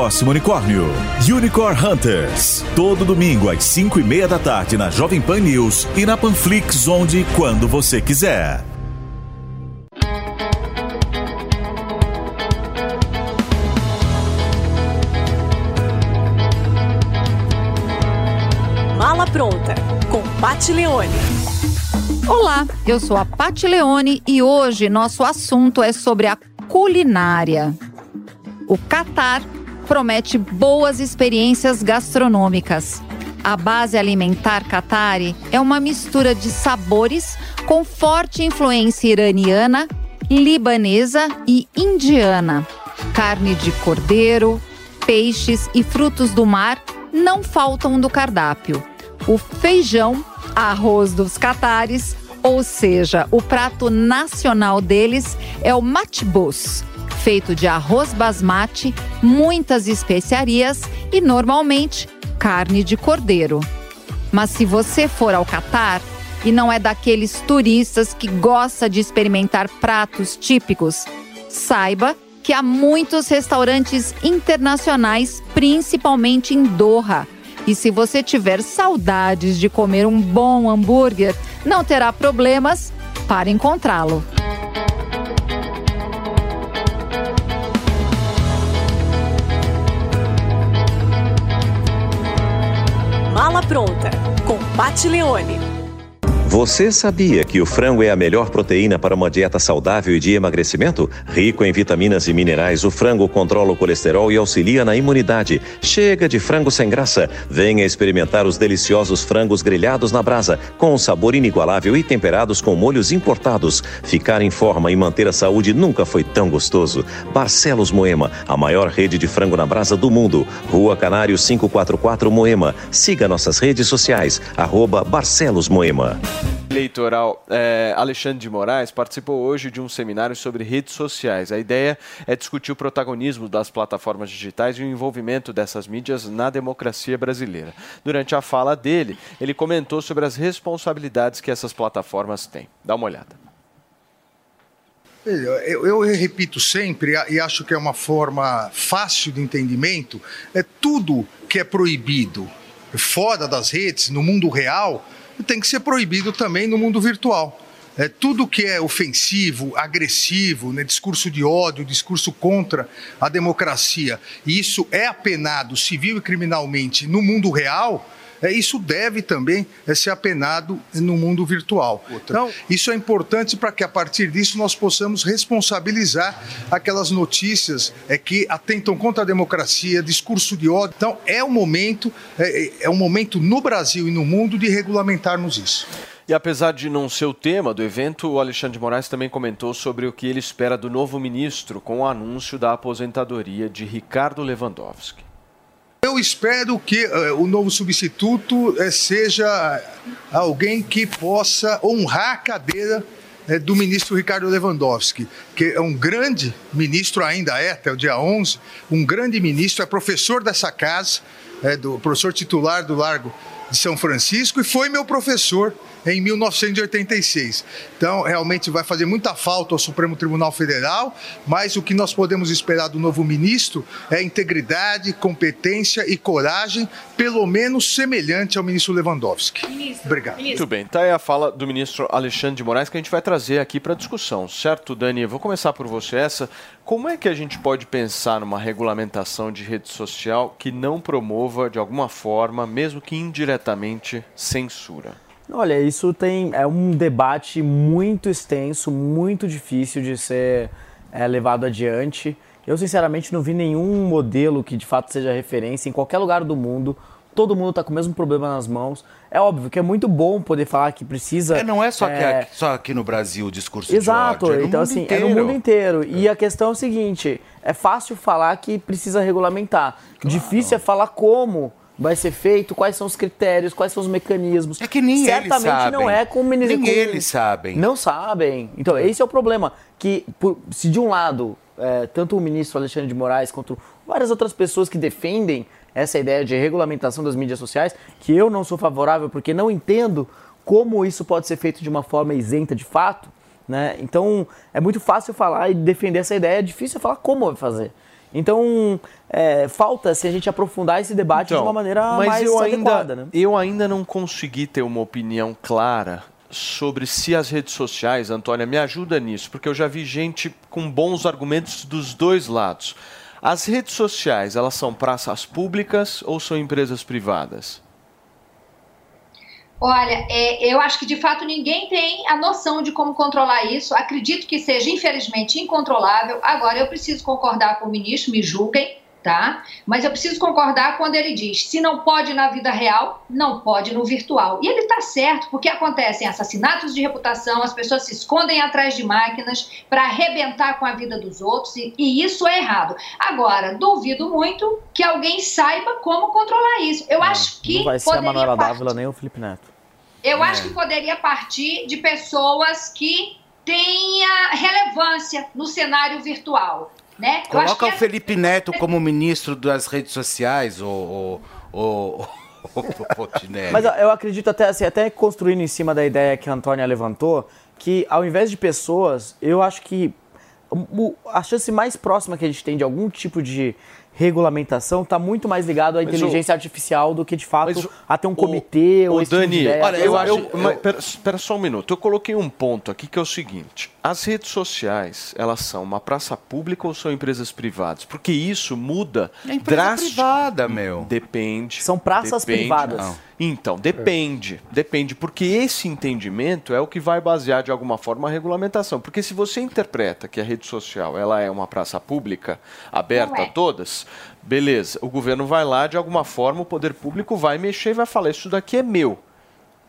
S26: unicórnio. Unicorn Hunters. Todo domingo às 5 e meia da tarde na Jovem Pan News e na Panflix, onde e quando você quiser.
S12: Mala Pronta, com Pat Leone.
S27: Olá, eu sou a Pati Leone e hoje nosso assunto é sobre a culinária. O Catar promete boas experiências gastronômicas. A base alimentar Qatari é uma mistura de sabores com forte influência iraniana, libanesa e indiana. Carne de cordeiro, peixes e frutos do mar não faltam do cardápio. O feijão, arroz dos catares, ou seja, o prato nacional deles é o matbus, feito de arroz basmati, muitas especiarias e normalmente carne de cordeiro. Mas se você for ao Catar e não é daqueles turistas que gosta de experimentar pratos típicos, saiba que há muitos restaurantes internacionais, principalmente em Doha. E se você tiver saudades de comer um bom hambúrguer, não terá problemas para encontrá-lo.
S12: Pronta, com Leone.
S28: Você sabia que o frango é a melhor proteína para uma dieta saudável e de emagrecimento? Rico em vitaminas e minerais, o frango controla o colesterol e auxilia na imunidade. Chega de frango sem graça. Venha experimentar os deliciosos frangos grelhados na brasa, com um sabor inigualável e temperados com molhos importados. Ficar em forma e manter a saúde nunca foi tão gostoso. Barcelos Moema, a maior rede de frango na brasa do mundo. Rua Canário 544 Moema. Siga nossas redes sociais, arroba Barcelos Moema.
S2: Eleitoral é, Alexandre de Moraes participou hoje de um seminário sobre redes sociais. A ideia é discutir o protagonismo das plataformas digitais e o envolvimento dessas mídias na democracia brasileira. Durante a fala dele, ele comentou sobre as responsabilidades que essas plataformas têm. Dá uma olhada.
S29: Eu, eu repito sempre, e acho que é uma forma fácil de entendimento, é tudo que é proibido fora das redes, no mundo real, tem que ser proibido também no mundo virtual. É, tudo que é ofensivo, agressivo, né, discurso de ódio, discurso contra a democracia, e isso é apenado civil e criminalmente no mundo real, é, isso deve também é, ser apenado no mundo virtual. Então, isso é importante para que a partir disso nós possamos responsabilizar aquelas notícias é, que atentam contra a democracia, discurso de ódio. Então, é o momento, é, é um momento no Brasil e no mundo de regulamentarmos isso.
S2: E apesar de não ser o tema do evento, o Alexandre de Moraes também comentou sobre o que ele espera do novo ministro com o anúncio da aposentadoria de Ricardo Lewandowski.
S29: Eu espero que uh, o novo substituto uh, seja alguém que possa honrar a cadeira uh, do ministro Ricardo Lewandowski, que é um grande ministro, ainda é, até o dia 11, um grande ministro, é professor dessa casa, é do professor titular do Largo de São Francisco e foi meu professor em 1986. Então, realmente vai fazer muita falta ao Supremo Tribunal Federal, mas o que nós podemos esperar do novo ministro é integridade, competência e coragem, pelo menos semelhante ao ministro Lewandowski. Ministro, Obrigado.
S2: Muito bem, tá aí a fala do ministro Alexandre de Moraes que a gente vai trazer aqui para discussão, certo, Dani? Eu vou começar por você essa. Como é que a gente pode pensar numa regulamentação de rede social que não promova, de alguma forma, mesmo que indiretamente, censura?
S7: Olha, isso tem é um debate muito extenso, muito difícil de ser é, levado adiante. Eu sinceramente não vi nenhum modelo que de fato seja referência em qualquer lugar do mundo todo mundo tá com o mesmo problema nas mãos. É óbvio que é muito bom poder falar que precisa.
S3: É, não é só, que
S7: é,
S3: aqui, só aqui no Brasil o discurso
S7: Exato,
S3: de ódio. É
S7: então assim,
S3: inteiro.
S7: é no mundo inteiro. E a questão é o seguinte: é fácil falar que precisa regulamentar. Difícil é falar como vai ser feito, quais são os critérios, quais são os mecanismos. É
S3: que nem
S7: Certamente
S3: eles sabem.
S7: não é com o ministro.
S3: Nem
S7: com-
S3: eles sabem.
S7: Não sabem. Então, esse é o problema. Que por- se de um lado, é, tanto o ministro Alexandre de Moraes quanto várias outras pessoas que defendem essa ideia de regulamentação das mídias sociais, que eu não sou favorável porque não entendo como isso pode ser feito de uma forma isenta de fato, né? Então é muito fácil falar e defender essa ideia, é difícil falar como vai fazer. Então é, falta se a gente aprofundar esse debate de uma maneira
S2: Então,
S7: mais
S2: eu
S7: adequada,
S2: ainda,
S7: né?
S2: eu ainda não consegui ter uma opinião clara sobre se as redes sociais, Antônia, me ajuda nisso, porque eu já vi gente com bons argumentos dos dois lados. As redes sociais, elas são praças públicas ou são empresas privadas?
S6: Olha, é, eu acho que de fato ninguém tem a noção de como controlar isso. Acredito que seja, infelizmente, incontrolável. Agora, eu preciso concordar com o ministro, me julguem, tá? Mas eu preciso concordar quando ele diz: se não pode na vida real, não pode no virtual. E ele está certo, porque acontecem assassinatos de reputação, as pessoas se escondem atrás de máquinas para arrebentar com a vida dos outros, e, e isso é errado. Agora, duvido muito que alguém saiba como controlar isso. Eu acho que
S7: Não vai ser a Manuela
S6: partir
S7: Dávila nem o Felipe Neto.
S6: eu
S7: É.
S6: acho que poderia partir de pessoas que tenha relevância no cenário virtual. Né? Eu acho
S3: Coloca
S6: que
S3: o Felipe Neto como ministro das redes sociais, ou. ou.
S7: Mas eu- acredito até assim, até construindo em cima da ideia que a Antônia levantou, que ao invés de pessoas, eu acho que a chance mais próxima que a gente tem de algum tipo de regulamentação está muito mais ligado à
S2: Mas
S7: inteligência artificial do que de fato
S2: o-
S7: a ter um comitê ou
S2: Ô,
S7: esse tipo de
S2: Dani, olha, eu,
S7: acho-
S2: eu, pera, pera só um minuto. Eu coloquei um ponto aqui que é o seguinte: as redes sociais, elas são uma praça pública ou são empresas privadas? Porque isso muda
S3: É empresa
S2: drasticamente.
S3: privada, meu.
S2: Depende.
S7: São praças
S2: depende.
S7: privadas.
S2: Não. Então, depende. Depende, porque esse entendimento é o que vai basear de alguma forma a regulamentação. Porque se você interpreta que a rede social ela é uma praça pública aberta
S6: é.
S2: a todas, beleza. O governo vai lá, de alguma forma, o poder público vai mexer e vai falar: isso daqui é meu.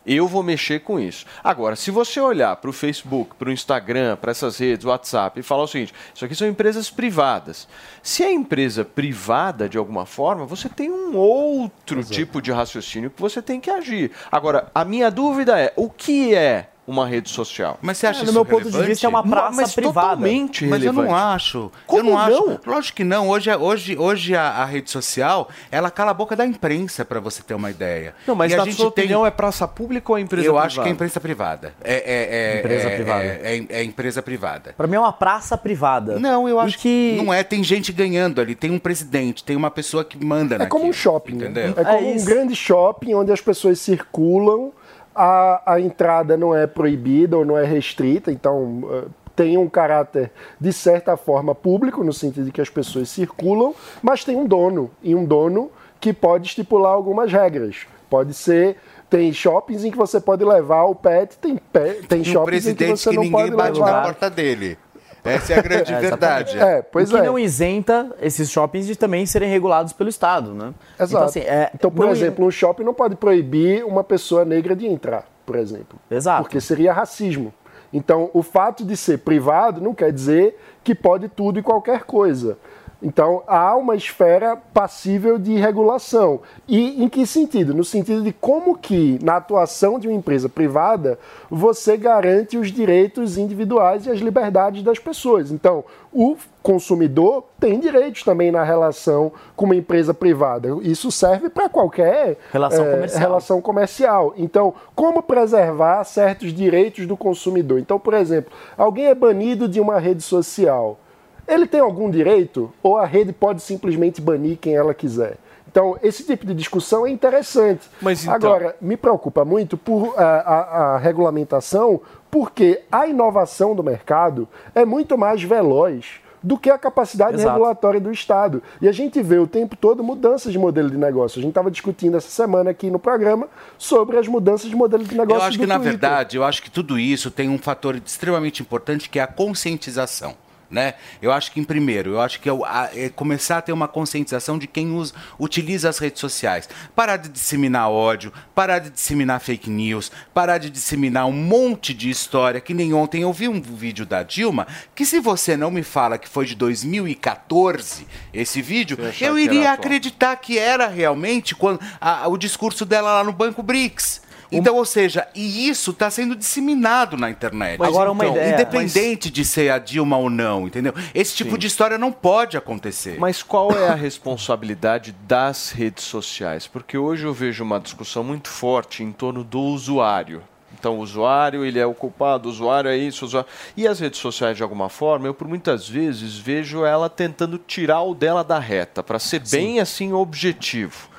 S2: Eu vou mexer com isso. Agora, se você olhar para o Facebook, para o Instagram, para essas redes, WhatsApp, e falar o seguinte: isso aqui são empresas privadas. Se é empresa privada, de alguma forma, você tem um outro tipo de raciocínio que você tem que agir. Agora, a minha dúvida é: o que é uma rede social?
S3: Mas você acha
S7: no
S3: isso
S7: meu ponto de
S3: relevante?
S7: vista, é uma praça
S2: Mas
S7: privada.
S2: totalmente
S3: Mas eu não
S2: relevante.
S3: acho.
S2: Como
S3: eu não,
S2: não?
S3: acho. Lógico que não. Hoje, hoje, hoje a, a rede social, ela cala a boca da imprensa, para você ter uma ideia.
S2: Não, mas
S3: E a gente
S2: sua
S3: tem-
S2: opinião é praça pública ou é empresa
S3: eu
S2: privada?
S3: acho que é empresa privada. É, é, é,
S7: Empresa
S3: é-
S7: privada.
S3: É, é- é empresa privada.
S7: Pra mim é uma praça privada.
S3: Não, eu acho que não é. Tem gente ganhando ali, tem um presidente, tem uma pessoa que manda
S8: É como um shopping, né?
S3: entendeu?
S8: É como um grande shopping onde as pessoas circulam, a, a entrada não é proibida ou não é restrita, então eh, tem um caráter, de certa forma, público, no sentido de que as pessoas circulam, mas tem um dono, e um dono que pode estipular algumas regras. Pode ser. Tem shoppings em que você pode levar o pet, tem, pet, tem
S3: um
S8: shoppings em que
S3: presidente
S8: você
S3: que
S8: não
S3: ninguém
S8: pode
S3: bate
S8: levar.
S3: na porta dele. Essa é a grande
S7: É,
S3: verdade.
S8: É, pois
S7: o que
S8: é.
S7: não isenta esses shoppings de também serem regulados pelo Estado, né?
S8: Exato.
S7: Então, assim, é,
S8: Então, por exemplo, um shopping não pode proibir uma pessoa negra de entrar, por exemplo.
S7: Exato.
S8: Porque seria racismo. Então, o fato de ser privado não quer dizer que pode tudo e qualquer coisa. Então, há uma esfera passível de regulação. E em que sentido? No sentido de como que, na atuação de uma empresa privada, você garante os direitos individuais e as liberdades das pessoas. Então, o consumidor tem direitos também na relação com uma empresa privada. Isso serve para qualquer
S7: Relação
S8: eh,
S7: comercial.
S8: relação comercial. Então, como preservar certos direitos do consumidor? Então, por exemplo, alguém é banido de uma rede social. Ele tem algum direito? Ou a rede pode simplesmente banir quem ela quiser? Então, esse tipo de discussão é interessante.
S2: Mas então-
S8: Agora, me preocupa muito por a, a- a regulamentação, porque a inovação do mercado é muito mais veloz do que a capacidade
S7: Exato.
S8: regulatória do Estado. E a gente vê o tempo todo mudanças de modelo de negócio. A gente estava discutindo essa semana aqui no programa sobre as mudanças de modelo de negócio
S3: Eu acho que, na
S8: Twitter.
S3: verdade, eu acho que tudo isso tem um fator extremamente importante que é a conscientização. Né? Eu acho que, em primeiro, eu acho que é, a- é começar a ter uma conscientização de quem usa, utiliza as redes sociais. Parar de disseminar ódio, parar de disseminar fake news, parar de disseminar um monte de história. Que nem ontem eu vi um vídeo da Dilma, que se você não me fala que foi de 2014 esse vídeo, eu
S2: que
S3: iria
S2: atual.
S3: acreditar que era realmente quando, a- o discurso dela lá no Banco BRICS. Então, ou seja, e isso está sendo disseminado na internet.
S7: Mas Agora, uma ideia,
S3: Independente de ser a Dilma ou não, entendeu? Esse tipo
S2: Sim.
S3: de história não pode acontecer.
S2: Mas qual é a responsabilidade das redes sociais? Porque hoje eu vejo uma discussão muito forte em torno do usuário. Então, o usuário, ele é o culpado, o usuário é isso, o usuário... E as redes sociais, de alguma forma, eu por muitas vezes vejo ela tentando tirar o dela da reta, para ser bem assim objetivo.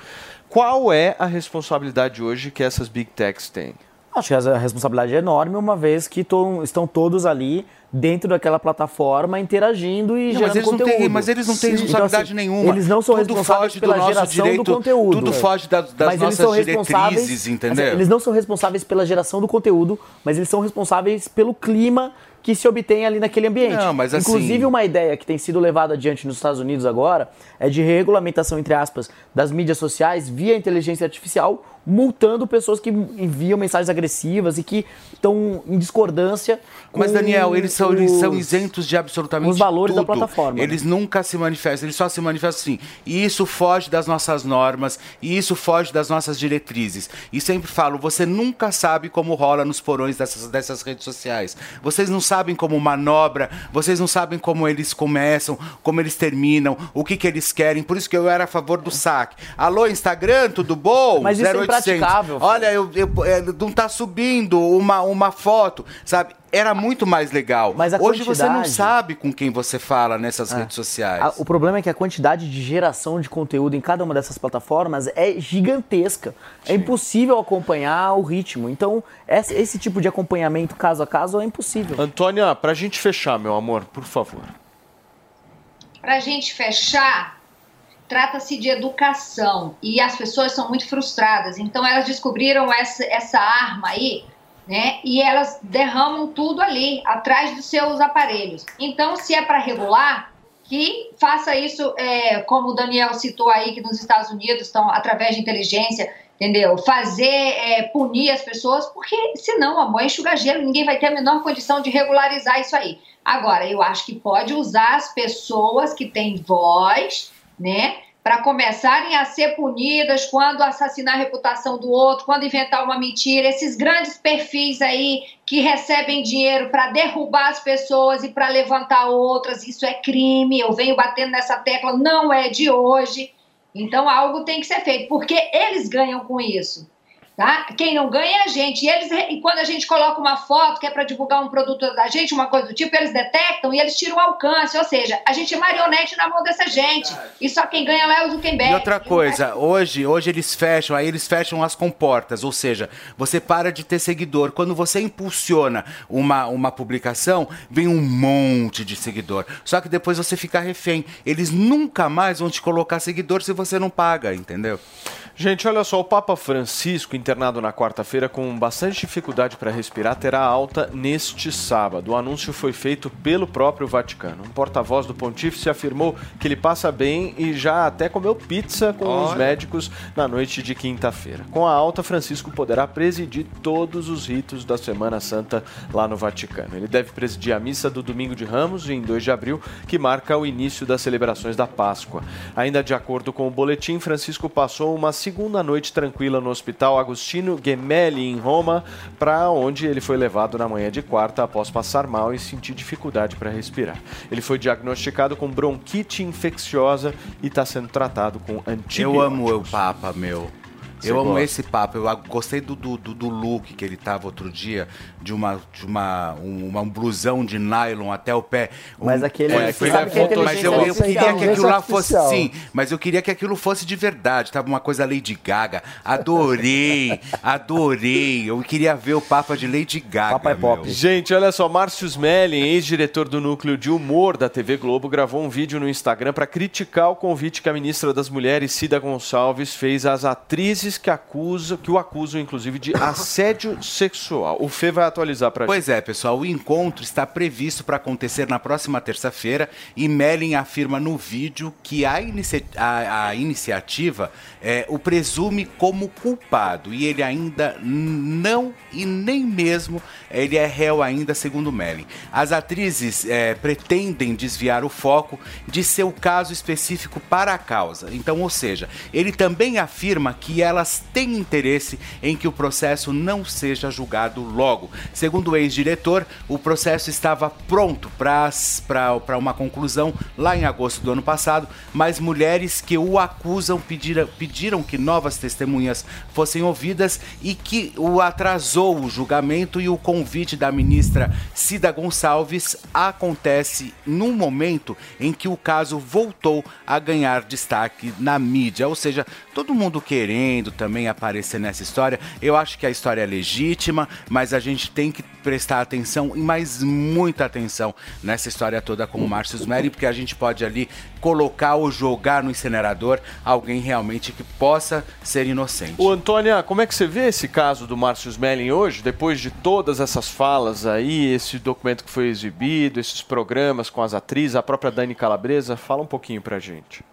S2: Qual é a responsabilidade hoje que essas big techs têm?
S7: Acho que a responsabilidade é enorme, uma vez que to- estão todos ali dentro daquela plataforma interagindo e
S3: Não,
S7: gerando
S3: mas eles não
S7: conteúdo.
S3: têm- mas eles não têm
S7: Sim.
S3: responsabilidade
S7: assim,
S3: nenhuma.
S7: Eles não são
S3: Tudo
S7: responsáveis pela geração
S3: direito,
S7: do conteúdo.
S3: tudo foge das- das
S7: Mas
S3: nossas
S7: são responsáveis-
S3: diretrizes, entendeu?
S7: assim, Eles não são responsáveis pela geração do conteúdo, mas eles são responsáveis pelo clima que se obtém ali naquele ambiente.
S3: Não, mas assim-
S7: Inclusive, uma ideia que tem sido levada adiante nos Estados Unidos agora é de regulamentação, entre aspas, das mídias sociais via inteligência artificial, multando pessoas que enviam mensagens agressivas e que estão em discordância com
S3: Mas, Daniel, eles são, eles são
S7: os-
S3: isentos de absolutamente
S7: os valores da
S3: tudo.
S7: plataforma, né?
S3: Eles nunca se manifestam, eles só se manifestam assim. E isso foge das nossas normas, e isso foge das nossas diretrizes. E sempre falo, você nunca sabe como rola nos porões dessas, dessas redes sociais. Vocês não sabem como manobra, vocês não sabem como eles começam, como eles terminam, o que, que eles querem. Por isso que eu era a favor do saque. Alô, Instagram, tudo bom?
S7: Mas isso é impraticável, filho.
S3: Olha, eu, eu- é, não tá subindo uma, uma foto, sabe? Era muito mais legal.
S7: Mas a
S3: Hoje você não
S7: quantidade-
S3: sabe com quem você fala nessas
S7: Ah.
S3: redes sociais.
S7: A- o problema é que a quantidade de geração de conteúdo em cada uma dessas plataformas é gigantesca. É impossível acompanhar o ritmo. Então, esse, esse tipo de acompanhamento caso a caso é impossível.
S2: Antônia, pra gente fechar, meu amor, por favor.
S6: Para a gente fechar, trata-se de educação e as pessoas são muito frustradas. Então elas descobriram essa, essa arma aí, né? E elas derramam tudo ali, atrás dos seus aparelhos. Então, se é para regular, que faça isso, é, como o Daniel citou aí, que nos Estados Unidos estão através de inteligência. Entendeu? Fazer, é, punir as pessoas, porque senão, amor, é enxugar gelo, ninguém vai ter a menor condição de regularizar isso aí. Agora, eu acho que pode usar as pessoas que têm voz, né, para começarem a ser punidas quando assassinar a reputação do outro, quando inventar uma mentira. Esses grandes perfis aí que recebem dinheiro para derrubar as pessoas e para levantar outras, isso é crime. Eu venho batendo nessa tecla, não é de hoje. Então algo tem que ser feito, porque eles ganham com isso. Tá? Quem não ganha é a gente. E, eles, e quando a gente coloca uma foto que é para divulgar um produto da gente, uma coisa do tipo, eles detectam e eles tiram o alcance. Ou seja, a gente é marionete na mão dessa gente. E só quem ganha lá é o Zuckerberg.
S3: E outra coisa, hoje, hoje eles fecham, aí eles fecham as comportas, ou seja, você para de ter seguidor. Quando você impulsiona uma, uma publicação, vem um monte de seguidor. Só que depois você fica refém. Eles nunca mais vão te colocar seguidor se você não paga, entendeu?
S2: Gente, olha só, o Papa Francisco, internado na quarta-feira com bastante dificuldade para respirar, terá alta neste sábado. O anúncio foi feito pelo próprio Vaticano. Um porta-voz do pontífice afirmou que ele passa bem e já até comeu pizza com os
S30: Olha.
S2: médicos na noite de quinta-feira. Com a alta, Francisco poderá presidir todos os ritos da Semana Santa lá no Vaticano. Ele deve presidir a missa do Domingo de Ramos, em 2 de abril, que marca o início das celebrações da Páscoa. Ainda de acordo com o boletim, Francisco passou uma segunda noite tranquila no Hospital Agostino Gemelli, em Roma, para onde ele foi levado na manhã de quarta após passar mal e sentir dificuldade para respirar. Ele foi diagnosticado com bronquite infecciosa e está sendo tratado com antibióticos.
S3: Eu amo o Papa, meu.
S2: Você
S3: eu amo
S2: gosta?
S3: esse Papa. Eu gostei do, do, do, look que ele tava outro dia, de uma, de uma, um, uma- um blusão de nylon até o pé.
S7: Mas
S3: Um-
S7: aquele-
S3: É, foi-
S7: sabe que é
S3: mas eu, eu queria que aquilo lá fosse.
S7: Artificial.
S3: Sim, mas eu queria que aquilo fosse de verdade. Tava uma coisa Lady Gaga. Adorei, adorei. Eu queria ver o Papa de Lady Gaga. Papa é pop.
S2: Gente, olha só, Márcio Smelling, ex-diretor do núcleo de humor da TV Globo, gravou um vídeo no Instagram para criticar o convite que a ministra das Mulheres, Cida Gonçalves, fez às atrizes que acusam, que o acusam, inclusive, de assédio sexual. O Fê vai atualizar pra
S3: Pois é, pessoal, o encontro está previsto para acontecer na próxima terça-feira e Mellin afirma no vídeo que a, inici- a- a iniciativa é, o presume como culpado e ele ainda não e nem mesmo ele é réu ainda, segundo Mellin. As atrizes é, pretendem desviar o foco de seu caso específico para a causa. Então, ou seja, ele também afirma que elas têm interesse em que o processo não seja julgado logo. Segundo o ex-diretor, o processo estava pronto para uma conclusão lá em agosto do ano passado, mas mulheres que o acusam pediram, pediram que novas testemunhas fossem ouvidas e que o atrasou o julgamento e o convite da ministra Cida Gonçalves acontece num momento em que o caso voltou a ganhar destaque na mídia, ou seja, todo mundo querendo também aparecer nessa história. Eu acho que a história é legítima, mas a gente tem que prestar atenção e mais muita atenção nessa história toda com o Márcio Smelly, porque a gente pode ali colocar ou jogar no incinerador alguém realmente que possa ser inocente.
S2: Ô, Antônia, como é que você vê esse caso do Márcio Smelling hoje, depois de todas essas falas aí, esse documento que foi exibido, esses programas com as atrizes, a própria Dani Calabresa? Fala um pouquinho pra gente.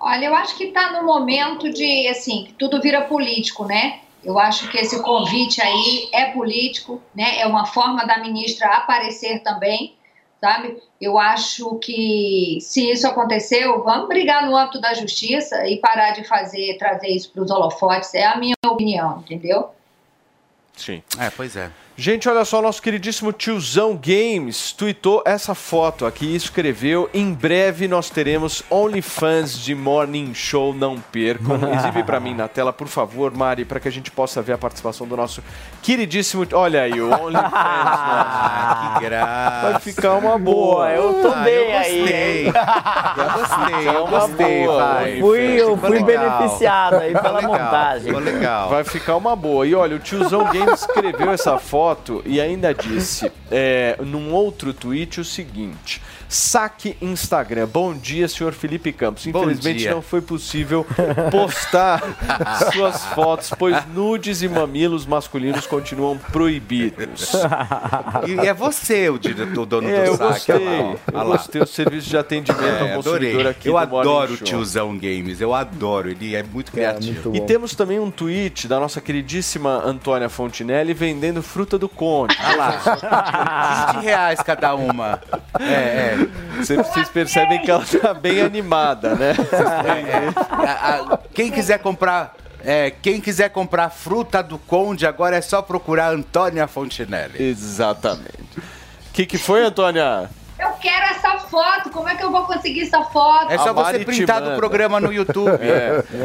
S6: Olha, eu acho que está no momento de, assim, que tudo vira político, né? Eu acho que esse convite aí é político, né? É uma forma da ministra aparecer também, sabe? Eu acho que se isso aconteceu, vamos brigar no âmbito da justiça e parar de fazer, trazer isso para os holofotes. É a minha opinião, entendeu?
S2: Sim.
S3: É, pois é.
S2: Gente, olha só, nosso queridíssimo tiozão Games tweetou essa foto aqui e escreveu: Em breve nós teremos OnlyFans de Morning Show, não percam. Exibe pra mim na tela, por favor, Mari, para que a gente possa ver a participação do nosso queridíssimo. Olha aí, o OnlyFans.
S3: Ah, que graça.
S2: Vai ficar uma boa.
S7: eu tô
S3: Ah,
S7: bem
S3: eu
S7: aí.
S3: gostei.
S7: hein?
S3: Eu gostei, eu
S2: Uma
S3: gostei,
S2: boa.
S3: vai.
S7: Fui, eu fui
S3: legal.
S7: beneficiado aí pela
S3: legal,
S7: montagem.
S3: Ficou legal.
S2: Vai ficar uma boa. E olha, o tiozão Games escreveu essa foto e ainda disse é, num outro tweet o seguinte. Saque Instagram. Bom dia, senhor Felipe Campos. Infelizmente não foi possível postar suas fotos, pois nudes e mamilos masculinos continuam proibidos.
S3: E é você o diretor, o dono
S2: É,
S3: do
S2: eu
S3: saque.
S2: gostei.
S3: ó.
S2: Eu gostei. O serviço de atendimento
S3: É,
S2: ao
S3: adorei.
S2: consumidor aqui
S3: Eu adoro o tiozão Games, eu adoro, ele é muito criativo.
S2: E temos também um tweet da nossa queridíssima Antônia Fontinelli vendendo fruta do conde.
S3: Olha lá, 20 reais cada uma. É, é.
S2: Vocês, vocês percebem que ela tá bem animada, né?
S3: A- a- quem quiser comprar. é, quem quiser comprar fruta do Conde, agora é só procurar Antônia Fontinelli.
S2: Exatamente. O que, que foi, Antônia?
S6: Eu quero essa foto. Como é que eu vou conseguir essa foto?
S3: É só você printar do programa no YouTube.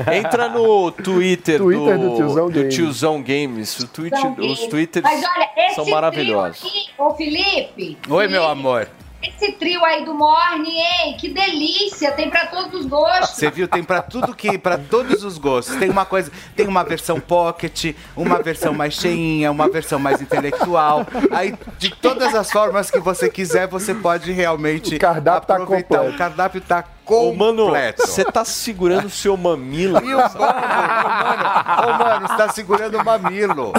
S2: É. Entra no Twitter,
S8: Twitter
S2: do,
S8: do Tiozão Games.
S2: Tiozão Games. O tweet, os twitters
S6: Mas olha, esse
S2: são maravilhosos.
S6: aqui, ô Felipe.
S3: Oi, meu
S6: Felipe,
S3: amor.
S6: Esse trio aí do Morning, hein? Que delícia. Tem pra todos os gostos.
S3: Você viu? Tem pra tudo que, para todos os gostos. Tem uma coisa, tem uma versão pocket, uma versão mais cheinha, uma versão mais intelectual. Aí, de todas as formas que você quiser, você pode realmente
S8: O cardápio tá
S3: aproveitar.
S8: completo.
S3: O cardápio tá
S2: Ô, mano,
S3: completo.
S2: você tá segurando o seu mamilo.
S3: E o mano, ô, mano, você tá segurando o mamilo.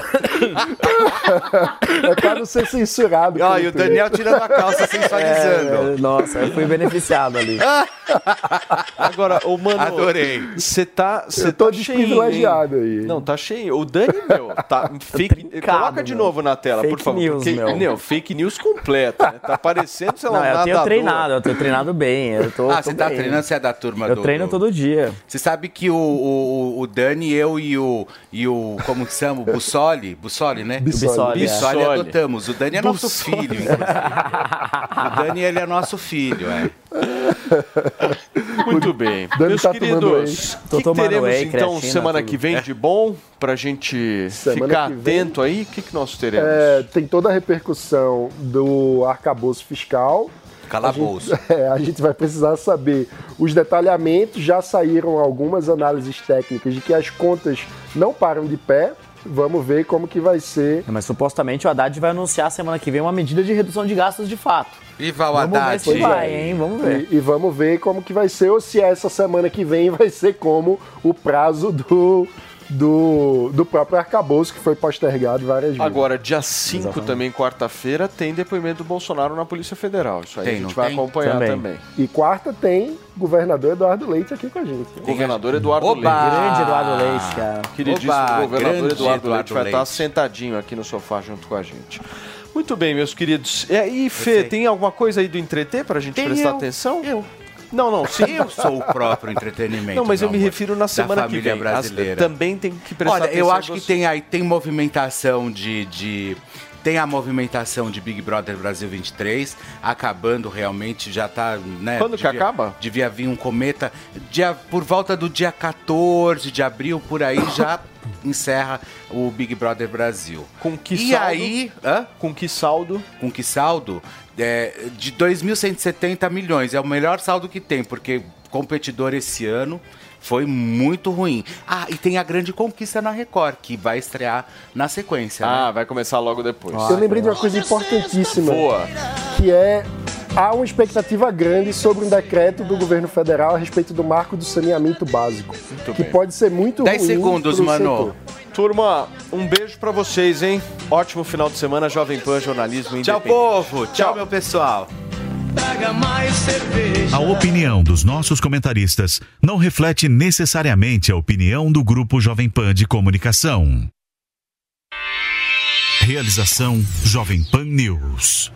S8: É pra não ser censurado.
S3: Ó, e o. Daniel tirando a calça, sensualizando.
S7: É, nossa, eu fui beneficiado ali.
S2: Agora, ô, mano,
S3: Adorei.
S2: você tá. Você
S8: Eu tô
S2: tá
S8: desprivilegiado aí.
S2: Não, tá cheio. O Dani, meu, tá fake.
S7: trincado,
S2: Coloca de
S7: meu.
S2: novo na tela,
S7: Fake
S2: por favor.
S7: news,
S2: porque,
S7: meu.
S2: Não, fake news completa, né? Tá parecendo, sei lá,
S7: Não,
S2: um
S7: eu tenho
S2: nadador.
S7: treinado, eu tenho treinado bem. Eu tô,
S3: Ah,
S7: tô
S3: tá
S7: bem.
S3: Treinando, você é da turma
S7: Eu
S3: do...
S7: treino
S3: do-
S7: todo dia.
S3: Você sabe que o, o, o Dani, eu e o, e o. Como que chama? O Bussoli? Bussoli, né?
S8: Bissoli,
S7: é.
S3: Bissoli
S2: Bissoli.
S3: adotamos. O Dani é nosso
S2: Bussoli.
S3: filho, inclusive. O Dani, ele é nosso filho, é.
S2: Muito bem.
S8: Dani
S2: Meus
S8: tá
S2: queridos, o que, teremos
S7: whey,
S2: então
S7: creatina,
S2: semana
S7: tudo.
S2: que vem de bom pra gente
S8: Semana
S2: ficar
S8: vem.
S2: atento aí? O que, que nós teremos?
S8: É, tem toda a repercussão do arcabouço fiscal.
S3: Calabouço.
S8: A gente, é, a gente vai precisar saber os detalhamentos. Já saíram algumas análises técnicas de que as contas não param de pé. Vamos ver como que vai ser.
S7: Mas supostamente o Haddad vai anunciar semana que vem uma medida de redução de gastos de fato.
S3: Viva o
S7: Vamos ver
S3: Haddad.
S7: se vai, hein? Vamos ver.
S8: E, e vamos ver como que vai ser, ou se essa semana que vem vai ser como o prazo do, do, do próprio arcabouço, que foi postergado várias vezes.
S2: Agora, dia 5
S8: Exatamente.
S2: também, quarta-feira, tem depoimento do Bolsonaro na Polícia Federal. Isso aí
S8: Tem,
S2: a gente vai
S8: tem?
S2: acompanhar também.
S8: Também. E quarta tem governador Eduardo Leite aqui com a gente.
S2: Governador Eduardo
S8: Oba!
S2: Leite.
S8: Grande Eduardo Leite, cara.
S2: Queridíssimo
S8: Oba,
S2: governador
S8: grande
S2: Eduardo, Leite
S8: Eduardo
S2: vai estar sentadinho aqui no sofá junto com a gente. Muito bem, meus queridos. E aí, Fê, tem alguma coisa aí do entreter pra gente
S3: Tem
S2: prestar
S3: eu.
S2: atenção? Eu. Não, não, sim.
S3: Eu sou o próprio entretenimento.
S2: Não, mas eu me
S3: amor,
S2: refiro na
S3: da
S2: semana que
S3: família
S2: vem.
S3: brasileira.
S2: As- também tem que prestar
S3: Olha,
S2: atenção.
S3: eu acho que tem aí, tem movimentação de, de- Tem a movimentação de Big Brother Brasil 23, acabando realmente, já tá, né?
S2: Quando que
S3: devia-
S2: acaba?
S3: Devia vir um cometa. Dia, por volta do dia 14 de abril, por aí, já encerra o Big Brother Brasil.
S2: Com que
S3: e
S2: saldo?
S3: aí. Hã?
S2: Com que saldo?
S3: Com que saldo? É, de 2.170 milhões. É o melhor saldo que tem, porque competidor esse ano foi muito ruim. Ah, e tem a grande conquista na Record, que vai estrear na sequência.
S2: Ah, vai começar logo depois.
S8: Eu lembrei de uma coisa importantíssima.
S2: Boa.
S8: Que é. Há uma expectativa grande sobre um decreto do governo federal a respeito do marco do saneamento básico. que
S2: bem.
S8: pode ser muito
S3: 10
S8: ruim
S3: segundos,
S8: pro
S3: mano.
S8: setor.
S2: Turma, um beijo pra vocês, hein? Ótimo final de semana, Jovem Pan Jornalismo
S3: Tchau,
S2: Independente.
S3: povo. Tchau, meu pessoal.
S19: A opinião dos nossos comentaristas não reflete necessariamente a opinião do Grupo Jovem Pan de Comunicação. Realização Jovem Pan News.